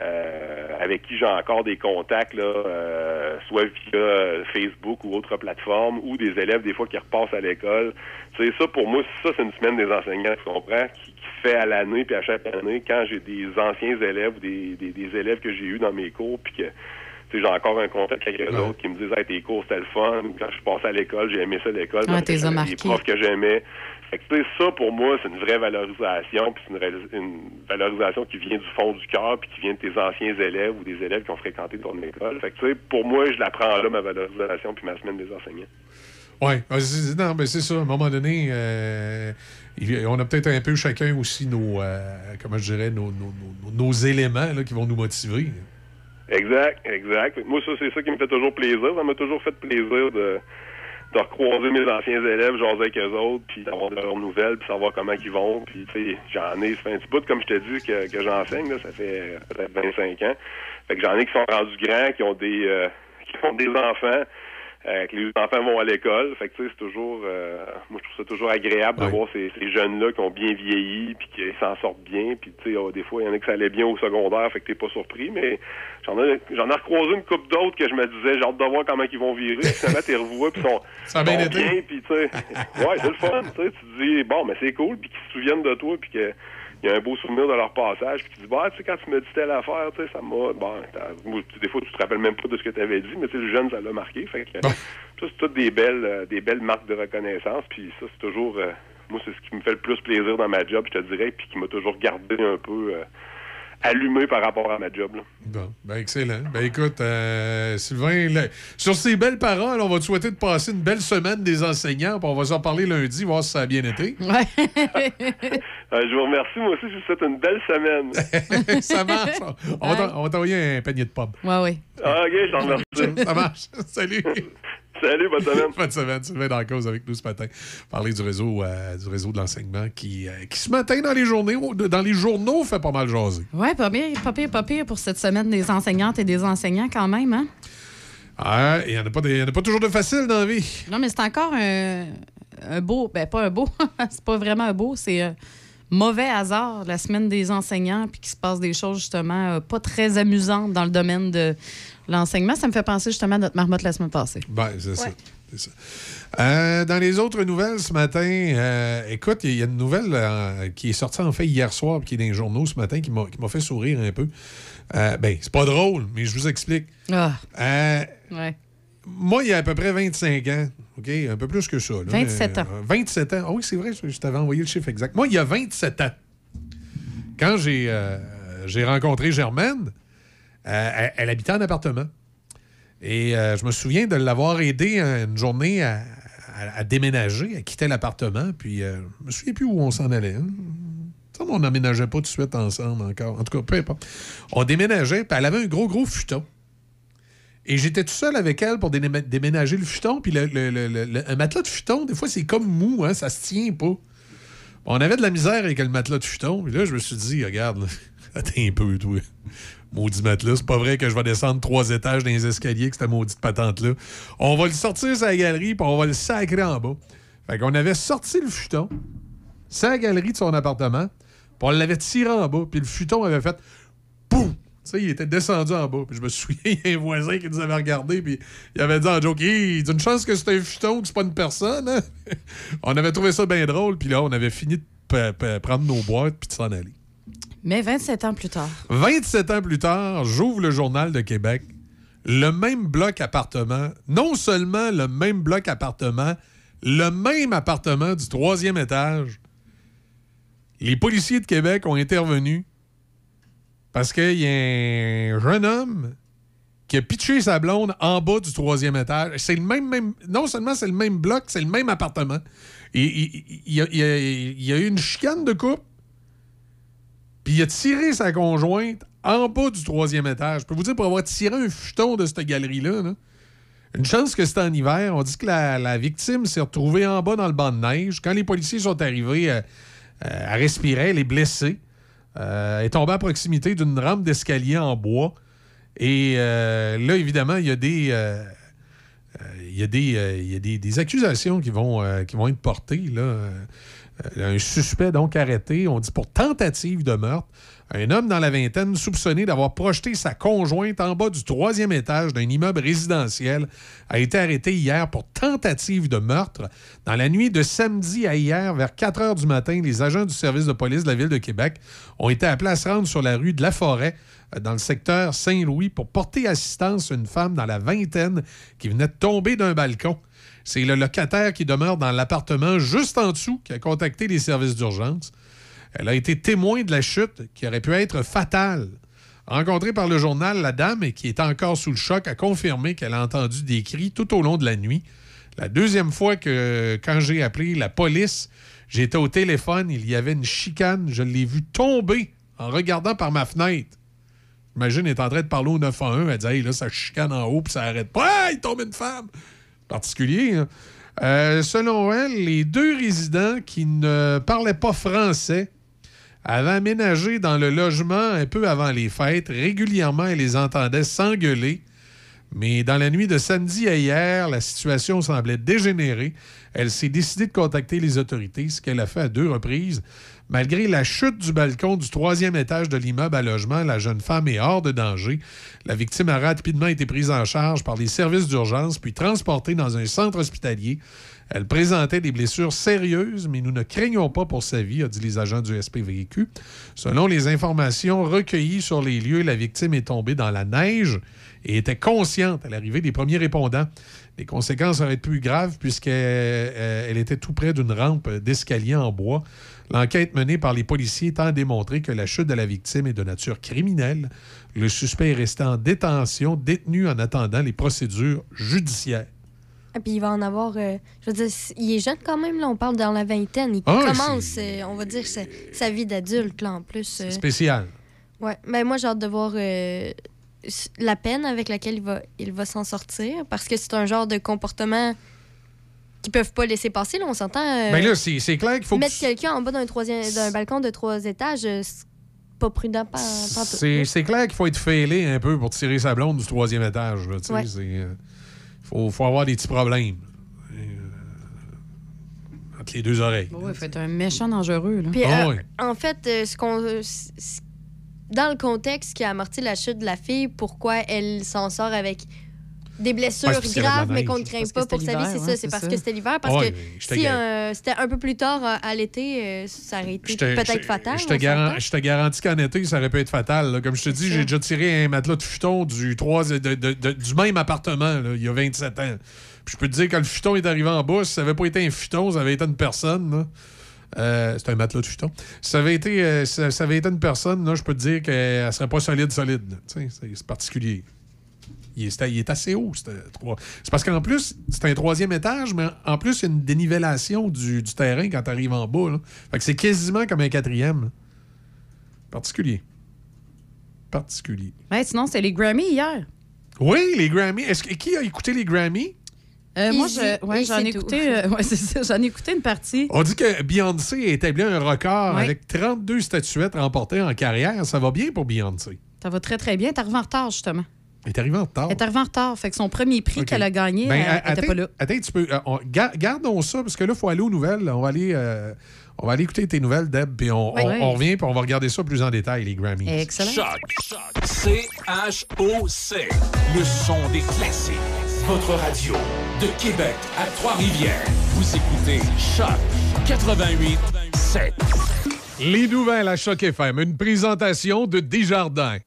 euh, avec qui j'ai encore des contacts, là, euh, soit via Facebook ou autre plateforme, ou des élèves des fois qui repassent à l'école. C'est ça pour moi, ça c'est une semaine des enseignants, tu comprends, qui, qui se fait à l'année puis à chaque année quand j'ai des anciens élèves ou des, des, des élèves que j'ai eus dans mes cours puis que tu sais, j'ai encore un contact avec eux autres qui me disent hey, tes cours c'était le fun ou quand je suis passé à l'école j'ai aimé ça l'école Ouais, marqué. des profs que j'aimais fait que, tu sais, ça, pour moi, c'est une vraie valorisation, puis c'est une, une valorisation qui vient du fond du cœur, puis qui vient de tes anciens élèves ou des élèves qui ont fréquenté ton école. Fait que, tu sais, pour moi, je la prends là, ma valorisation, puis ma semaine des enseignants. Oui, non, mais c'est ça. À un moment donné, euh, on a peut-être un peu chacun aussi nos, euh, comment je dirais, nos, nos, nos- nos éléments là, qui vont nous motiver. Exact, exact. Moi, ça, c'est ça qui me fait toujours plaisir. Ça m'a toujours fait plaisir de, de recroiser mes anciens élèves, jaser avec eux autres, puis d'avoir de leurs nouvelles, puis savoir comment ils vont. Puis, tu sais, j'en ai, ça fait un petit bout, comme je te dis, que, que j'enseigne, là, ça fait euh, peut-être 25 ans. Fait que j'en ai qui sont rendus grands, qui ont des, euh, qui ont des enfants, euh, que les enfants vont à l'école. Fait que, tu sais, c'est toujours, euh, moi, je trouve ça toujours agréable de voir ces, ces jeunes-là qui ont bien vieilli, puis qui s'en sortent bien. Puis, tu sais, oh, des fois, il y en a que ça allait bien au secondaire, fait que t'es pas surpris, mais j'en ai, j'en ai recroisé une couple d'autres que je me disais, j'ai hâte de voir comment ils vont virer. Puis, finalement, t'es revois, puis ils sont, Ça bien sont été. bien, puis, tu sais, ouais, c'est le fun, tu sais. Tu te dis, bon, mais c'est cool, puis qu'ils se souviennent de toi, puis que il y a un beau souvenir de leur passage, puis tu dis, bah, tu sais, quand tu me dis telle affaire, tu sais, ça m'a. Bon, des fois, tu te rappelles même pas de ce que tu avais dit, mais tu sais, le jeune, ça l'a marqué. Fait que, ça, c'est toutes des belles, euh, des belles marques de reconnaissance, puis ça, c'est toujours. euh, moi, c'est ce qui me fait le plus plaisir dans ma job, je te dirais, puis qui m'a toujours gardé un peu euh, allumé par rapport à ma job, là. Bon, ben excellent. Ben écoute, euh, Sylvain, là, sur ces belles paroles, on va te souhaiter de passer une belle semaine des enseignants, on va s'en parler lundi, voir si ça a bien été. Euh, je vous remercie, moi aussi, je vous souhaite une belle semaine. ça marche. On va t'en- on va t'envoyer un panier de pommes. Ouais, oui. Ah, ok, je t'en remercie. Ça marche. Salut. Salut, bonne semaine. bonne semaine. Sylvain dans la cause avec nous ce matin. Parler du réseau, euh, du réseau de l'enseignement qui, euh, qui, ce matin, dans les, journées, dans les journaux, fait pas mal jaser. Oui, pas pire, pas pire, pas pire pour cette semaine des enseignantes et des enseignants quand même, hein? Ah, il n'y en, a pas de- il y en a pas toujours de facile dans la vie. Non, mais c'est encore un, un beau, ben pas un beau, c'est pas vraiment un beau, c'est un mauvais hasard, la semaine des enseignants, puis qu'il se passe des choses justement euh, pas très amusantes dans le domaine de l'enseignement. Ça me fait penser justement à notre marmotte la semaine passée. Ben, c'est ça. Euh, dans les autres nouvelles ce matin, euh, écoute, il y a une nouvelle euh, qui est sortie en fait hier soir, puis qui est dans les journaux ce matin, qui m'a qui m'a fait sourire un peu. Euh, ben, c'est pas drôle, mais je vous explique. Ah. Euh, Ouais. Moi, il y a à peu près 25 ans, OK? Un peu plus que ça. là. 27 ans. Euh, 27 ans. Ah oui, c'est vrai, je t'avais envoyé le chiffre exact. Moi, il y a 27 ans, quand j'ai euh, rencontré Germaine, euh, elle, elle habitait en appartement. Et euh, je me souviens de l'avoir aidé une journée à, à- à déménager, à quitter l'appartement. Puis euh, je me souviens plus où on s'en allait. hein. Qu'on n'emménageait pas tout de suite ensemble encore. En tout cas, peu importe. On déménageait, puis elle avait un gros, gros futon. Et j'étais tout seul avec elle pour démé- déménager le futon. Puis le, un matelas de futon, des fois, c'est comme mou, hein, ça se tient pas. On avait de la misère avec le matelas de futon. Puis là, je me suis dit, regarde, attends un peu, toi. Maudit matelas. C'est pas vrai que je vais descendre trois étages dans les escaliers que cette maudite patente-là. On va le sortir la galerie, puis on va le sacrer en bas. Fait qu'on avait sorti le futon, la galerie de son appartement, puis on l'avait tiré en bas, puis le futon avait fait! Tu sais, il était descendu en bas. Puis je me souviens, il y a un voisin qui nous avait regardé, puis il avait dit en joke, Hey, il dit une chance que c'est un futon, que c'est pas une personne. hein? on avait trouvé ça bien drôle, puis là, on avait fini de prendre nos boîtes, puis de s'en aller. Mais 27 ans plus tard. 27 ans plus tard, j'ouvre le Journal de Québec. Le même bloc appartement, non seulement le même bloc appartement, le même appartement du troisième étage. Les policiers de Québec ont intervenu parce qu'il y a un jeune homme qui a pitché sa blonde en bas du troisième étage. C'est le même, même. Non seulement c'est le même bloc, c'est le même appartement. Il y, a- eu une chicane de couple. Puis il a tiré sa conjointe en bas du troisième étage. Je peux vous dire, pour avoir tiré un futon de cette galerie-là, là, une chance que c'était en hiver. On dit que la, victime s'est retrouvée en bas dans le banc de neige. Quand les policiers sont arrivés, euh, euh, elle respirait, elle est blessée. Euh, est tombée à proximité d'une rampe d'escalier en bois. Et euh, là, évidemment, il y a des. euh, il y a, des, il y a des, des accusations qui vont, qui vont être portées. Un suspect donc arrêté, on dit pour tentative de meurtre. Un homme dans la vingtaine soupçonné d'avoir projeté sa conjointe en bas du troisième étage d'un immeuble résidentiel a été arrêté hier pour tentative de meurtre. Dans la nuit de samedi à hier, vers 4 heures du matin, les agents du service de police de la Ville de Québec ont été appelés à se rendre sur la rue de la Forêt, euh, dans le secteur Saint-Louis, pour porter assistance à une femme dans la vingtaine qui venait de tomber d'un balcon. C'est le locataire qui demeure dans l'appartement juste en dessous qui a contacté les services d'urgence. Elle a été témoin de la chute qui aurait pu être fatale. Rencontrée par le journal, la dame, qui est encore sous le choc, a confirmé qu'elle a entendu des cris tout au long de la nuit. La deuxième fois que, quand j'ai appelé la police, j'étais au téléphone, il y avait une chicane, je l'ai vue tomber en regardant par ma fenêtre. Imagine, elle est en train de parler au 911, elle dit Hey, là, ça chicane en haut, puis ça arrête pas. Ah, il tombe une femme! Particulier, hein? Euh, selon elle, les deux résidents qui ne parlaient pas français avaient aménagé dans le logement un peu avant les fêtes. Régulièrement, elle les entendait s'engueuler. Mais dans la nuit de samedi à hier, la situation semblait dégénérer. Elle s'est décidée de contacter les autorités, ce qu'elle a fait à deux reprises. Malgré la chute du balcon du troisième étage de l'immeuble à logement, la jeune femme est hors de danger. La victime a rapidement été prise en charge par les services d'urgence puis transportée dans un centre hospitalier. Elle présentait des blessures sérieuses, mais nous ne craignons pas pour sa vie, a dit les agents du SPVQ. Selon les informations recueillies sur les lieux, la victime est tombée dans la neige et était consciente à l'arrivée des premiers répondants. Les conséquences auraient été plus graves puisqu'elle elle était tout près d'une rampe d'escalier en bois. L'enquête menée par les policiers tend à démontrer que la chute de la victime est de nature criminelle. Le suspect est resté en détention, détenu en attendant les procédures judiciaires. Et puis il va en avoir. euh, je veux dire, il est jeune quand même, là. On parle dans la vingtaine. Il Ah, commence, euh, on va dire, sa, sa vie d'adulte, là, en plus. euh. Spécial. Ouais. Ben, moi, j'ai hâte de voir euh, la peine avec laquelle il va, il va s'en sortir, parce que c'est un genre de comportement qu'ils peuvent pas laisser passer. Là, on s'entend. Ben là, c'est c'est clair qu'il faut mettre quelqu'un en bas d'un troisième, d'un balcon de trois étages, c'est pas prudent pas, C'est c'est clair qu'il faut être fêlé un peu pour tirer sa blonde du troisième étage. là, tu sais, Ouais. c'est, faut, faut avoir des petits problèmes. Euh, entre les deux oreilles. Oui, il faut être un méchant dangereux. Là. Puis, Ah euh. En fait, euh, ce qu'on, dans le contexte qui a amorti la chute de la fille, pourquoi elle s'en sort avec des blessures Ouais, graves, mais qu'on ne craint pas pour sa vie, c'est ça. c'est C'est parce que c'était l'hiver. Parce que si euh, c'était un peu plus tard euh, à l'été, euh, ça aurait été peut-être fatal. Je te, garantis qu'en été, ça aurait pu être fatal. Comme je te dis, j'ai déjà tiré un matelas de futon du, même appartement là, il y a 27 ans. Puis je peux te dire, quand le futon est arrivé en bas, si ça n'avait pas été un futon, ça avait été une personne. Euh, c'est un matelas de futon. Si ça avait été, euh, si ça, ça avait été une personne, là, je peux te dire qu'elle ne serait pas solide, solide. c'est particulier. Il est, il est assez haut. c'était trois- C'est parce qu'en plus, c'est un troisième étage, mais en plus, il y a une dénivellation du, du terrain quand tu arrives en bas. là. Fait que c'est quasiment comme un quatrième. Particulier. Particulier. Ouais, sinon, c'est les Grammy hier. Oui, les Grammys. Est-ce que- qui a écouté les Grammys? Euh, moi, je, ouais, j'en ai écouté, euh, ouais, j'en ai écouté une partie. On dit que Beyoncé a établi un record Ouais. avec 32 statuettes remportées en carrière. Ça va bien pour Beyoncé. Ça va très, très bien. T'es arrivé en retard, justement. Elle est arrivée en retard. Elle est arrivée en retard. Fait que son premier prix Ok. qu'elle a gagné, Ben, elle, a- elle était attends, pas là. attends, tu peux. euh, on- ga- gardons ça, parce que là, il faut aller aux nouvelles. On va aller, euh, on va aller écouter tes nouvelles, Deb, puis on, Oui. on- Oui. on revient, puis on va regarder ça plus en détail, les Grammys. Excellent. Choc. C-H-O-C. Le son des classiques. Votre radio de Québec à Trois-Rivières. Vous écoutez Choc 88 7. Les nouvelles à Choc FM, une présentation de Desjardins.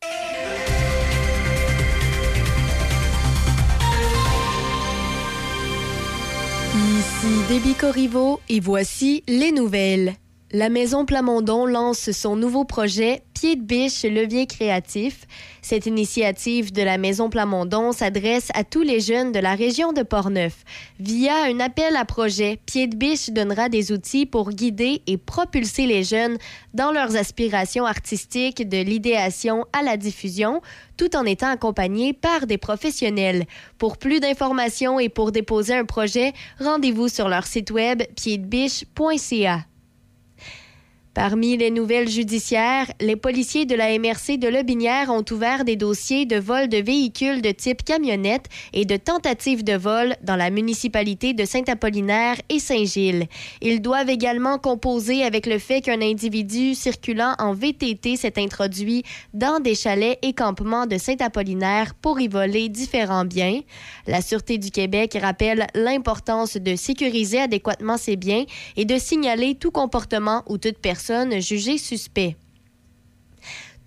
Corriveau et voici les nouvelles. La Maison Plamondon lance son nouveau projet Pied de biche levier créatif. Cette initiative de la Maison Plamondon s'adresse à tous les jeunes de la région de Portneuf. Via un appel à projet, Pied de biche donnera des outils pour guider et propulser les jeunes dans leurs aspirations artistiques de l'idéation à la diffusion, tout en étant accompagnés par des professionnels. Pour plus d'informations et pour déposer un projet, rendez-vous sur leur site web pieddebiche.ca. Parmi les nouvelles judiciaires, les policiers de la MRC de Lobinière ont ouvert des dossiers de vol de véhicules de type camionnette et de tentatives de vol dans la municipalité de Saint-Apollinaire et Saint-Gilles. Ils doivent également composer avec le fait qu'un individu circulant en VTT s'est introduit dans des chalets et campements de Saint-Apollinaire pour y voler différents biens. La Sûreté du Québec rappelle l'importance de sécuriser adéquatement ces biens et de signaler tout comportement ou toute personne jugée suspect.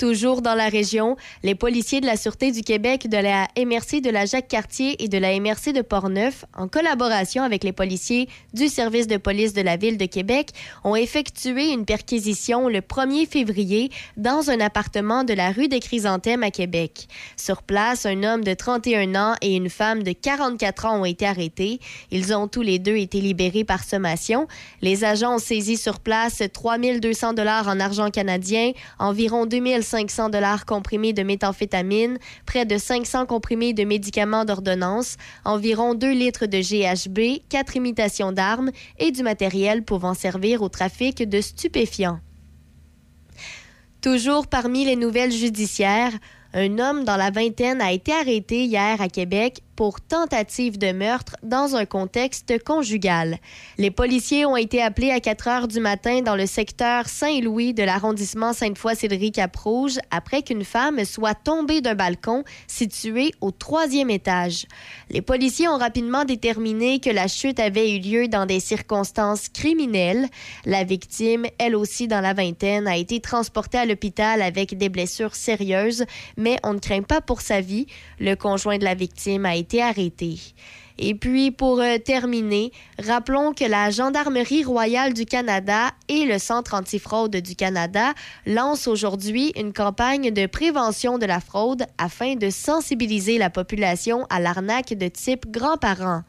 Toujours dans la région, les policiers de la Sûreté du Québec, de la MRC de la Jacques-Cartier et de la MRC de Portneuf, en collaboration avec les policiers du service de police de la Ville de Québec, ont effectué une perquisition le 1er février dans un appartement de la rue des Chrysanthèmes à Québec. Sur place, un homme de 31 ans et une femme de 44 ans ont été arrêtés. Ils ont tous les deux été libérés par sommation. Les agents ont saisi sur place 3200 dollars en argent canadien, environ 2500 dollars comprimés de méthamphétamine, près de 500 comprimés de médicaments d'ordonnance, environ 2 litres de GHB, 4 imitations d'armes et du matériel pouvant servir au trafic de stupéfiants. Toujours parmi les nouvelles judiciaires, un homme dans la vingtaine a été arrêté hier à Québec pour tentative de meurtre dans un contexte conjugal. Les policiers ont été appelés à 4 heures du matin dans le secteur Saint-Louis de l'arrondissement Sainte-Foy-Cédric-Cap-Rouge après qu'une femme soit tombée d'un balcon situé au troisième étage. Les policiers ont rapidement déterminé que la chute avait eu lieu dans des circonstances criminelles. La victime, elle aussi dans la vingtaine, a été transportée à l'hôpital avec des blessures sérieuses, mais on ne craint pas pour sa vie. Le conjoint de la victime a été Et puis, pour euh, terminer, rappelons que la Gendarmerie royale du Canada et le Centre antifraude du Canada lancent aujourd'hui une campagne de prévention de la fraude afin de sensibiliser la population à l'arnaque de type grands-parents.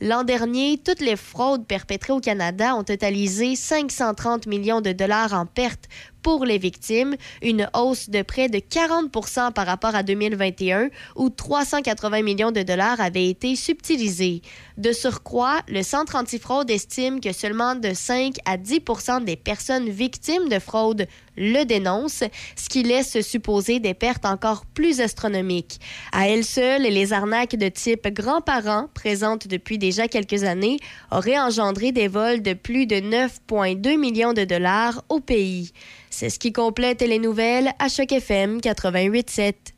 L'an dernier, toutes les fraudes perpétrées au Canada ont totalisé 530 millions de dollars en pertes pour les victimes, une hausse de près de 40% par rapport à 2021, où 380 millions de dollars avaient été subtilisés. De surcroît, le Centre antifraude estime que seulement de 5 à 10% des personnes victimes de fraude le dénoncent, ce qui laisse supposer des pertes encore plus astronomiques. À elles seules, les arnaques de type grands-parents, présentes depuis déjà quelques années, auraient engendré des vols de plus de 9,2 millions de dollars au pays. C'est ce qui complète les nouvelles à Choc FM 88.7.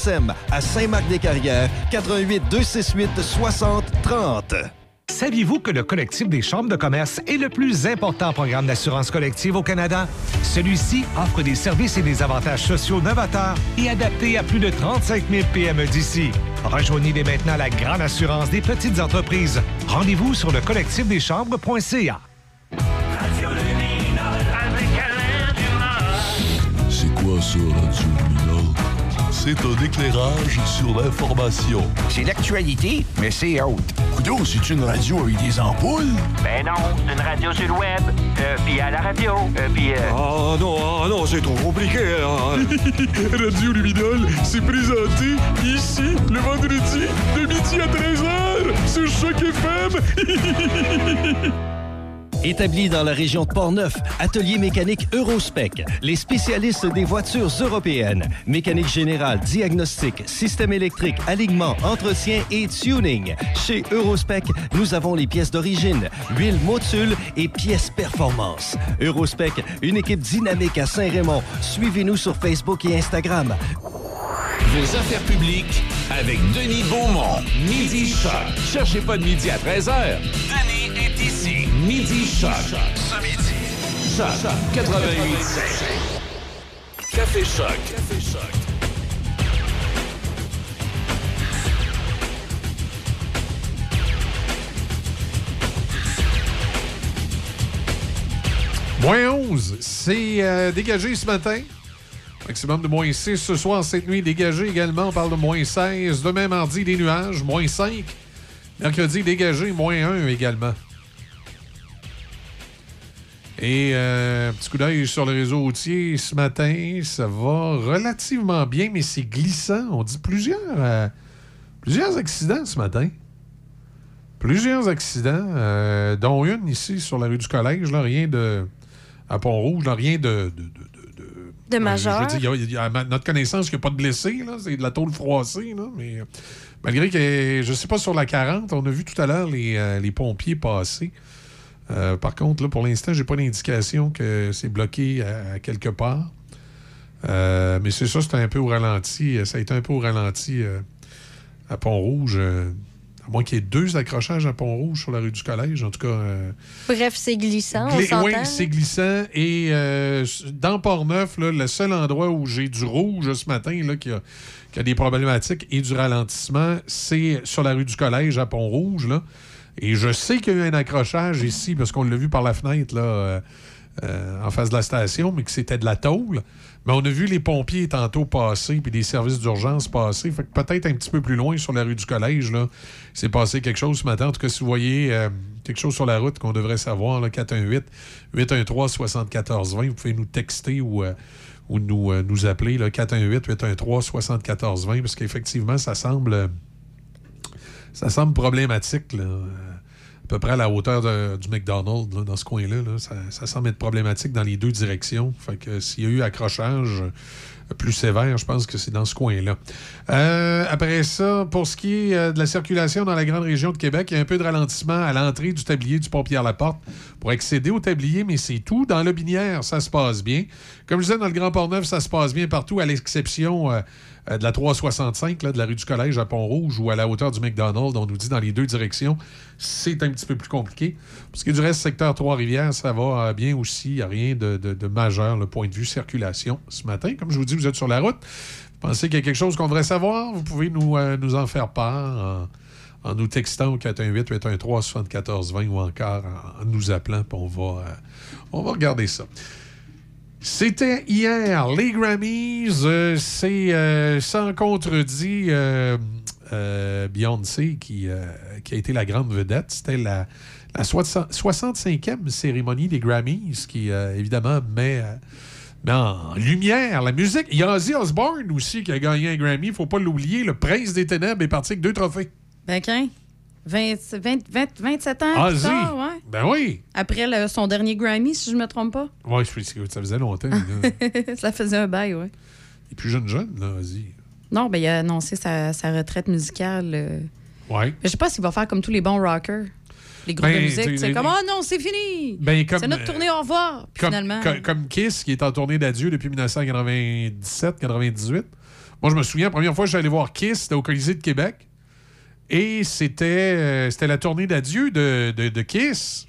à Saint-Marc-des-Carrières, 88 268 60 30. Saviez-vous que le collectif des chambres de commerce est le plus important programme d'assurance collective au Canada? Celui-ci offre des services et des avantages sociaux novateurs et adaptés à plus de 35 000 PME d'ici. Rejoignez dès maintenant la grande assurance des petites entreprises. Rendez-vous sur le collectifdeschambres.ca. C'est quoi ça, Radio? C'est un éclairage sur l'information. C'est l'actualité, mais c'est haute. Coudon, c'est une radio avec des ampoules? Ben non, c'est une radio sur le web. Euh, puis à la radio. Euh, puis. Ah non, ah non, c'est trop compliqué. hein. Radio Luminol, c'est présenté ici le vendredi de midi à 13h sur Choc FM. Établi dans la région de Portneuf, Atelier mécanique Eurospec, les spécialistes des voitures européennes. Mécanique générale, diagnostic, système électrique, alignement, entretien et tuning. Chez Eurospec, nous avons les pièces d'origine, huile motule et pièces performance. Eurospec, une équipe dynamique à Saint-Raymond. Suivez-nous sur Facebook et Instagram. Vos affaires publiques avec Denis Beaumont. Midi Choc. Cherchez pas de midi à 13h. Denis est ici. Midi Choc. Ce midi. Choc 88 Café Choc. Café Choc. Moins 11, c'est euh, dégagé ce matin. Maximum de moins 6 ce soir, cette nuit dégagé également. On parle de moins 16. Demain, mardi, des nuages, moins 5. Mercredi, dégagé, moins 1 également. Et euh, petit coup d'œil sur le réseau routier ce matin, ça va relativement bien, mais c'est glissant. On dit plusieurs, euh, plusieurs accidents ce matin. Plusieurs accidents, euh, dont une ici sur la rue du Collège, là, rien de. à Pont-Rouge, là, rien de. de, de- De majeur. je veux dire, il y a- il y a- à notre connaissance, il n'y a pas de blessés. C'est de la tôle froissée, là. Mais malgré que, je sais pas, sur la 40, on a vu tout à l'heure les, les pompiers passer. Euh, par contre, là, pour l'instant, j'ai pas d'indication que c'est bloqué à, à quelque part. Euh, mais c'est ça, c'était un peu au ralenti. Ça a été un peu au ralenti euh, à Pont-Rouge. euh, à moins qu'il y ait deux accrochages à Pont-Rouge sur la rue du Collège. En tout cas, euh, Bref, c'est glissant, Gli-. Oui, c'est glissant. Et euh, dans Port-Neuf, là, le seul endroit où j'ai du rouge ce matin, là, qui, a, qui a des problématiques et du ralentissement, c'est sur la rue du Collège à Pont-Rouge. là. Et je sais qu'il y a eu un accrochage ici, parce qu'on l'a vu par la fenêtre, là, euh, euh, en face de la station, mais que c'était de la tôle. Mais on a vu les pompiers tantôt passer, puis des services d'urgence passer. Fait que peut-être un petit peu plus loin sur la rue du Collège, là, c'est passé quelque chose ce matin. En tout cas, si vous voyez euh, quelque chose sur la route qu'on devrait savoir, là, 418-813-7420, vous pouvez nous texter ou, ou nous, euh, nous appeler, là, 418-813-7420, parce qu'effectivement, ça semble, ça semble problématique. Là, euh, à peu près à la hauteur de- du McDonald's, dans ce coin-là. là. Ça, ça semble être problématique dans les deux directions. Fait que s'il y a eu accrochage plus sévère, je pense que c'est dans ce coin-là. Euh, après ça, pour ce qui est euh, de la circulation dans la grande région de Québec, il y a un peu de ralentissement à l'entrée du tablier du pont Pierre-Laporte pour accéder au tablier, mais c'est tout. Dans le Binière, ça se passe bien. Comme je disais, dans le Grand Port-Neuf, ça se passe bien partout, à l'exception euh, de la 365, là, de la rue du Collège à Pont-Rouge ou à la hauteur du McDonald's, on nous dit dans les deux directions, c'est un petit peu plus compliqué. Parce que du reste, secteur Trois-Rivières, ça va euh, bien aussi. Il n'y a rien de, majeur, le point de vue circulation ce matin. Comme je vous dis, vous êtes sur la route. Pensez qu'il y a quelque chose qu'on devrait savoir? Vous pouvez nous, euh, en faire part en, nous textant au 418-813-7420 ou encore en, nous appelant, puis on va regarder ça. C'était hier, les Grammys. euh, c'est euh, sans contredit euh, Beyoncé qui, a été la grande vedette. C'était la, la soixante- 65e cérémonie des Grammys qui, évidemment, met, en lumière la musique. Il y a Osbourne aussi qui a gagné un Grammy. Il faut pas l'oublier. Le prince des ténèbres est parti avec deux trophées. Ben? 20, 20, 20, 27 ans plus tard, ouais. Ben oui. Après le- son dernier Grammy, si je me trompe pas. Que ça faisait longtemps. ça faisait un bail, ouais. Il est plus jeune, jeune, là, Ozzy. Non, ben, il a annoncé sa, sa retraite musicale. euh. Ouais. Mais Je sais pas s'il va faire comme tous les bons rockers. Les groupes Ben, de musique, c'est comme, oh non, c'est fini! Ben, comme, c'est notre euh, tournée, au revoir! Puis Comme, finalement. co- comme Kiss, qui est en tournée d'adieu depuis 1997-98. Moi, je me souviens, la première fois que j'allais voir Kiss, c'était au Colisée de Québec. Et c'était euh, c'était la tournée d'adieu de, de, de Kiss.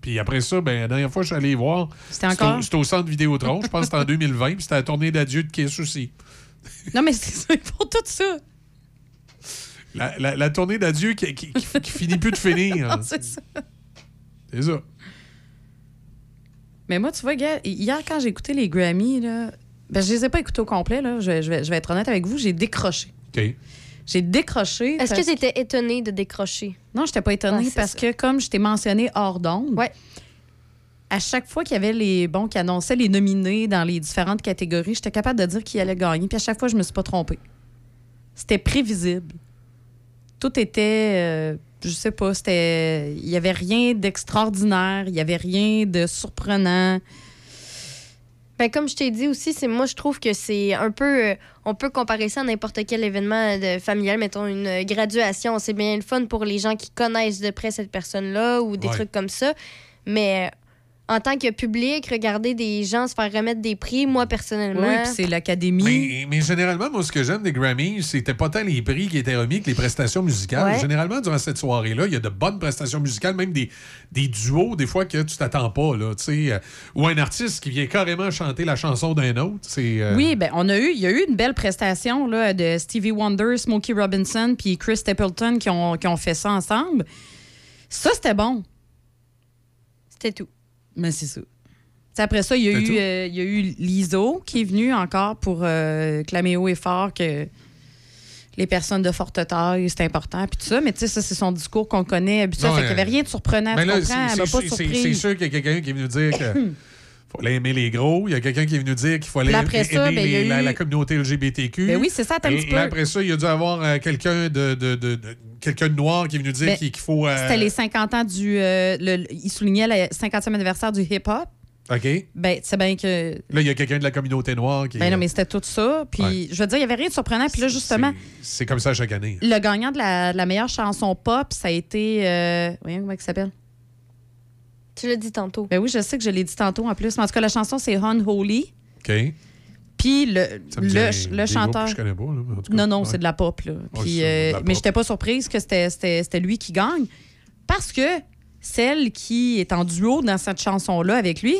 Puis après ça, ben, la dernière fois je suis allé voir, C'était encore? au, c'était au centre Vidéotron. je pense que c'était en 2020. Puis c'était la tournée d'adieu de Kiss aussi. Non, mais c'est ça, font tout ça. La, la- la tournée d'adieu qui, qui, qui- qui finit plus de finir. C'est ça. C'est ça. Mais moi, tu vois, gars, hier, quand j'ai écouté les Grammys, là, ben, je les ai pas écoutés au complet, là. Je, je vais, je vais être honnête avec vous, j'ai décroché. OK. J'ai décroché. Est-ce que tu étais étonné de décrocher? Non, je n'étais pas étonnée Ah, parce ça. que, comme je t'ai mentionné hors d'onde, à chaque fois qu'il y avait les bons qui annonçaient les nominés dans les différentes catégories, j'étais capable de dire qui allait gagner. Puis à chaque fois, je me suis pas trompée. C'était prévisible. Tout était, euh, je sais pas, c'était, il y avait rien d'extraordinaire, il y avait rien de surprenant. Ben, comme je t'ai dit aussi, c'est moi je trouve que c'est un peu euh, on peut comparer ça à n'importe quel événement de familial, mettons une graduation, c'est bien le fun pour les gens qui connaissent de près cette personne-là ou des Ouais. trucs comme ça, mais euh, en tant que public, regarder des gens se faire remettre des prix, moi personnellement, Oui, puis c'est l'académie. Mais, mais généralement, moi, ce que j'aime des Grammys, c'était pas tant les prix qui étaient remis que les prestations musicales. Ouais. Généralement, durant cette soirée-là, il y a de bonnes prestations musicales, même des, des duos, des fois que tu t'attends pas, là, tu sais. euh, ou un artiste qui vient carrément chanter la chanson d'un autre. C'est. euh, Oui, ben on a eu, il y a eu une belle prestation là, de Stevie Wonder, Smokey Robinson puis Chris Stapleton qui ont, qui ont fait ça ensemble. Ça, c'était bon. C'était tout. Mais c'est ça. T'sais, après ça, il y, a eu, euh, il y a eu Liso qui est venu encore pour euh, clamer haut et fort que les personnes de forte taille, c'est important, puis tout ça. Mais tu sais, ça, c'est son discours qu'on connaît habituellement. Non, Fait qu'il n'y avait rien de surprenant, mais là. C'est sûr qu'il y a quelqu'un qui est venu dire que. fallait aimer les gros. Il y a quelqu'un qui est venu dire qu'il fallait aimer ça, ben, les- eu- la communauté LGBTQ. Ben oui, c'est ça, un Et- petit et peu. après ça, il y a dû avoir euh, quelqu'un de, de- de- de- quelqu'un de noir qui est venu dire Ben, qu'il faut. euh, C'était les 50 ans du. euh, le- il soulignait le 50e anniversaire du hip-hop. OK. Ben, c'est bien que. Là, il y a quelqu'un de la communauté noire qui. Ben non, mais c'était tout ça. Puis, Ouais. je veux dire, il n'y avait rien de surprenant. Puis là, justement, C'est comme ça chaque année. le gagnant de la, de la meilleure chanson pop, ça a été. Voyons comment il s'appelle? Tu l'as dit tantôt. Ben oui, je sais que je l'ai dit tantôt en plus. Mais en tout cas, la chanson, c'est Unholy. OK. Puis le, Ça me le, le chanteur. que je connais pas, là, en tout cas, Non, non, ouais. c'est de la pop. Là. Puis, euh, la mais pop. j'étais pas surprise que c'était- c'était c'était lui qui gagne. Parce que celle qui est en duo dans cette chanson-là avec lui,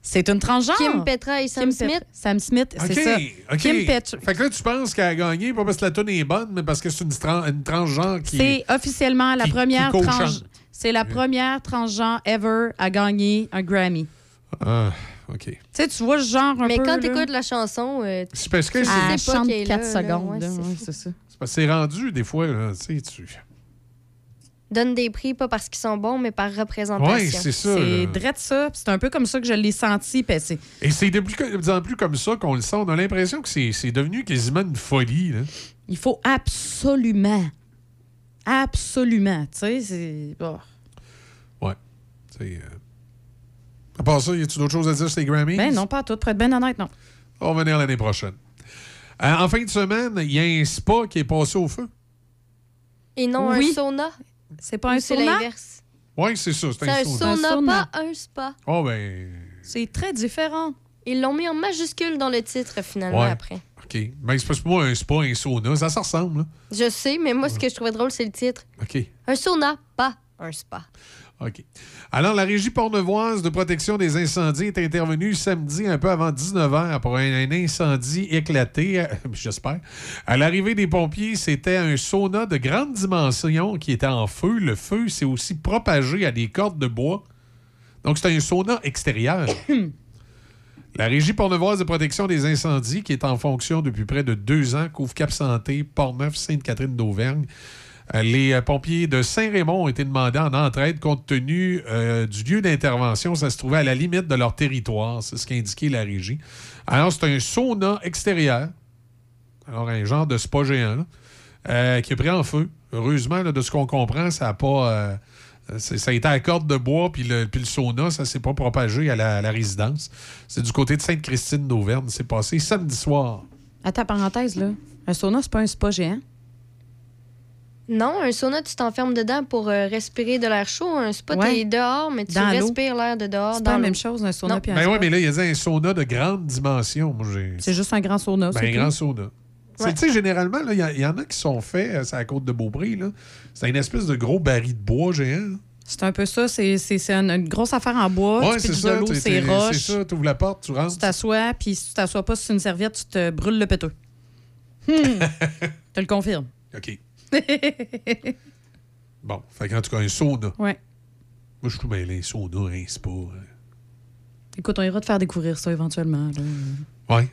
c'est une transgenre. Kim Petra et Sam Kim Pet- Smith? Sam Smith, c'est ça. OK. Kim Petra. Fait que là, tu penses qu'elle a gagné, pas parce que la tune est bonne, mais parce que c'est une, tran- une transgenre qui. C'est officiellement la qui- première qui co-chante. trans. C'est la première transgenre ever à gagner un Grammy. Ah, OK. Tu sais, tu vois genre un Mais peu. quand tu écoutes la chanson, euh, C'est parce que tu c'est chante qu'elle est 4 là, secondes. là, c'est- ouais, c'est ça. c'est parce que c'est rendu, des fois, là, tu sais, tu. donne des prix pas parce qu'ils sont bons, mais par représentation. Ouais, c'est ça. C'est drette ça. C'est un peu comme ça que je l'ai senti. c'est- Et c'est de plus, de plus en plus comme ça qu'on le sent. On a l'impression que c'est c'est devenu quasiment une folie. Là. Il faut absolument, absolument, tu sais, c'est... oh. C'est, euh, À part ça, y a-tu d'autres choses à dire sur les Grammys? Ben non, pas à tout. Pour être bien honnête, non. On va venir l'année prochaine. Euh, en fin de semaine, il y a un spa qui est passé au feu. Et non Oui. un sauna. C'est pas Ou un c'est sauna? l'inverse. Oui, c'est ça. C'est C'est un, un sauna. sauna, sauna. pas un spa. Oh, ben. C'est très différent. Ils l'ont mis en majuscule dans le titre, finalement, Ouais. après. OK. Mais c'est pas pour moi un spa, un sauna. Ça se ressemble, là. Je sais, mais moi, ce que je trouvais drôle, c'est le titre. OK. Un sauna, pas un spa. OK. Alors, la Régie pornevoise de protection des incendies est intervenue samedi un peu avant 19h pour un, incendie éclaté, euh, j'espère. À l'arrivée des pompiers, c'était un sauna de grande dimension qui était en feu. Le feu s'est aussi propagé à des cordes de bois. Donc, c'était un sauna extérieur. La Régie pornevoise de protection des incendies, qui est en fonction depuis près de deux ans, couvre Cap Santé, Portneuf, Sainte-Catherine d'Auvergne. Les euh, pompiers de Saint-Raymond ont été demandés en entraide compte tenu euh, du lieu d'intervention. Ça se trouvait à la limite de leur territoire. C'est ce qu'a indiqué la régie. Alors, c'est un sauna extérieur. Alors, un genre de spa géant, euh, qui est pris en feu. Heureusement, de ce qu'on comprend, ça a pas. ça a été à corde de bois, puis le, sauna, ça s'est pas propagé à la, à résidence. C'est du côté de Sainte-Christine d'Auvergne. C'est passé samedi soir. Attends, parenthèse, là. Un sauna, c'est pas un spa géant? Non, un sauna, tu t'enfermes dedans pour euh, respirer de l'air chaud. Un spa, Ouais. t'es dehors, mais tu Dans respires l'air de dehors. C'est dans pas la même chose, un sauna Non. puis un Ben spa. ouais, mais là, il y a un sauna de grande dimension. Moi, j'ai. C'est juste un grand sauna. Ben, c'est un tout. grand sauna. C'est- Tu sais, généralement, là, il y en a qui sont faits euh, sur la côte de Beaupré. là. C'est une espèce de gros baril de bois géant. C'est un peu ça. C'est c'est- c'est une, une grosse affaire en bois. Ouais, tu c'est ça. de l'eau, t'es- c'est roche. C'est ça. Tu ouvres la porte, tu rentres. Tu t'assois, puis si tu t'assois pas sur une serviette, tu te brûles le péteux. Hmm. Je te le confirme. OK. Bon, fait qu'en tout cas, un sauna. Ouais. Moi, je suis tout mêlé. Sauna, un spa. euh. Écoute, on ira te faire découvrir ça éventuellement. là. Ouais.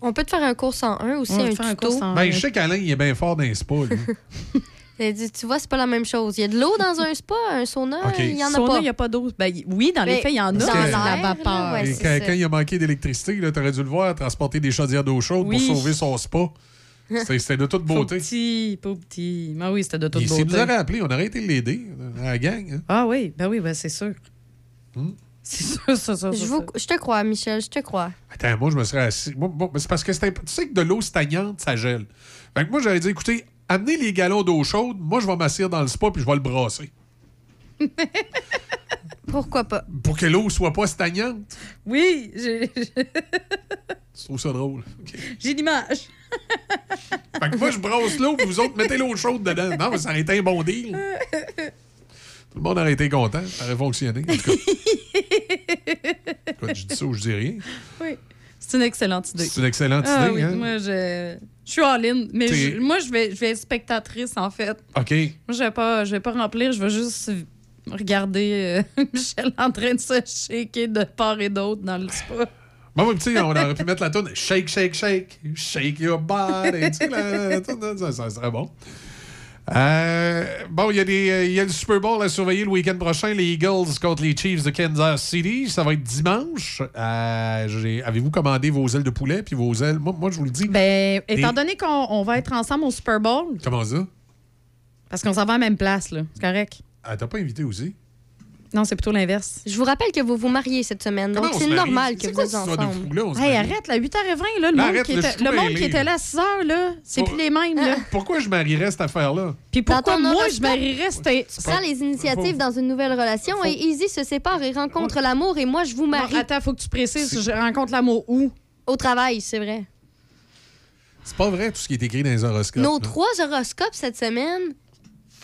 On peut te faire un cours 101 aussi, un faire un tuto? cours 101. Ben, je sais qu'Alain, il est bien fort dans un spa. lui. Il a dit, tu vois, c'est pas la même chose. Il y a de l'eau dans un spa, un sauna, il y en a Sauna, pas. il n'y a pas d'eau. Ben, oui, dans les Mais faits, il y en a. dans la vapeur. ouais, quand, quand il a manqué d'électricité, tu aurais dû le voir transporter des chaudières d'eau chaude Oui. pour sauver son spa. C'était de toute beauté. petit, pauvre petit. Mais oui, c'était de toute Il- S'il beauté. nous aurait appelé, on aurait été l'aider à la gang. hein. Ah oui, ben oui, ben c'est sûr. Hmm. C'est sûr, ça, ça, Je, vous- je te crois, Michel, je te crois. Attends, moi, je me serais assis. Moi, moi, c'est parce que c'était- tu sais que de l'eau stagnante, ça gèle. Fait que moi, j'aurais dit, écoutez, amenez les galons d'eau chaude, moi, je vais m'asseoir dans le spa puis je vais le brasser. Pourquoi pas? Pour que l'eau soit pas stagnante. Oui, j'ai Je trouve ça drôle. J'ai l'image. Fait que moi, je brasse l'eau puis vous autres, mettez l'eau chaude dedans. Non, mais ça aurait été un bon deal. Tout le monde aurait été content. Ça aurait fonctionné. En tout cas. Écoute, je dis ça ou je dis rien. Oui, c'est une excellente idée. C'est une excellente Ah idée, oui, hein? moi, je, je suis all-in. Mais T'es- je- moi, je vais, je vais être spectatrice, en fait. OK. Moi, je vais pas, je vais pas remplir, je vais juste regarder euh, Michel en train de se shaker de part et d'autre dans le spa. Bon, ouais, tu sais, on aurait pu mettre la toune Shake, shake, shake, shake your body. tu sais, la, ça, ça serait bon. Euh, bon, il y, a des, euh, y a le Super Bowl à surveiller le week-end prochain, les Eagles contre les Chiefs de Kansas City. Ça va être dimanche. Euh, Avez-vous commandé vos ailes de poulet puis vos ailes? Moi, moi je vous le dis. Ben, étant donné qu'on on va être ensemble au Super Bowl, Comment ça? parce qu'on s'en va à la même place, là. C'est correct. Ah, t'as pas invité aussi? Non, c'est plutôt l'inverse. Je vous rappelle que vous vous mariez cette semaine, donc Comment on c'est normal que vous êtes cette ensemble. Hey, arrête, là, 8h20, là, le Là, monde, arrête, qui, était, suis le tout monde mêlé, qui était là. à 6h, là, c'est Pour- plus les mêmes, là. Pourquoi je marierais cette affaire-là? Puis pourquoi moi, je marierais c'était... Tu prends les initiatives dans une nouvelle relation et Easy se sépare et rencontre l'amour et moi je vous marie. Attends, faut que tu précises, je rencontre l'amour où? Au travail, c'est vrai. C'est pas vrai tout ce qui est écrit dans les horoscopes. Nos là. trois horoscopes cette semaine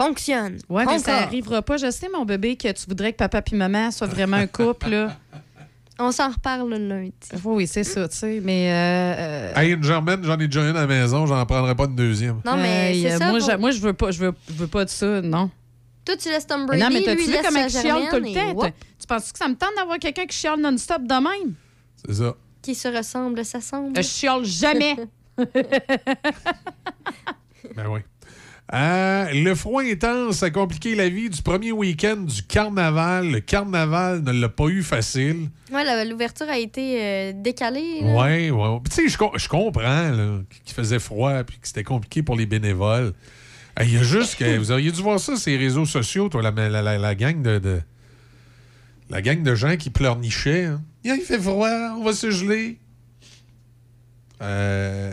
fonctionnent. Ouais, mais ça Encore. arrivera pas. Je sais, mon bébé, que tu voudrais que papa puis maman soient vraiment un couple, là. On s'en reparle le lundi. Oui, c'est ça, tu sais, mais... euh, euh, Hey, une germaine, j'en ai déjà une à la maison, j'en prendrai pas une deuxième. Non, mais hey, c'est euh, ça. Moi, je, moi, je veux pas, je veux, je veux pas de ça, non. Toi, tu laisses Tom Mais Brady, non, mais t'as-tu lui, vu sa il chiale tout le temps? Tu penses que ça me tente d'avoir quelqu'un qui chiale non-stop de même? C'est ça. qui se ressemble, ça semble. Je chiale jamais. Ben oui. Euh, le froid intense a compliqué la vie du premier week-end du carnaval. Le carnaval ne l'a pas eu facile. La- l'ouverture a été euh, décalée. là. Ouais, ouais. Tu sais, je com- je comprends qu'il faisait froid puis que c'était compliqué pour les bénévoles. Euh, Il y a juste que vous auriez dû voir ça, ces réseaux sociaux, toi, la, la- la- la gang de, de- la gang de gens qui pleurnichaient. hein. Il fait froid, on va se geler. Euh,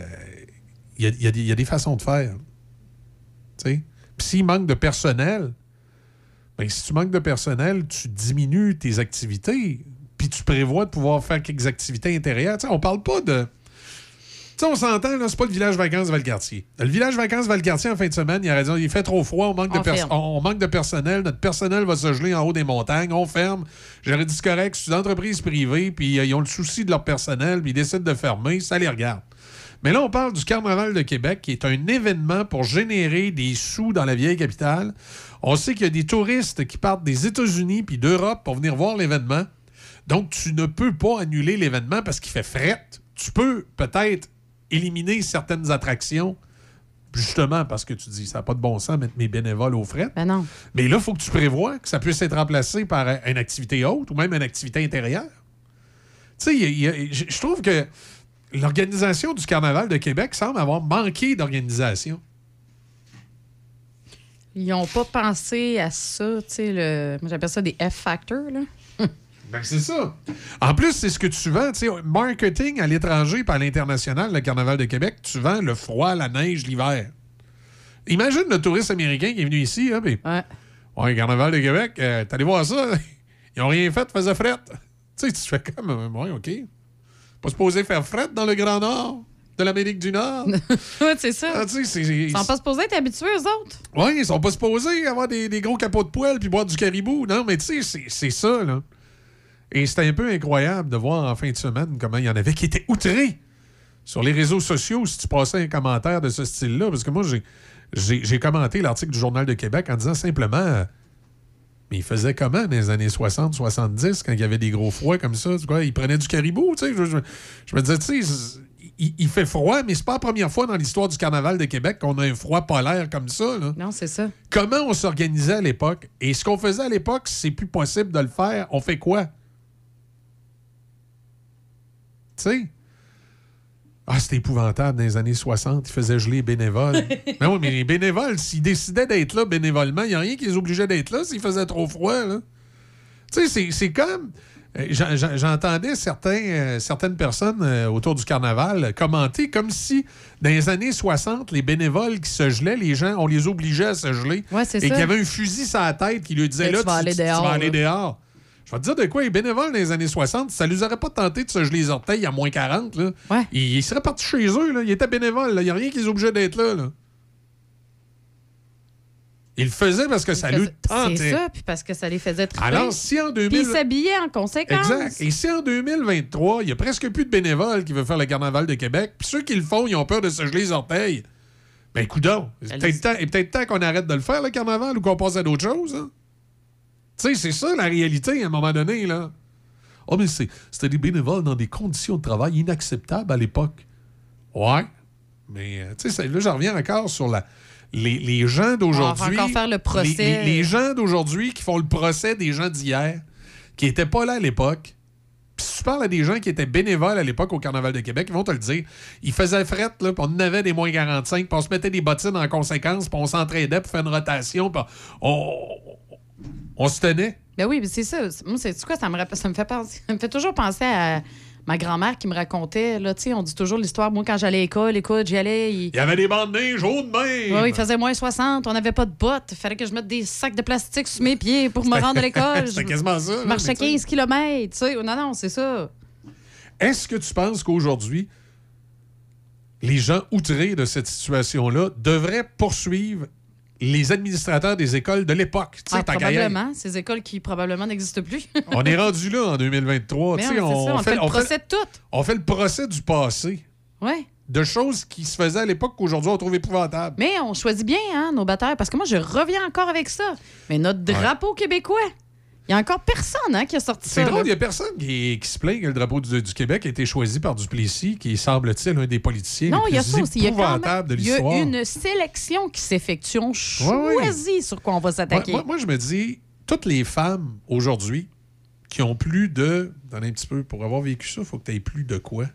Il y, a, il y a des- il y a des façons de faire. Puis s'il manque de personnel, ben, si tu manques de personnel, tu diminues tes activités, puis tu prévois de pouvoir faire quelques activités intérieures. Sais, on parle pas de. Tu sais, on s'entend, là, c'est pas le village vacances Valcartier. Le village vacances Valcartier, en fin de semaine, il a raison, il fait trop froid, on manque, de On pers- ferme. on, on manque de personnel, notre personnel va se geler en haut des montagnes, on ferme. J'aurais dit, correct, c'est une entreprise privée, puis euh, ils ont le souci de leur personnel, puis ils décident de fermer, ça les regarde. Mais là, on parle du Carnaval de Québec, qui est un événement pour générer des sous dans la vieille capitale. On sait qu'il y a des touristes qui partent des États-Unis puis d'Europe pour venir voir l'événement. Donc, tu ne peux pas annuler l'événement parce qu'il fait fret. Tu peux peut-être éliminer certaines attractions, justement parce que tu dis, ça n'a pas de bon sens mettre mes bénévoles aux fret. Ben non. Mais là, il faut que tu prévois que ça puisse être remplacé par une activité haute ou même une activité intérieure. Tu sais, je trouve que l'organisation du Carnaval de Québec semble avoir manqué d'organisation. Ils n'ont pas pensé à ça, tu sais, le... moi j'appelle ça des F-factors, là. Ben, c'est ça. En plus, c'est ce que tu vends. Tu sais, marketing à l'étranger et à l'international, le Carnaval de Québec, tu vends le froid, la neige, l'hiver. Imagine le touriste américain qui est venu ici. Hein, puis, ouais. Carnaval de Québec, euh, t'allais voir ça. Ils ont rien fait, faisait fret. Tu sais, tu fais comme, euh, ouais, OK. Pas supposé faire fret dans le Grand Nord de l'Amérique du Nord. ouais, c'est ça. Ah, tu sais, c'est- Ils sont pas supposés être habitués, eux autres. Oui, ils sont pas supposés avoir des, des gros capots de poêle puis boire du caribou. Non, mais tu sais, c'est- ça, là. Et c'était un peu incroyable de voir en fin de semaine comment il y en avait qui étaient outrés sur les réseaux sociaux si tu passais un commentaire de ce style-là. Parce que moi, j'ai commenté l'article du Journal de Québec en disant simplement euh, Mais il faisait comment dans les années 60, 70, quand il y avait des gros froids comme ça? Tu vois, il prenait du caribou, tu sais. Je, je- je me disais, tu sais, il fait froid, mais c'est pas la première fois dans l'histoire du Carnaval de Québec qu'on a un froid polaire comme ça, là. Non, c'est ça. Comment on s'organisait à l'époque? Et ce qu'on faisait à l'époque, c'est plus possible de le faire. On fait quoi? Tu sais? Ah, c'était épouvantable dans les années 60. Ils faisaient geler les bénévoles. mais oui, mais les bénévoles, s'ils décidaient d'être là bénévolement, il n'y a rien qui les obligeait d'être là s'il faisait trop froid. Tu sais, c'est- comme. euh, j'en- j'en- J'entendais certains, euh, certaines personnes euh, autour du carnaval commenter comme si, dans les années 60, les bénévoles qui se gelaient, les gens, on les obligeait à se geler. et qu'il y avait un fusil sur la tête qui lui disait là, tu vas aller dehors, Je vais te dire de quoi, les bénévoles dans les années 60, ça ne les aurait pas tenté de se geler les orteils à moins 40. Là. Ils, ils seraient partis chez eux. Là. Ils étaient bénévoles. là. Il n'y a rien qui les obligeait d'être là, là. Ils le faisaient parce que ça lui tentait. C'est ça, puis parce que ça les faisait triper. Alors, si en 2000... Puis ils s'habillaient en conséquence. Exact. Et si en 2023, il y a presque plus de bénévoles qui veulent faire le carnaval de Québec, puis ceux qui le font, ils ont peur de se geler les orteils, ben coudonc, c'est peut-être temps, temps qu'on arrête de le faire, le carnaval, ou qu'on passe à d'autres choses. hein? Tu sais, c'est ça la réalité à un moment donné, là. Oh, mais c'est- c'était des bénévoles dans des conditions de travail inacceptables à l'époque. Ouais. Mais, euh, tu sais, là, j'en reviens encore sur la, les, les gens d'aujourd'hui. On va encore faire le procès. Les, les- les gens d'aujourd'hui qui font le procès des gens d'hier, qui n'étaient pas là à l'époque. Puis si tu parles à des gens qui étaient bénévoles à l'époque au Carnaval de Québec, ils vont te le dire. Ils faisaient fret, là, puis on avait des moins 45, puis on se mettait des bottines en conséquence, puis on s'entraidait pour faire une rotation, puis on, on se tenait? Ben oui, c'est ça. Moi, c'est quoi, ça me, ça me fait penser- ça me fait toujours penser à ma grand-mère qui me racontait, là, tu on dit toujours l'histoire. Moi, quand j'allais à l'école, écoute, j'y allais. Il... Il y avait des bandes de neige hauts de même. Ouais, il faisait moins 60, on n'avait pas de bottes. Il fallait que je mette des sacs de plastique sur mes pieds pour me rendre à l'école. c'était Je- quasiment ça, Je marchais mais tu sais. 15 km, tu sais. Non, non, c'est ça. Est-ce que tu penses qu'aujourd'hui, les gens outrés de cette situation-là devraient poursuivre les administrateurs des écoles de l'époque? Tu sais, Ah, probablement. Ces écoles qui probablement n'existent plus. On est rendu là en 2023. Mais tu sais, ouais, c'est ça, on fait le procès de tout. On fait le procès du passé. Ouais. De choses qui se faisaient à l'époque qu'aujourd'hui on trouve épouvantables. Mais on choisit bien, hein, nos batteurs, parce que moi, je reviens encore avec ça. Mais notre drapeau québécois, il y a encore personne hein, qui a sorti ça. C'est drôle, il n'y a personne qui, qui se plaint que le drapeau du, du Québec a été choisi par Duplessis, qui semble-t-il un des politiciens Non, les il y a plus ça aussi. Y a, épouvantables de même, il y a l'histoire. une sélection qui s'effectue. On Ouais, ouais. choisit sur quoi on va s'attaquer. Moi, moi, moi, je me dis, toutes les femmes aujourd'hui qui ont plus de. Un petit peu, pour avoir vécu ça, il faut que tu aies plus de quoi?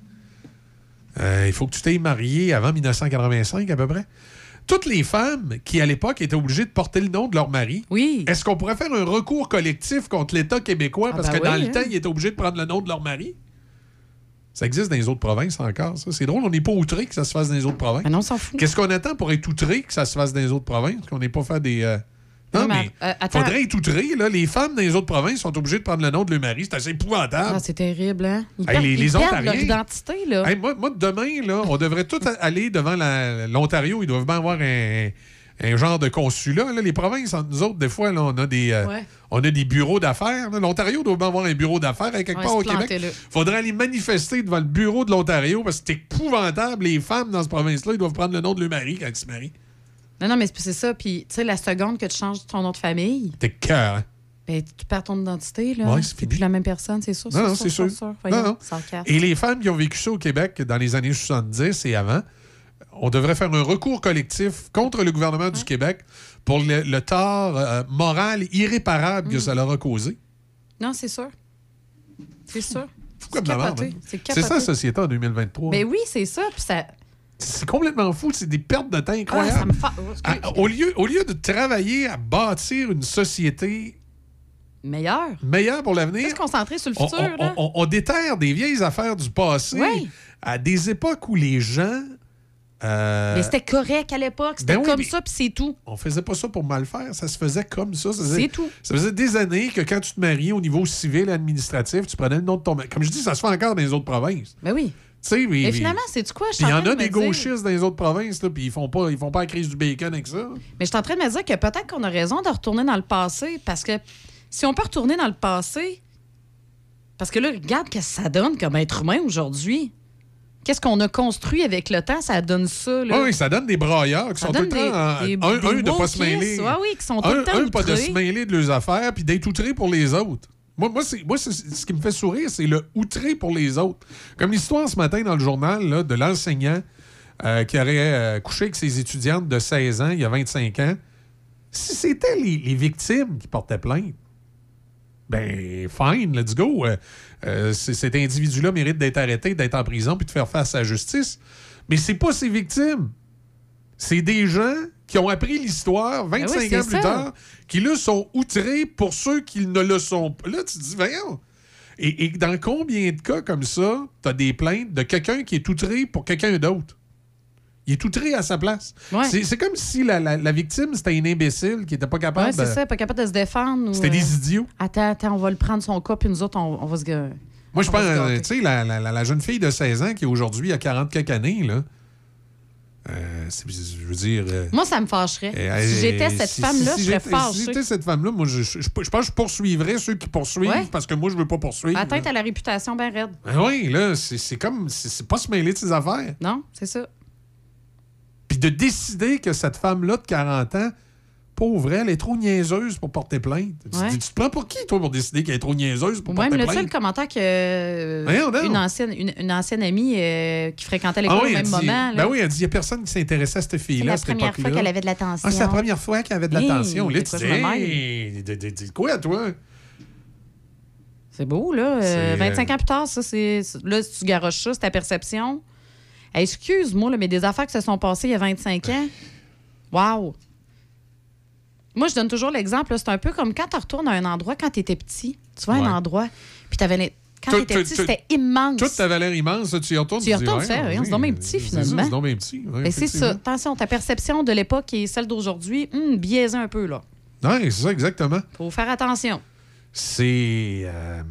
Euh, il faut que tu t'aies marié avant 1985 à peu près. Toutes les femmes qui, à l'époque, étaient obligées de porter le nom de leur mari, oui. est-ce qu'on pourrait faire un recours collectif contre l'État québécois Ah parce ben que dans le hein. temps, ils étaient obligés de prendre le nom de leur mari? Ça existe dans les autres provinces encore, ça. C'est drôle, on n'est pas outré que ça se fasse dans les autres provinces. non, on s'en fout. Qu'est-ce qu'on attend pour être outré que ça se fasse dans les autre provinces? Qu'on n'ait pas fait des. euh, Non, mais, euh, attends. faudrait être outré. Là. Les femmes dans les autres provinces sont obligées de prendre le nom de leur mari. C'est assez épouvantable. Ah, c'est terrible, hein? Ils Hey, perdent, les- ils les perdent Ontariens. leur identité, là. Hey, moi, moi, demain, là, on devrait tous aller devant l'Ontario. Ils doivent bien avoir un, un genre de consulat. là. Les provinces, entre nous autres, des fois, là, on, a des, euh, Ouais. on a des bureaux d'affaires. L'Ontario doit bien avoir un bureau d'affaires à quelque Ouais, part au Québec. faudrait aller manifester devant le bureau de l'Ontario parce que c'est épouvantable. Les femmes dans cette province-là, ils doivent prendre le nom de leur mari quand ils se marient. Non, non, mais c'est- ça. Puis, tu sais, la seconde que tu changes ton nom de famille, T'es cœur, hein? ben, tu perds ton identité, là. Ouais, c'est plus la même personne, c'est sûr. Non, non, c'est sûr. Voyons, Non, non. Et les femmes qui ont vécu ça au Québec dans les années 70 et avant, on devrait faire un recours collectif contre le gouvernement du Québec pour le, le tort euh, moral irréparable Mm. que ça leur a causé. Non, c'est sûr. C'est sûr. De la hein? C'est ça, la société en 2023. Ben oui, c'est ça. Puis ça. C'est complètement fou. C'est des pertes de temps Ah, incroyables. ça me fa- oh. Ah, au, lieu, au lieu de travailler à bâtir une société Meilleur. meilleure pour l'avenir, Se concentrer sur le on, futur, on- là. on- on déterre des vieilles affaires du passé Oui. à des époques où les gens. euh, Mais c'était correct à l'époque. C'était ben oui, comme mais- ça, puis c'est tout. on faisait pas ça pour mal faire, ça se faisait comme ça. C'est tout. Ça faisait des années que quand tu te mariais au niveau civil et administratif, tu prenais le nom de ton mari. Comme je dis, ça se fait encore dans les autres provinces. Ben oui. Sais, mais- finalement, quoi? Je suis Puis il y en a de des gauchistes dans les autres provinces, là, puis ils font pas, ils font pas la crise du bacon avec ça. Mais je suis en train de me dire que peut-être qu'on a raison de retourner dans le passé parce que si on peut retourner dans le passé, parce que là, regarde ce que ça donne comme être humain aujourd'hui. Qu'est-ce qu'on a construit avec le temps? Ça donne ça. Là. Ah oui, ça donne des braillards qui Ça sont tout le temps. en- des- des- un, des un de pas se mêler. ouais, oui, qui sont tout un, le temps un, pas de se mêler de leurs affaires, puis d'être outré pour les autres. Moi, moi, moi ce qui me fait sourire, c'est le outré pour les autres. Comme l'histoire ce matin dans le journal là, de l'enseignant euh, qui aurait euh, couché avec ses étudiantes de 16 ans il y a 25 ans. Si c'était les, les victimes qui portaient plainte, ben, fine, let's go. Euh, cet individu-là mérite d'être arrêté, d'être en prison, puis de faire face à la justice. Mais c'est pas ses victimes. C'est des gens qui ont appris l'histoire 25 Ben oui, ans plus ça. tard, qui là sont outrés pour ceux qui ne le sont pas. Là, tu te dis, voyons. Et, et dans combien de cas comme ça, tu as des plaintes de quelqu'un qui est outré pour quelqu'un d'autre? Il est outré à sa place. Ouais. C'est comme si la, la- la victime, c'était un imbécile qui n'était pas capable Ouais, c'est de- ça, pas capable de se défendre. C'était des euh, idiots. Attends, attends, on va le prendre son cas, puis nous autres, on, on va se. Moi, je pense, tu sais, la- la jeune fille de 16 ans qui aujourd'hui a 40 quelques années, là. Euh, je veux dire. euh, Moi, ça me fâcherait. euh, si j'étais cette si- femme-là, si je serais j'étais- Si fâchée. j'étais cette femme-là, moi, je, je- je pense que je poursuivrais ceux qui poursuivent Ouais. parce que moi, je veux pas poursuivre. Atteinte à la réputation bien raide. Ben oui, là, c'est comme. C'est c'est pas se mêler de ses affaires. Non, c'est ça. Puis de décider que cette femme-là de 40 ans, pauvre, elle est trop niaiseuse pour porter plainte. Tu, Ouais. tu te prends pour qui, toi, pour décider qu'elle est trop niaiseuse pour porter le seul plainte? commentaire que euh, Voyons donc. une ancienne, une, une ancienne amie euh, qui fréquentait Ah l'école oui, au même dit- moment. là. Ben oui, elle dit il n'y a personne qui s'intéressait à cette c'est fille-là. la à cette première fois qu'elle avait de l'attention. Ah, c'est la première fois qu'elle avait de l'attention. Là, tu quoi dis, quoi, toi? C'est beau, là. Euh, C'est, 25 euh, ans plus tard, ça, c'est. c'est- Là, si tu garoches ça, c'est ta perception. Excuse-moi, là, mais des affaires qui se sont passées il y a 25 ans. Wow! Moi, je donne toujours l'exemple. C'est un peu comme quand tu retournes à un endroit quand tu étais petit. Tu Ouais. un endroit, puis t'avais les- Quand Tout- tu étais tout- petit, c'était immense. Toute ta valeur immense, tu y retournes. Tu y retournes, oui, hein, c'est donc bien petit, finalement. Donc bien petit. Mais c'est ça. Attention, ta perception de l'époque et celle d'aujourd'hui, hum, biaisée un peu, là. Ouais, c'est ça, exactement. Faut faire attention. C'est. euh,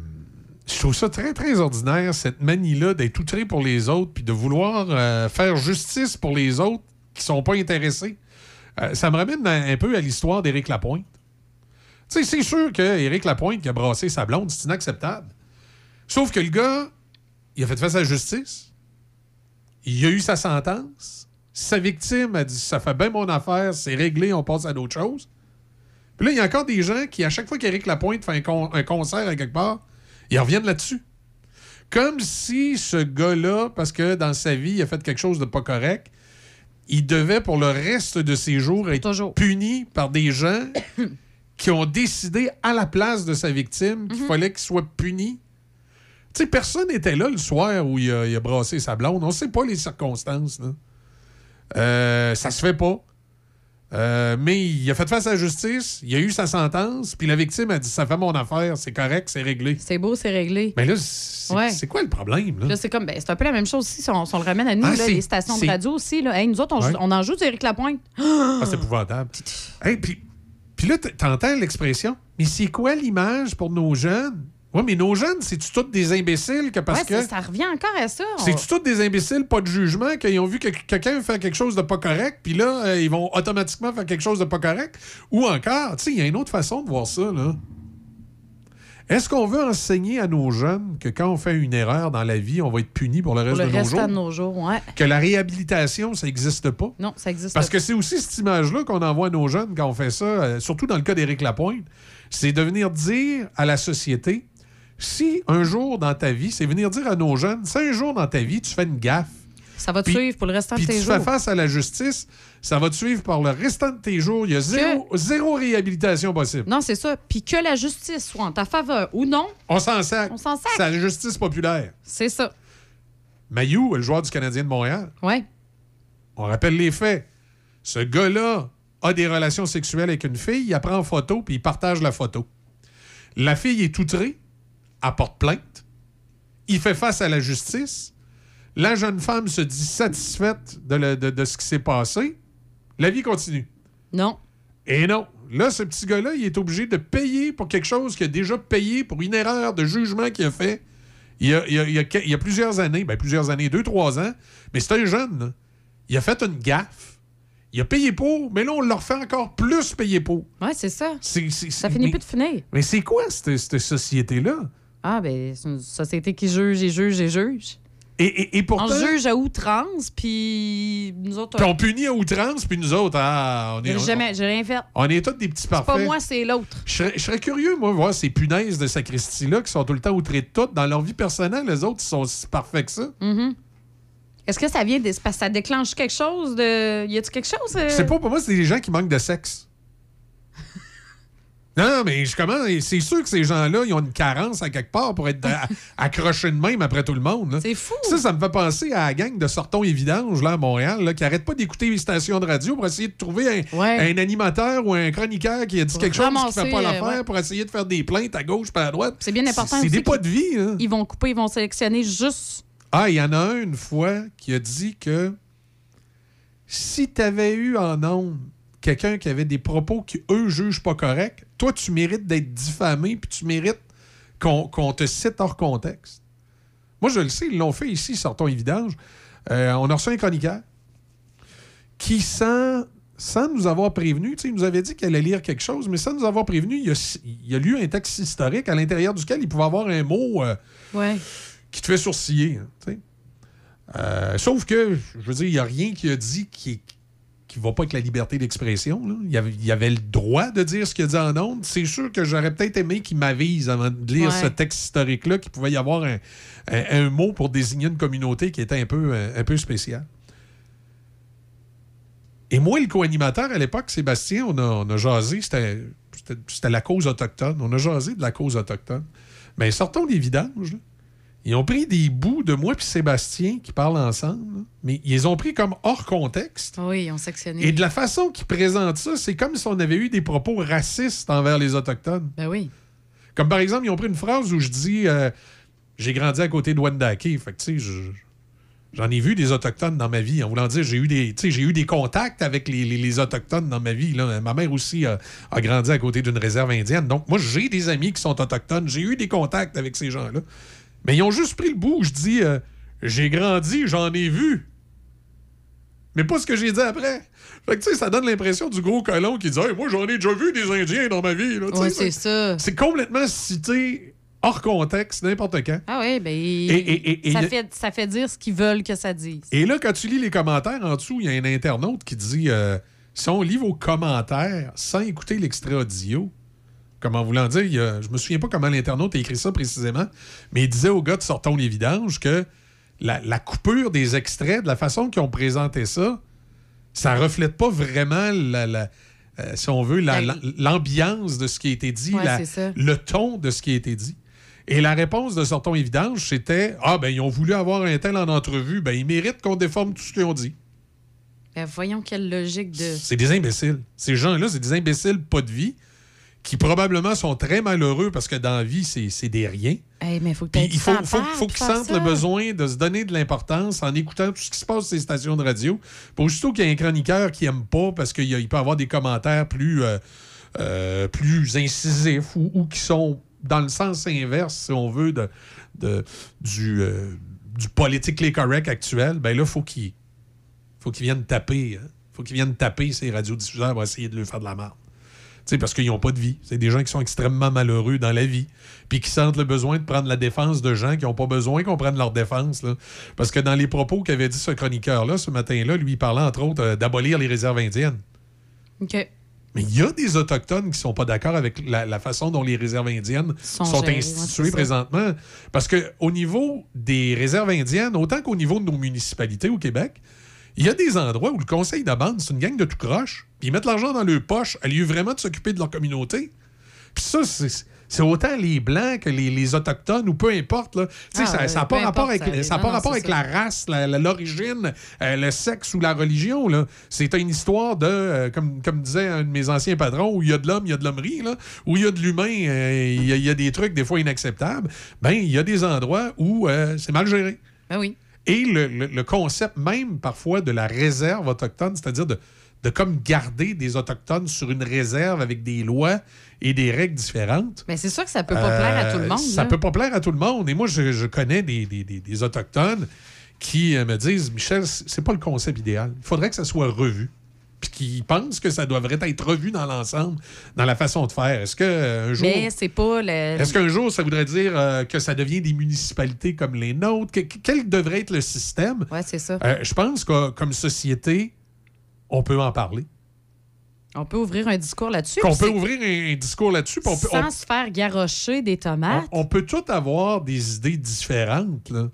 je trouve ça très, très ordinaire, cette manie-là d'être outré pour les autres puis de vouloir euh, faire justice pour les autres qui sont pas intéressés. Euh, ça me ramène un, peu à l'histoire d'Éric Lapointe. Tu sais, c'est sûr qu'Éric Lapointe qui a brassé sa blonde, c'est inacceptable. Sauf que le gars, il a fait face à la justice. Il a eu sa sentence. Sa victime a dit Ça fait bien mon affaire, c'est réglé, on passe à d'autres choses. Puis là, il y a encore des gens qui, à chaque fois qu'Éric Lapointe fait un, un concert à quelque part, ils reviennent là-dessus. Comme si ce gars-là, parce que dans sa vie, il a fait quelque chose de pas correct, il devait pour le reste de ses jours être puni par des gens qui ont décidé à la place de sa victime qu'il fallait qu'il soit puni. Tu sais, personne n'était là le soir où il a, il a brassé sa blonde. On sait pas les circonstances. là. Euh, ça se fait pas. Euh, mais il a fait face à la justice, il a eu sa sentence, puis la victime a dit Ça fait mon affaire, c'est correct, c'est réglé. C'est beau, c'est réglé. Mais là, c'est Ouais. quoi le problème? Là? Là, c'est comme, ben, c'est un peu la même chose aussi si on, si on le ramène à nous, Ah, là, les stations de radio aussi. Là. Hey, nous autres, on, Ouais. joue- on en joue du Éric Lapointe. Ah, c'est épouvantable. Hey, puis, puis là, t'entends l'expression, mais c'est quoi l'image pour nos jeunes? Oui, mais nos jeunes, c'est-tu tous des imbéciles que parce Ouais, que. ça, revient encore à ça. On- C'est-tu tous des imbéciles, pas de jugement, qu'ils ont vu que quelqu'un faire quelque chose de pas correct, puis là, euh, ils vont automatiquement faire quelque chose de pas correct? Ou encore, tu sais, il y a une autre façon de voir ça, là. Est-ce qu'on veut enseigner à nos jeunes que quand on fait une erreur dans la vie, on va être puni pour le Pour reste le de nos jours? de nos jours, ouais. Que la réhabilitation, ça n'existe pas? Non, ça existe Parce pas. que c'est aussi cette image-là qu'on envoie à nos jeunes quand on fait ça, euh, surtout dans le cas d'Éric Lapointe, c'est de venir dire à la société, si un jour dans ta vie, c'est venir dire à nos jeunes, si un jour dans ta vie, tu fais une gaffe, Ça va te suivre pour le restant de puis tes tu jours. fais face à la justice, ça va te suivre par le restant de tes jours. Il y a zéro, zéro réhabilitation possible. Non, c'est ça. Puis que la justice soit en ta faveur ou non, On s'en sac. On s'en sac. C'est la justice populaire. c'est ça. Mayou, le joueur du Canadien de Montréal, Ouais. on rappelle les faits. Ce gars-là a des relations sexuelles avec une fille, il apprend en photo, puis il partage la photo. La fille est outrée, elle porte plainte, il fait face à la justice, la jeune femme se dit satisfaite de, le- de- de ce qui s'est passé, la vie continue. Non. Et non. Là, ce petit gars-là, il est obligé de payer pour quelque chose qu'il a déjà payé pour une erreur de jugement qu'il a fait il y a, il y a- il y a plusieurs années, ben plusieurs années, deux, trois ans. Mais c'est un jeune. là. Il a fait une gaffe. Il a payé pour, mais là, on leur fait encore plus payer pour. Ouais, c'est ça. Ça finit mais- plus de finir. Mais c'est quoi cette, cette société-là? Ah, ben, c'est une société qui juge et juge et juge. Et, et, et pourtant. On juge à outrance, puis nous autres. Puis on punit à outrance, puis nous autres, ah, on est, J'ai jamais, j'ai rien fait. on est tous des petits C'est parfaits. pas moi, c'est l'autre. Je serais, curieux, moi, voir ces punaises de sacristie-là qui sont tout le temps outrées de tout. Dans leur vie personnelle, les autres, ils sont si parfaits que ça. Mhm. Est-ce que ça vient de. parce que ça déclenche quelque chose de. Y a-tu quelque chose? euh? Je sais pas, pour moi, c'est des gens qui manquent de sexe. Non, non, mais je commence. C'est sûr que ces gens-là, ils ont une carence à quelque part pour être à- accrochés de même après tout le monde. C'est fou. Ça, ça me fait penser à la gang de Sortons et Vidanges, là, à Montréal, là, qui arrête pas d'écouter les stations de radio pour essayer de trouver un, un animateur ou un chroniqueur qui a dit Pour quelque chose qui ramasser, fait pas euh, l'affaire ouais. pour essayer de faire des plaintes à gauche pas à droite. C'est bien important. C'est des pas de vie, hein. Ils vont couper, ils vont sélectionner juste. Ah, il y en a un une fois qui a dit que si tu avais eu en ondes quelqu'un qui avait des propos qui, eux, jugent pas corrects, toi, tu mérites d'être diffamé, puis tu mérites qu'on te cite hors contexte. Moi, je le sais, ils l'ont fait ici, sortons évidence. on a reçu un chroniqueur qui, sans, sans nous avoir prévenu, il nous avait dit qu'il allait lire quelque chose, mais sans nous avoir prévenu, il a, il a lu un texte historique à l'intérieur duquel il pouvait avoir un mot. euh, Ouais. qui te fait sourciller. hein. Euh, sauf que, je veux dire, il n'y a rien qui a dit qui qui va pas avec la liberté d'expression. là. Il y, avait, il y avait le droit de dire ce qu'il a dit en ondes. C'est sûr que j'aurais peut-être aimé qu'il m'avise avant de lire Ouais. ce texte historique-là qu'il pouvait y avoir un, un- un mot pour désigner une communauté qui était un peu, euh, un peu spéciale. Et moi, le co-animateur à l'époque, Sébastien, on a, on a jasé, c'était c'était- c'était la cause autochtone. On a jasé de la cause autochtone. Mais sortons des vidanges. là. Ils ont pris des bouts de moi puis Sébastien qui parlent ensemble, là, mais ils les ont pris comme hors contexte. Oui, ils ont sectionné. Et de la façon qu'ils présentent ça, c'est comme si on avait eu des propos racistes envers les Autochtones. Ben oui. Comme par exemple, ils ont pris une phrase où je dis euh, J'ai grandi à côté de Wendake. Fait que, tu sais, je- j'en ai vu des Autochtones dans ma vie. En voulant dire, j'ai eu des, j'ai eu des contacts avec les, les- les Autochtones dans ma vie. là. Ma mère aussi a, a grandi à côté d'une réserve indienne. Donc, moi, j'ai des amis qui sont Autochtones. J'ai eu des contacts avec ces gens-là. Mais ils ont juste pris le bout où je dis euh, J'ai grandi, j'en ai vu. Mais pas ce que j'ai dit après. Fait que, tu sais, ça donne l'impression du gros colon qui dit Hey, Moi, j'en ai déjà vu des Indiens dans ma vie. Ouais, c'est ça. C'est complètement cité hors contexte, n'importe quand. Ah oui, ben. Et- et- et- ça, fait, ça fait dire ce qu'ils veulent que ça dise. Et là, quand tu lis les commentaires en dessous, il y a un internaute qui dit euh, Si on lit vos commentaires sans écouter l'extrait audio, comment voulant dire, il a- je me souviens pas comment l'internaute a écrit ça précisément, mais il disait au gars de Sortons les vidanges que la, la coupure des extraits, de la façon qu'ils ont présenté ça, ça reflète pas vraiment la, la- euh, si on veut, la- l'ambiance de ce qui a été dit, Ouais, la- le ton de ce qui a été dit. Et la réponse de Sortons et Vidange, c'était Ah, ben, ils ont voulu avoir un tel en entrevue, ben, ils méritent qu'on déforme tout ce qu'ils ont dit. Ben, voyons quelle logique de. C'est des imbéciles. Ces gens-là, c'est des imbéciles pas de vie qui probablement sont très malheureux parce que dans la vie, c'est c'est des riens. Hey, mais faut que il faut, qu'ils sentent ça. le besoin de se donner de l'importance en écoutant tout ce qui se passe sur ces stations de radio. Pour aussitôt qu'il y a un chroniqueur qui aime pas parce qu'il peut avoir des commentaires plus, euh, euh, plus incisifs ou, ou qui sont dans le sens inverse, si on veut, de, de- du, euh, du politically correct actuel, ben là, faut qu'ils faut qu'ils viennent taper. hein. faut qu'ils viennent taper ces radiodiffuseurs pour essayer de leur faire de la merde. Tu sais, parce qu'ils n'ont pas de vie. C'est des gens qui sont extrêmement malheureux dans la vie, puis qui sentent le besoin de prendre la défense de gens qui n'ont pas besoin qu'on prenne leur défense. là. Parce que dans les propos qu'avait dit ce chroniqueur-là ce matin-là, lui, il parlait entre autres euh, d'abolir les réserves indiennes. OK. Mais il y a des Autochtones qui sont pas d'accord avec la, la façon dont les réserves indiennes Sont instituées présentement. Parce qu'au niveau des réserves indiennes, autant qu'au niveau de nos municipalités au Québec, il y a des endroits où le conseil de bande, c'est une gang de tout croche, puis ils mettent l'argent dans leur poche à lieu vraiment de s'occuper de leur communauté. Puis ça, c'est. Autant les Blancs que les, les Autochtones, ou peu importe. Là. Ah, ça n'a pas rapport avec, ça- ça a non, pas non, rapport c'est avec ça. la race, l'origine, euh, le sexe ou la religion. C'est une histoire de, euh, comme, comme disait un de mes anciens patrons, où il y a de l'homme, il y a de l'hommerie, où il y a de l'humain, euh, il y, a- il y a des trucs des fois inacceptables. Ben, il y a des endroits où c'est mal géré. Ben oui. Et le, le- le concept même parfois de la réserve autochtone, c'est-à-dire de, de comme garder des Autochtones sur une réserve avec des lois et des règles différentes. Mais c'est sûr que ça peut pas plaire à tout le Euh, monde. Ça là. peut pas plaire à tout le monde. Et moi, je, je connais des, des- des- des Autochtones qui euh, me disent Michel, c'est pas le concept idéal. Il faudrait que ça soit revu. Puis qui pensent que ça devrait être revu dans l'ensemble, dans la façon de faire. Est-ce que euh, un jour. Mais c'est pas le. Est-ce qu'un jour, ça voudrait dire euh, que ça devient des municipalités comme les nôtres? Que- que- quel devrait être le système? Ouais, c'est ça. Euh, je pense que comme société, on peut en parler. On peut ouvrir un discours là-dessus. Qu'on peut ouvrir un, un discours là-dessus. Sans on- se faire garrocher des tomates. on, on peut tout avoir des idées différentes. là.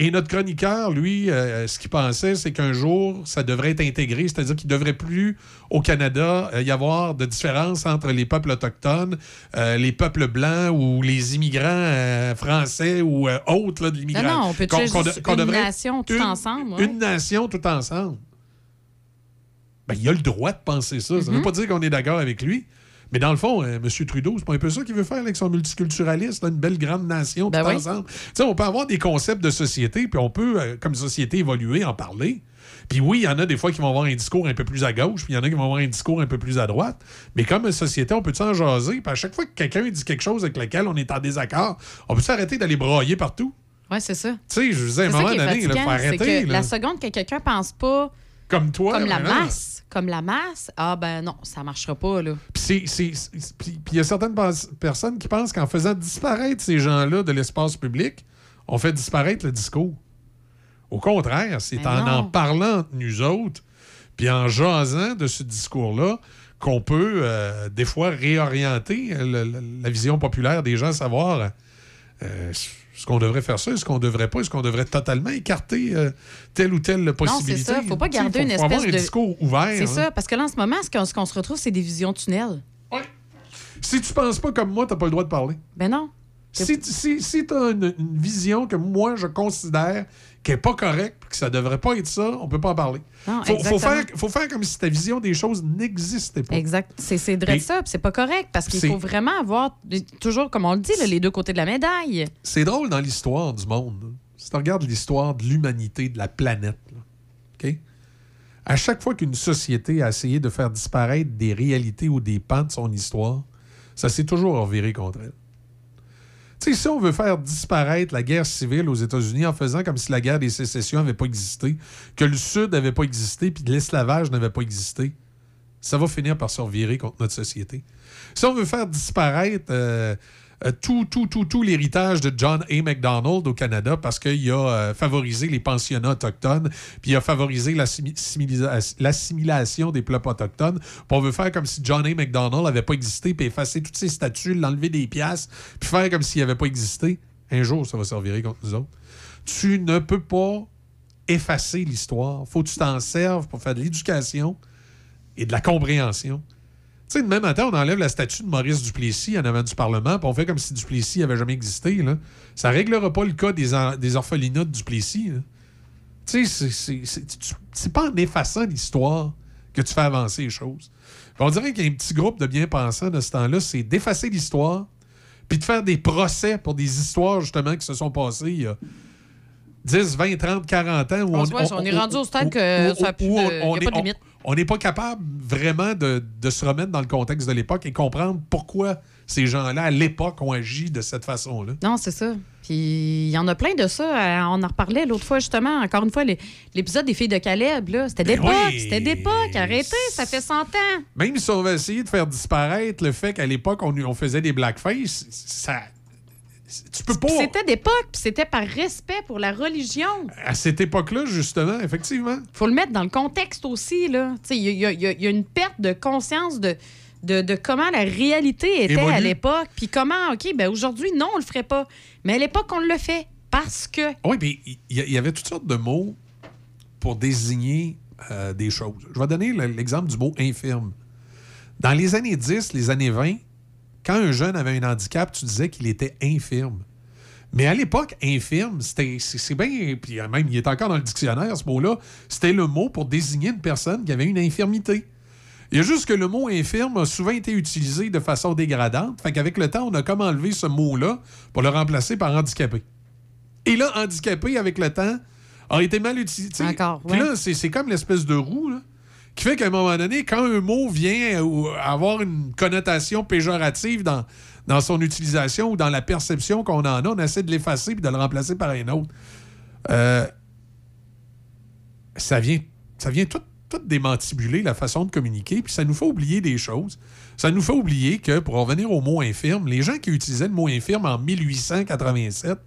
Et notre chroniqueur, lui, euh, ce qu'il pensait, c'est qu'un jour, ça devrait être intégré, c'est-à-dire qu'il ne devrait plus, au Canada, euh, y avoir de différence entre les peuples autochtones, euh, les peuples blancs ou les immigrants français ou autres là, de l'immigration. Non, non, on peut Qu'on- qu'on qu'on une devrait- nation tout une- ensemble. ouais. Une nation tout ensemble. Ben, il a le droit de penser ça. Ça ne veut Mhm. pas dire qu'on est d'accord avec lui. Mais dans le fond, euh, M. Trudeau, c'est pas un peu ça qu'il veut faire avec son multiculturalisme, là, une belle grande nation tout Ben oui. ensemble. On peut avoir des concepts de société, puis on peut, euh, comme société, évoluer, en parler. Puis oui, il y en a des fois qui vont avoir un discours un peu plus à gauche, puis il y en a qui vont avoir un discours un peu plus à droite. Mais comme société, on peut s'en jaser? Puis à chaque fois que quelqu'un dit quelque chose avec lequel on est en désaccord, on peut s'arrêter d'aller brailler partout? Ouais, c'est ça. Tu sais, je disais, à un moment donné, il faut arrêter. que là. la seconde que quelqu'un pense pas Comme toi. comme la masse, comme la masse, ah ben non, ça marchera pas là. Puis il y a certaines personnes qui pensent qu'en faisant disparaître ces gens-là de l'espace public, on fait disparaître le discours. Au contraire, c'est en en parlant entre nous autres, puis en jasant de ce discours-là, qu'on peut euh, des fois réorienter le- le- la vision populaire des gens, savoir euh, est-ce qu'on devrait faire ça, est-ce qu'on devrait pas, est-ce qu'on devrait totalement écarter euh, telle ou telle Non, possibilité? c'est ça. Faut pas garder faut- une faut avoir espèce un de. discours ouvert. C'est hein. ça, parce que là, en ce moment, ce qu'on se retrouve, c'est des visions tunnels. Si tu penses pas comme moi, t'as pas le droit de parler. Ben non. Si, si, si tu as une, une vision que moi, je considère qui n'est pas correcte, que ça devrait pas être ça, on peut pas en parler. Non, faut, faire, faut faire comme si ta vision des choses n'existait pas. Exact. C'est c'est vrai ça, c'est pas correct parce qu'il faut vraiment avoir toujours, comme on le dit, là, les deux côtés de la médaille. C'est drôle dans l'histoire du monde. là. Si tu regardes l'histoire de l'humanité, de la planète, là, OK? À chaque fois qu'une société a essayé de faire disparaître des réalités ou des pans de son histoire, ça s'est toujours reviré contre elle. Sais, si on veut faire disparaître la guerre civile aux États-Unis en faisant comme si la guerre des sécessions n'avait pas existé, que le Sud n'avait pas existé, puis que l'esclavage n'avait pas existé, ça va finir par se revirer contre notre société. Si on veut faire disparaître euh, euh, tout, tout, tout, tout l'héritage de John A. MacDonald au Canada parce qu'il a euh, favorisé les pensionnats autochtones, puis il a favorisé similisa- l'assimilation des peuples autochtones. Puis on veut faire comme si John A. MacDonald n'avait pas existé, puis effacer toutes ses statues, l'enlever des pièces, puis faire comme s'il n'avait pas existé. Un jour, ça va se revirer contre nous autres. Tu ne peux pas effacer l'histoire. faut que tu t'en serves pour faire de l'éducation et de la compréhension. Tu sais, de même matin, on enlève la statue de Maurice Duplessis en avant du Parlement, puis on fait comme si Duplessis n'avait jamais existé. Là. Ça ne réglera pas le cas des, orphelinats de Duplessis. là. Tu sais, c'est- pas en effaçant l'histoire que tu fais avancer les choses. On dirait qu'il y a un petit groupe de bien-pensants de ce temps-là, c'est d'effacer l'histoire, puis de faire des procès pour des histoires, justement, qui se sont passées il y a 10, 20, 30, 40 ans. Où On on est rendu au stade que ça a plus de- y a pas de limite. On n'est pas capable vraiment de, de se remettre dans le contexte de l'époque et comprendre pourquoi ces gens-là, à l'époque, ont agi de cette façon-là. Non, c'est ça. Puis il y en a plein de ça. Euh, On en reparlait l'autre fois, justement. Encore une fois, l'épisode des filles de Caleb, là, c'était Ben d'époque. oui. C'était d'époque. Arrêtez, ça fait 100 ans. Même si on va essayer de faire disparaître le fait qu'à l'époque, on, on faisait des blackface, ça. Tu peux pas. C'était d'époque, puis c'était par respect pour la religion. À cette époque-là, justement, effectivement. faut le mettre dans le contexte aussi. là. Il y, y y a une perte de conscience de, de, de comment la réalité était Évolue. à l'époque. Puis comment, OK, ben aujourd'hui, non, on le ferait pas. Mais à l'époque, on le fait parce que. Oui, puis il y, avait toutes sortes de mots pour désigner euh, des choses. Je vais donner le- l'exemple du mot infirme. Dans les années 10, les années 20, quand un jeune avait un handicap, tu disais qu'il était infirme. Mais à l'époque, infirme, c'était c'est bien. Puis même, il est encore dans le dictionnaire, ce mot-là. C'était le mot pour désigner une personne qui avait une infirmité. Il y a juste que le mot infirme a souvent été utilisé de façon dégradante. Fait qu'avec le temps, on a comme enlevé ce mot-là pour le remplacer par handicapé. Et là, handicapé, avec le temps, a été mal utilisé. Encore, Puis ouais. là, c'est c'est comme l'espèce de roue, là, qui fait qu'à un moment donné, quand un mot vient avoir une connotation péjorative dans, dans son utilisation ou dans la perception qu'on en a, on essaie de l'effacer puis de le remplacer par un autre. Euh, ça vient, ça vient tout, tout démantibuler la façon de communiquer, puis ça nous fait oublier des choses. Ça nous fait oublier que, pour revenir au mot infirme, les gens qui utilisaient le mot infirme en 1887,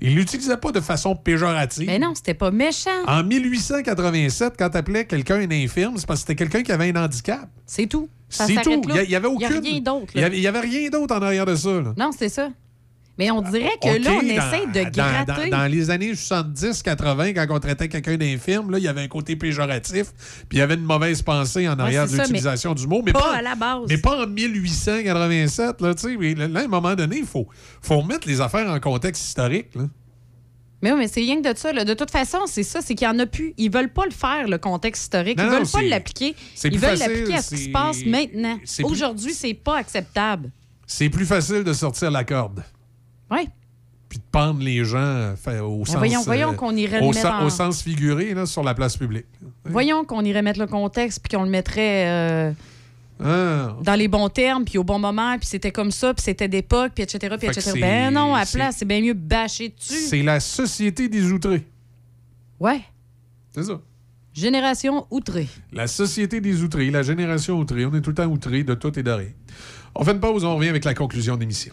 ils l'utilisaient pas de façon péjorative. Mais non, c'était pas méchant. En 1887, quand tu appelais quelqu'un un infirme, c'est parce que c'était quelqu'un qui avait un handicap. C'est tout. C'est tout. Il y, avait Il aucune. rien d'autre, Il y là. avait, il rien d'autre en arrière de ça. là. Non, c'est ça. Mais on dirait que là, on essaie de gratter. Dans, dans les années 70-80, quand on traitait quelqu'un d'infirme, là, il y avait un côté péjoratif, puis il y avait une mauvaise pensée en arrière de l'utilisation du mot. Mais pas pas, à la base. Mais pas en 1887, là, Là, à un moment donné, il faut, faut remettre les affaires en contexte historique. Là. Mais oui, mais c'est rien que de ça. là. De toute façon, c'est ça, c'est qu'il n'y en a plus. Ils veulent pas le faire, le contexte historique. Ils non, veulent pas l'appliquer. Ils veulent l'appliquer à ce qui se passe maintenant. c'est plus- Aujourd'hui, c'est pas acceptable. C'est plus facile de sortir la corde. Oui. Puis de pendre les gens euh, fait, au Mais sens. voyons- euh, voyons qu'on irait le au, mettre sen- en- au sens figuré, là, sur la place publique. Voyons qu'on irait mettre le contexte puis qu'on le mettrait euh, Ah. dans les bons termes puis au bon moment puis c'était comme ça puis c'était d'époque puis etc. Puis Fait etc. Ben non, à place, c'est bien mieux bâcher dessus. C'est la société des outrés. Ouais. C'est ça. Génération outrée. La société des outrés, la génération outrée. On est tout le temps outrés de tout et de rien. On fait une pause, on revient avec la conclusion de l'émission.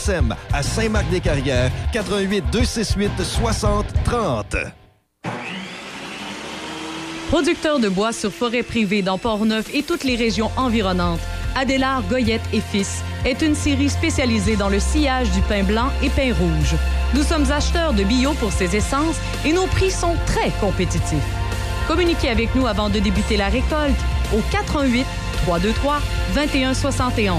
à Saint-Marc-des-Carrières, 88 268 60 30. Producteur de bois sur forêt privée dans Port-Neuf et toutes les régions environnantes, Adélard Goyette et Fils est une série spécialisée dans le sillage du pain blanc et pain rouge. Nous sommes acheteurs de bio pour ces essences et nos prix sont très compétitifs. Communiquez avec nous avant de débuter la récolte au 88 323 2171.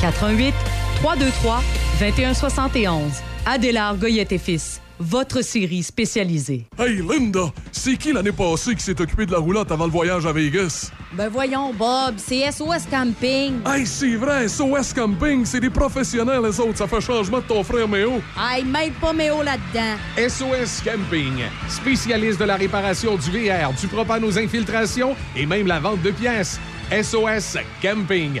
88 323 2171. Adélard Goyette et Fils, votre série spécialisée. Hey Linda, c'est qui l'année passée qui s'est occupé de la roulotte avant le voyage à Vegas? Ben voyons, Bob, c'est SOS Camping. Hey, c'est vrai, SOS Camping, c'est des professionnels, les autres. Ça fait changement de ton frère Méo. Hey, mêle pas Méo là-dedans. SOS Camping, spécialiste de la réparation du VR, du propane aux infiltrations et même la vente de pièces. SOS Camping,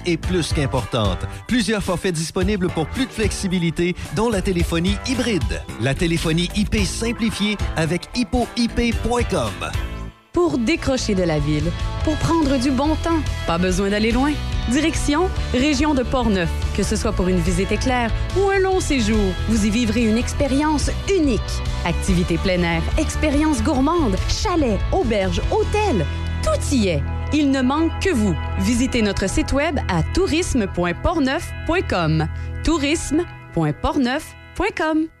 est plus qu'importante. Plusieurs forfaits disponibles pour plus de flexibilité, dont la téléphonie hybride. La téléphonie IP simplifiée avec hippoip.com. Pour décrocher de la ville, pour prendre du bon temps, pas besoin d'aller loin. Direction Région de Portneuf. Que ce soit pour une visite éclair ou un long séjour, vous y vivrez une expérience unique. Activités plein air, expériences gourmandes, chalets, auberges, hôtels, tout y est. Il ne manque que vous. Visitez notre site web à tourisme.portneuf.com. tourisme.portneuf.com.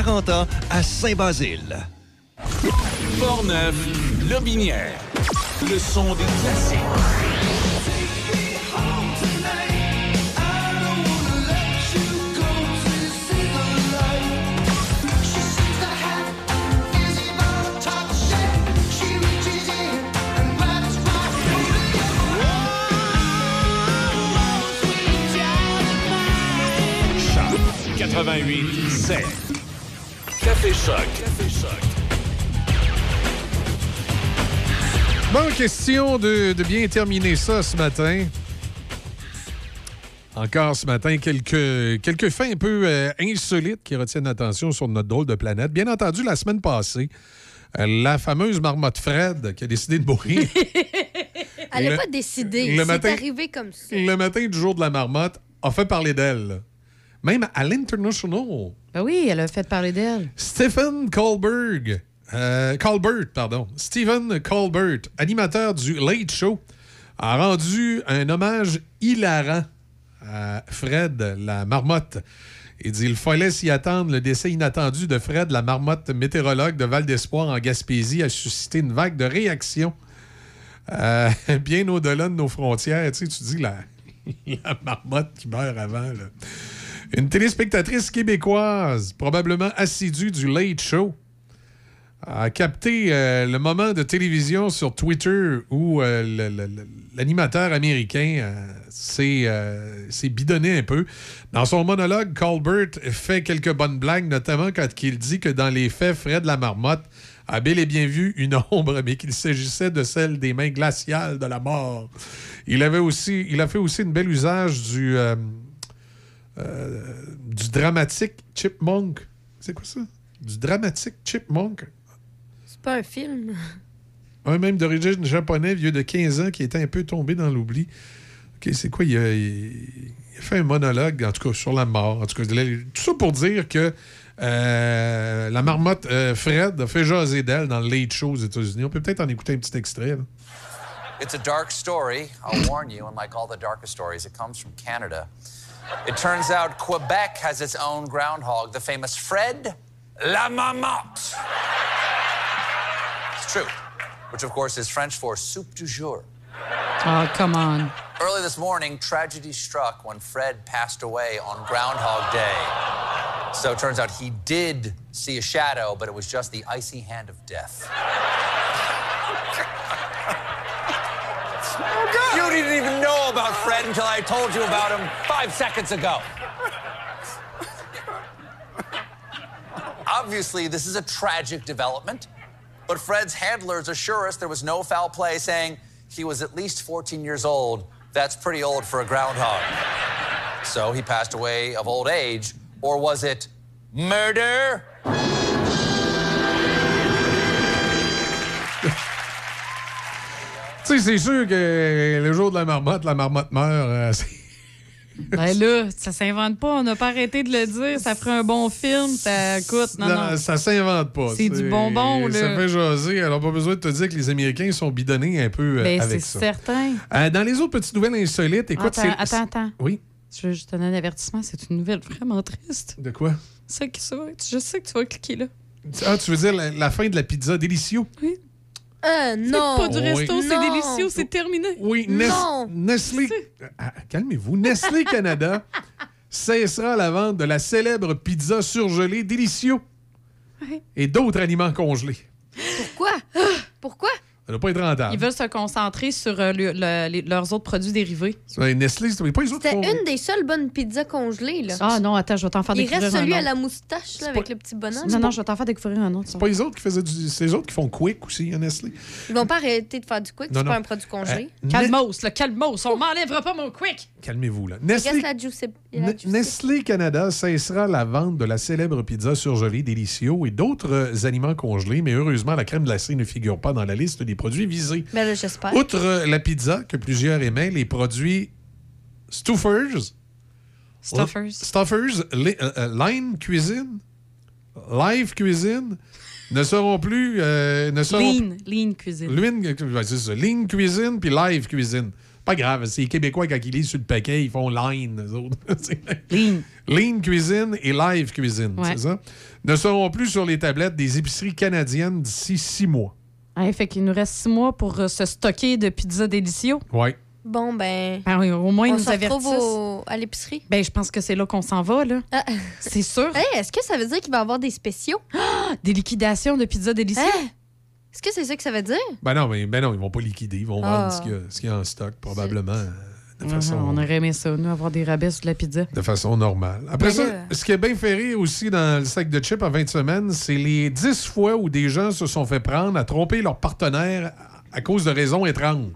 ans à Saint-Basile. Portneuf, Lobinière. Le son des classiques. Choc 88 7. Café Choc. Café Choc. Bon, question de, de bien terminer ça ce matin. Encore ce matin, quelques, quelques faits un peu euh, insolites qui retiennent l'attention sur notre drôle de planète. Bien entendu, la semaine passée, euh, la fameuse marmotte Fred qui a décidé de mourir. Elle n'a pas décidé. le C'est matin- arrivé comme ça. le matin du jour de la marmotte a fait parler d'elle. Même à l'International. Ben oui, elle a fait parler d'elle. Stephen Colbert, euh, Colbert, pardon, Stephen Colbert, animateur du Late Show, a rendu un hommage hilarant à Fred, la marmotte. Il dit il fallait s'y attendre. Le décès inattendu de Fred, la marmotte météorologue de Val d'Espoir en Gaspésie, a suscité une vague de réactions euh, bien au-delà de nos frontières. Tu sais, tu dis la, la marmotte qui meurt avant. là. Une téléspectatrice québécoise, probablement assidue du Late Show, a capté euh, le moment de télévision sur Twitter où euh, l'animateur américain euh, s'est bidonné un peu. Dans son monologue, Colbert fait quelques bonnes blagues, notamment quand il dit que dans les faits, Fred la marmotte a bel et bien vu une ombre, mais qu'il s'agissait de celle des mains glaciales de la mort. Il, avait aussi, il a fait aussi une belle usage du, euh, du dramatique chipmunk. C'est quoi ça? Du dramatique chipmunk. C'est pas un film. Un même d'origine japonais, vieux de 15 ans, qui était un peu tombé dans l'oubli. OK, c'est quoi? Il a, il a fait un monologue, en tout cas, sur la mort. En tout cas, tout ça pour dire que euh, la marmotte euh, Fred a fait jaser d'elle dans le Late Show aux États-Unis. On peut peut-être en écouter un petit extrait. là. It's a dark story, I'll warn you, and like all the darkest stories, it comes from Canada. It turns out Quebec has its own groundhog, the famous Fred la Marmotte. It's true, which of course is French for soup du jour. Oh, come on. Early this morning, tragedy struck when Fred passed away on Groundhog Day. So it turns out he did see a shadow, but it was just the icy hand of death. You didn't even know about Fred until I told you about him five seconds ago. Obviously, this is a tragic development, but Fred's handlers assure us there was no foul play, saying he was at least 14 years old. That's pretty old for a groundhog. So he passed away of old age, or was it murder? Tu sais, c'est sûr que le jour de la marmotte, la marmotte meurt. euh, c'est- Ben là, ça s'invente pas. On n'a pas arrêté de le dire. Ça ferait un bon film. Ça coûte. Non, Non, non. Ça s'invente pas. C'est du bonbon, là. Ça fait jaser. Alors, pas besoin de te dire que les Américains sont bidonnés un peu euh, Ben, c'est avec ça. certain. Euh, dans les autres petites nouvelles insolites, écoute, attends, c'est- attends, attends. Oui. Je veux juste un avertissement. C'est une nouvelle vraiment triste. De quoi? C'est que ça, je sais que tu vas cliquer là. Ah, tu veux dire la, la fin de la pizza délicieux? Oui. Euh, non. Pas du resto, Oui. c'est délicieux, c'est terminé. Oui, Nes- Non. Nestlé. Ah, Calmez-vous. Nestlé Canada cessera la vente de la célèbre pizza surgelée délicieux et d'autres aliments congelés. Pourquoi? Pourquoi? Ça doit pas être rentable. Ils veulent se concentrer sur euh, le- le- les- leurs autres produits dérivés. Ouais, Nestlé, c'est pas les autres C'était font- une des seules bonnes pizzas congelées. Là. Ah non, attends, je vais t'en faire Il découvrir reste un celui à autre. la moustache là, avec le petit bonhomme. Non, non, je vais t'en faire découvrir un autre. C'est pas les autres qui faisaient du. C'est les autres qui font quick aussi, à Nestlé. Ils vont pas arrêter de faire du quick, Non, c'est non. pas un produit congelé. Euh, Calmos, le calmos, on m'enlèvera pas mon quick. Calmez-vous, là. Il reste la la. Nestlé Canada cessera la vente de la célèbre pizza surgelée Delicio et d'autres euh, aliments congelés, mais heureusement, la crème glacée ne figure pas dans la liste des produits visés. Ben là, j'espère. Outre la pizza que plusieurs aimaient, les produits Stuffers, Stuffers. Stuffers, li- euh, euh, Line Cuisine, Live Cuisine ne seront plus. euh, ne seront Lean, lean cuisine. Lean, c'est ça. Lean Cuisine puis Live Cuisine. Pas grave, c'est les Québécois, quand ils lisent sur le paquet, ils font Line, eux autres. Lean. Lean Cuisine et Live Cuisine, Ouais. c'est ça? Ne seront plus sur les tablettes des épiceries canadiennes d'ici six mois. Ouais, fait qu'il nous reste six mois pour euh, se stocker de pizza délicieux. Ouais. Bon, ben. Ben oui, au moins, ils on nous se retrouve au- à l'épicerie. Ben, je pense que c'est là qu'on s'en va, là. Ah. C'est sûr. Hey, Est-ce que ça veut dire qu'il va y avoir des spéciaux? Des liquidations de pizza délicieux? Hein? Est-ce que c'est ça que ça veut dire? Ben non, mais ben non, ils vont pas liquider, ils vont Ah. vendre ce qu'il y, a- ce qu'il y a en stock, probablement, de, Mhm, façon, On aurait aimé ça, nous, avoir des rabais sur de la pizza. de façon normale. Après Mais ça, ce qui est bien fait rire aussi dans le sac de chips en 20 semaines, c'est les 10 fois où des gens se sont fait prendre à tromper leur partenaire à cause de raisons étranges.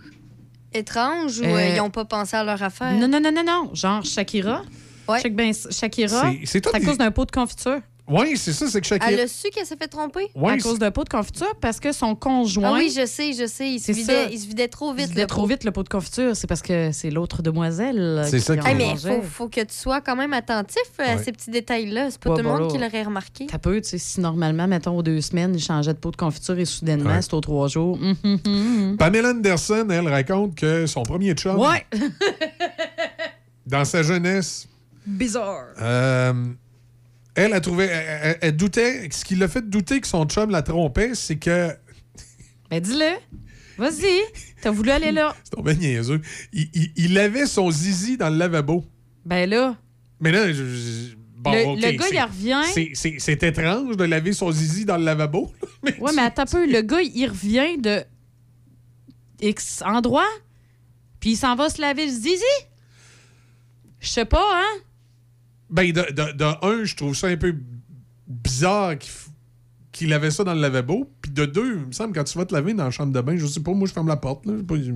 Étrange ou Euh, euh, ils n'ont pas pensé à leur affaire? Non, non, non, non, non. Genre Shakira. Ben, Shakira, C'est- à des- cause d'un pot de confiture. Oui, c'est ça, c'est que Shakira... Elle a su qu'elle s'est fait tromper? Ouais, à cause d'un pot de confiture? Parce que son conjoint. Ah oui, je sais, je sais. Il se, vidait, ça. il se vidait trop il vite. se vidait le trop pot. vite le pot de confiture. C'est parce que c'est l'autre demoiselle. C'est ça qui en mais mangeait. faut, faut que tu sois quand même attentif à Ouais. ces petits détails-là. C'est pas Ouais, tout le monde là. qui l'aurait remarqué. Ça peut, tu sais, si normalement, mettons, aux deux semaines, il changeait de pot de confiture et soudainement, Ouais. c'est aux trois jours. Hum, hum, hum. Pamela Anderson, elle raconte que son premier chum, Ouais! dans sa jeunesse, Bizarre. euh, elle a trouvé, elle, elle- elle doutait, ce qui l'a fait douter que son chum la trompait, c'est que, Ben, dis-le. Vas-y. T'as voulu aller là. c'est tombé niaiseux, il, il- il avait son zizi dans le lavabo. Ben là. Mais là, je- je- bon, Le- gars, il revient. c'est étrange de laver son zizi dans le lavabo. Ouais, mais attends un peu. Le gars, il revient de X endroit, puis il s'en va se laver le zizi? Je sais pas, hein? Ben, de, de- de un, je trouve ça un peu bizarre qu'il f- qu'il avait ça dans le lavabo. Puis de deux, il me semble, quand tu vas te laver dans la chambre de bain, je sais pas, moi, je ferme la porte. Là, Je sais pas, je- je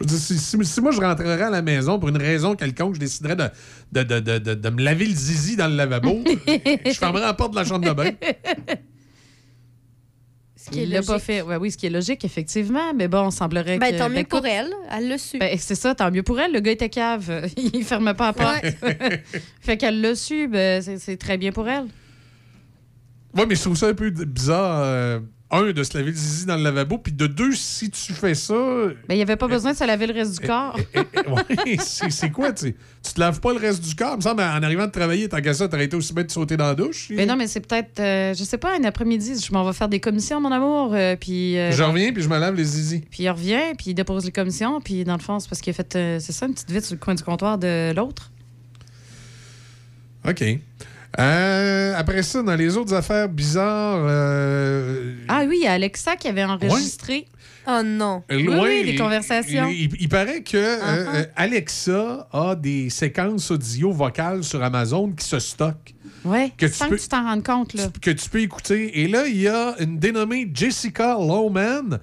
veux dire, si, si- si moi, je rentrerais à la maison pour une raison quelconque, je déciderais de, de, de, de, de- de me laver le zizi dans le lavabo, je fermerais la porte de la chambre de bain. Ce qui est Il l'a pas logique. fait. Ouais, oui, ce qui est logique, effectivement. Mais bon, on semblerait Ben, que. tant mieux ben, pour elle. Elle l'a su. ben, c'est ça, tant mieux pour elle. Le gars était cave. Il fermait pas la porte. fait qu'elle l'a su. Ben, c'est- très bien pour elle. Ouais, mais je trouve ça un peu bizarre. euh, un, de se laver le zizi dans le lavabo, puis de deux, si tu fais ça. Ben, il n'y avait pas besoin de se laver le reste du corps. ouais, c'est c'est quoi, tu sais? Tu te laves pas le reste du corps? Il me semble, en arrivant de travailler, tant qu'à ça, t'aurais été aussi bête de sauter dans la douche. Mais non, mais c'est peut-être, euh, je sais pas, un après-midi, je m'en vais faire des commissions, mon amour. euh, puis. euh, Je reviens, puis je me lave les zizi. Puis il revient, puis il dépose les commissions, puis dans le fond, c'est parce qu'il a fait, euh, c'est ça, une petite vite sur le coin du comptoir de l'autre. OK. Euh, après ça, dans les autres affaires bizarres. euh, Ah oui, il y a Alexa qui avait enregistré. Oh non. Oui, loin, oui, des il- conversations. Il, il- il paraît que euh, Uh-huh. euh, Alexa a des séquences audio vocales sur Amazon qui se stockent. Ouais, Que tu sans peux- que tu t'en rendes compte, là. que tu peux écouter. Et là, il y a une dénommée Jessica Lowman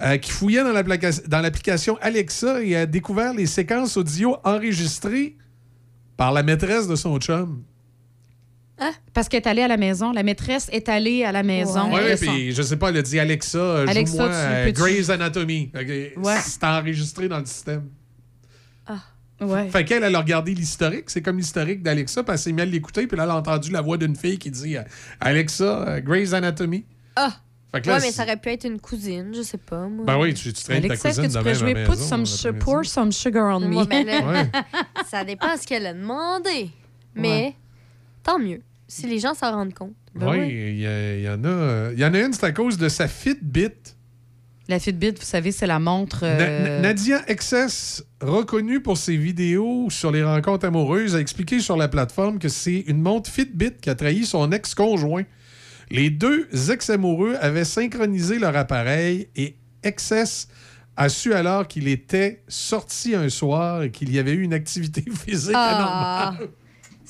euh, qui fouillait dans l'application Alexa et a découvert les séquences audio enregistrées par la maîtresse de son chum. Parce qu'elle est allée à la maison. La maîtresse est allée à la maison. Oui, son- puis je sais pas, elle a dit Alexa, Alexa, joue-moi euh, Grey's Anatomy. Ouais. C'est enregistré dans le système. Ouais. Fait qu'elle, elle a regardé l'historique. C'est comme l'historique d'Alexa, puis elle s'est mise à l'écouter, puis là, elle a entendu la voix d'une fille qui dit euh, Alexa, euh, Grey's Anatomy. Ah! Fait que là, ouais, mais ça aurait pu être une cousine, je sais pas. Moi. Ben oui, tu, tu traînes ta Alexa, est-ce cousine que tu de pourrais jouer Put some, pour some sugar on me? Ouais, mais là, Ouais. ça dépend de ce qu'elle a demandé. Mais tant mieux, si les gens s'en rendent compte. Ben oui, ouais. il y, en a. euh, Il y en a une, c'est à cause de sa Fitbit. La Fitbit, vous savez, c'est la montre. Euh, Na- Nadia XS, reconnue pour ses vidéos sur les rencontres amoureuses, a expliqué sur la plateforme que c'est une montre Fitbit qui a trahi son ex-conjoint. Les deux ex-amoureux avaient synchronisé leur appareil et Excess a su alors qu'il était sorti un soir et qu'il y avait eu une activité physique Ah, anormale.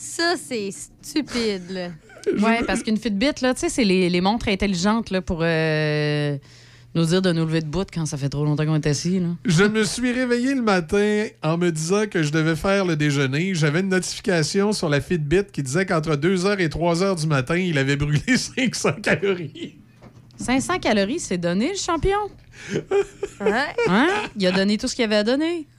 Ça, c'est stupide, là. Ouais, parce qu'une Fitbit, là, tu sais, c'est les, les montres intelligentes là, pour euh, nous dire de nous lever de bout quand ça fait trop longtemps qu'on est assis. Là. Je me suis réveillé le matin en me disant que je devais faire le déjeuner. J'avais une notification sur la Fitbit qui disait qu'entre 2h et 3h du matin, il avait brûlé 500 calories. 500 calories, c'est donné, le champion? Hein? Il a donné tout ce qu'il avait à donner.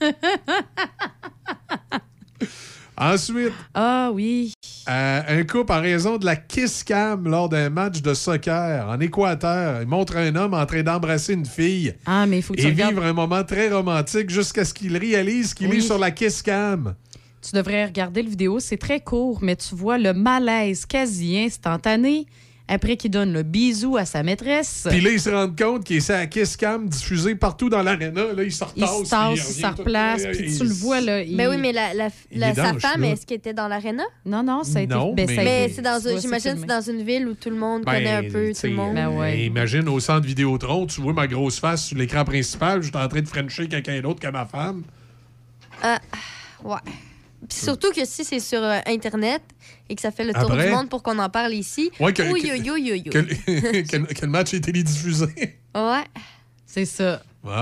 Ensuite, ah oui. euh, un couple en raison de la kiss cam lors d'un match de soccer en Équateur. Il montre un homme en train d'embrasser une fille Ah, mais il faut que tu et regardes. vivre un moment très romantique jusqu'à ce qu'il réalise qu'il Oui. est sur la kiss cam. Tu devrais regarder le vidéo, c'est très court, mais tu vois le malaise quasi instantané après qu'il donne le bisou à sa maîtresse. Puis là, il se rend compte qu'il est sur la kiss cam diffusée partout dans l'aréna. Là, il se il retasse. se tasse, il se replace, il- puis il- tu le vois, là. il- Ben oui, mais la, la, Il la- est sa femme, est-ce qu'elle était dans l'aréna? Non, non, ça a été. Non, ben, mais- Mais été- c'est dans, j'imagine c'est dans une ville où tout le monde Ben, connaît un peu tout le monde. euh, Imagine au centre Vidéotron, tu vois ma grosse face sur l'écran principal, je suis en train de frencher quelqu'un d'autre que ma femme. Ah, ouais. Puis surtout que si c'est sur euh, Internet et que ça fait le tour Après- du monde pour qu'on en parle ici. Ouais, que, oui, que- oui, oui, oui, que- que- que le match est télédiffusé? Ouais. C'est ça. Ouais.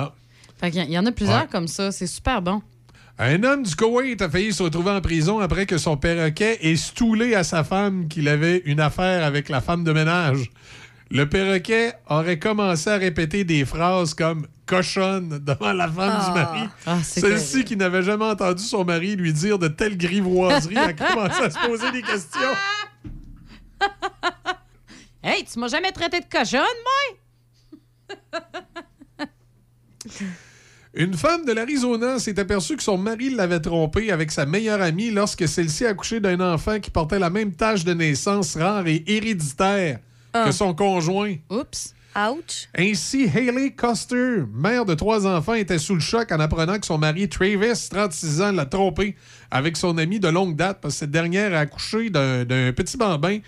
Fait qu'il y- il y en a plusieurs Ouais. comme ça. C'est super bon. Un homme du Koweït a failli se retrouver en prison après que son perroquet ait stoulé à sa femme qu'il avait une affaire avec la femme de ménage. Le perroquet aurait commencé à répéter des phrases comme cochonne devant la femme Ah. du mari. Ah, Celle-ci qui n'avait jamais entendu son mari lui dire de telles grivoiseries a commencé à se poser des questions. Hey, tu m'as jamais traité de cochonne, moi? Une femme de l'Arizona s'est aperçue que son mari l'avait trompée avec sa meilleure amie lorsque celle-ci a accouché d'un enfant qui portait la même tâche de naissance rare et héréditaire Ah. que son conjoint. Oups. Ouch. Ainsi, Haley Coster, mère de trois enfants, était sous le choc en apprenant que son mari Travis, 36 ans, l'a trompé avec son ami de longue date parce que cette dernière a accouché d'un d'un petit bambin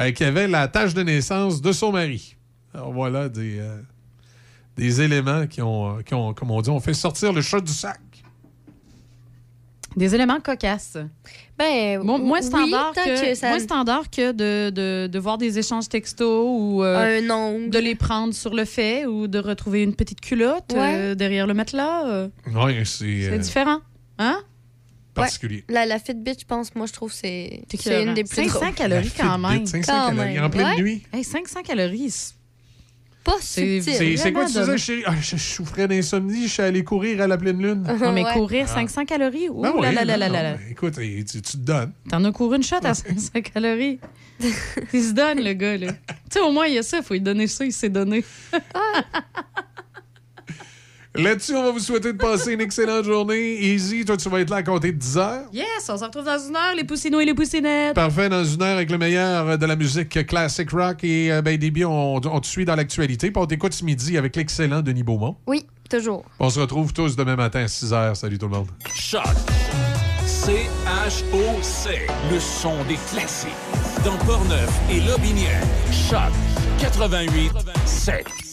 euh, qui avait la tâche de naissance de son mari. Alors voilà des, euh, des éléments qui ont, euh, qui ont, comme on dit, ont fait sortir le chat du sac. Des éléments cocasses. Ben, Mo- moins standard que, que ça- moins standard que de, de, de voir des échanges textos ou euh, Un ongle. de les prendre sur le fait ou de retrouver une petite culotte Ouais. euh, derrière le matelas. euh, c'est euh, différent. Hein? particulier. La, la Fitbit, je pense, moi, je trouve que c'est c'est une des plus 500 drôles. calories La quand Fitbit, même. 500 Quand calories même. en pleine Ouais. nuit. Hey, 500 calories. C'est- Pas subtil. C'est quoi tu disais, chérie? Ah, je, je souffrais d'insomnie, je suis allé courir à la pleine lune. Mais Ouais. courir Ah. 500 calories? Ouh Ben là oui, là là non, Écoute, tu, tu te donnes. T'en as couru une shot à 500 calories. il se donne, le gars, là. Tu sais, au moins, il y a ça. faut lui donner ça. Il s'est donné. Là-dessus, on va vous souhaiter de passer une excellente journée. Easy, toi, tu vas être là à compter de 10 heures. Yes, on se retrouve dans une heure, les poussinots et les poussinettes. Parfait, dans une heure avec le meilleur de la musique classic rock. Et euh, ben, Déby, on, on te suit dans l'actualité. Puis on t'écoute ce midi avec l'excellent Denis Beaumont. Oui, toujours. On se retrouve tous demain matin à 6 heures. Salut tout le monde. Choc. C-H-O-C. Le son des classiques. Dans Portneuf et Lobinière. Choc 88 7.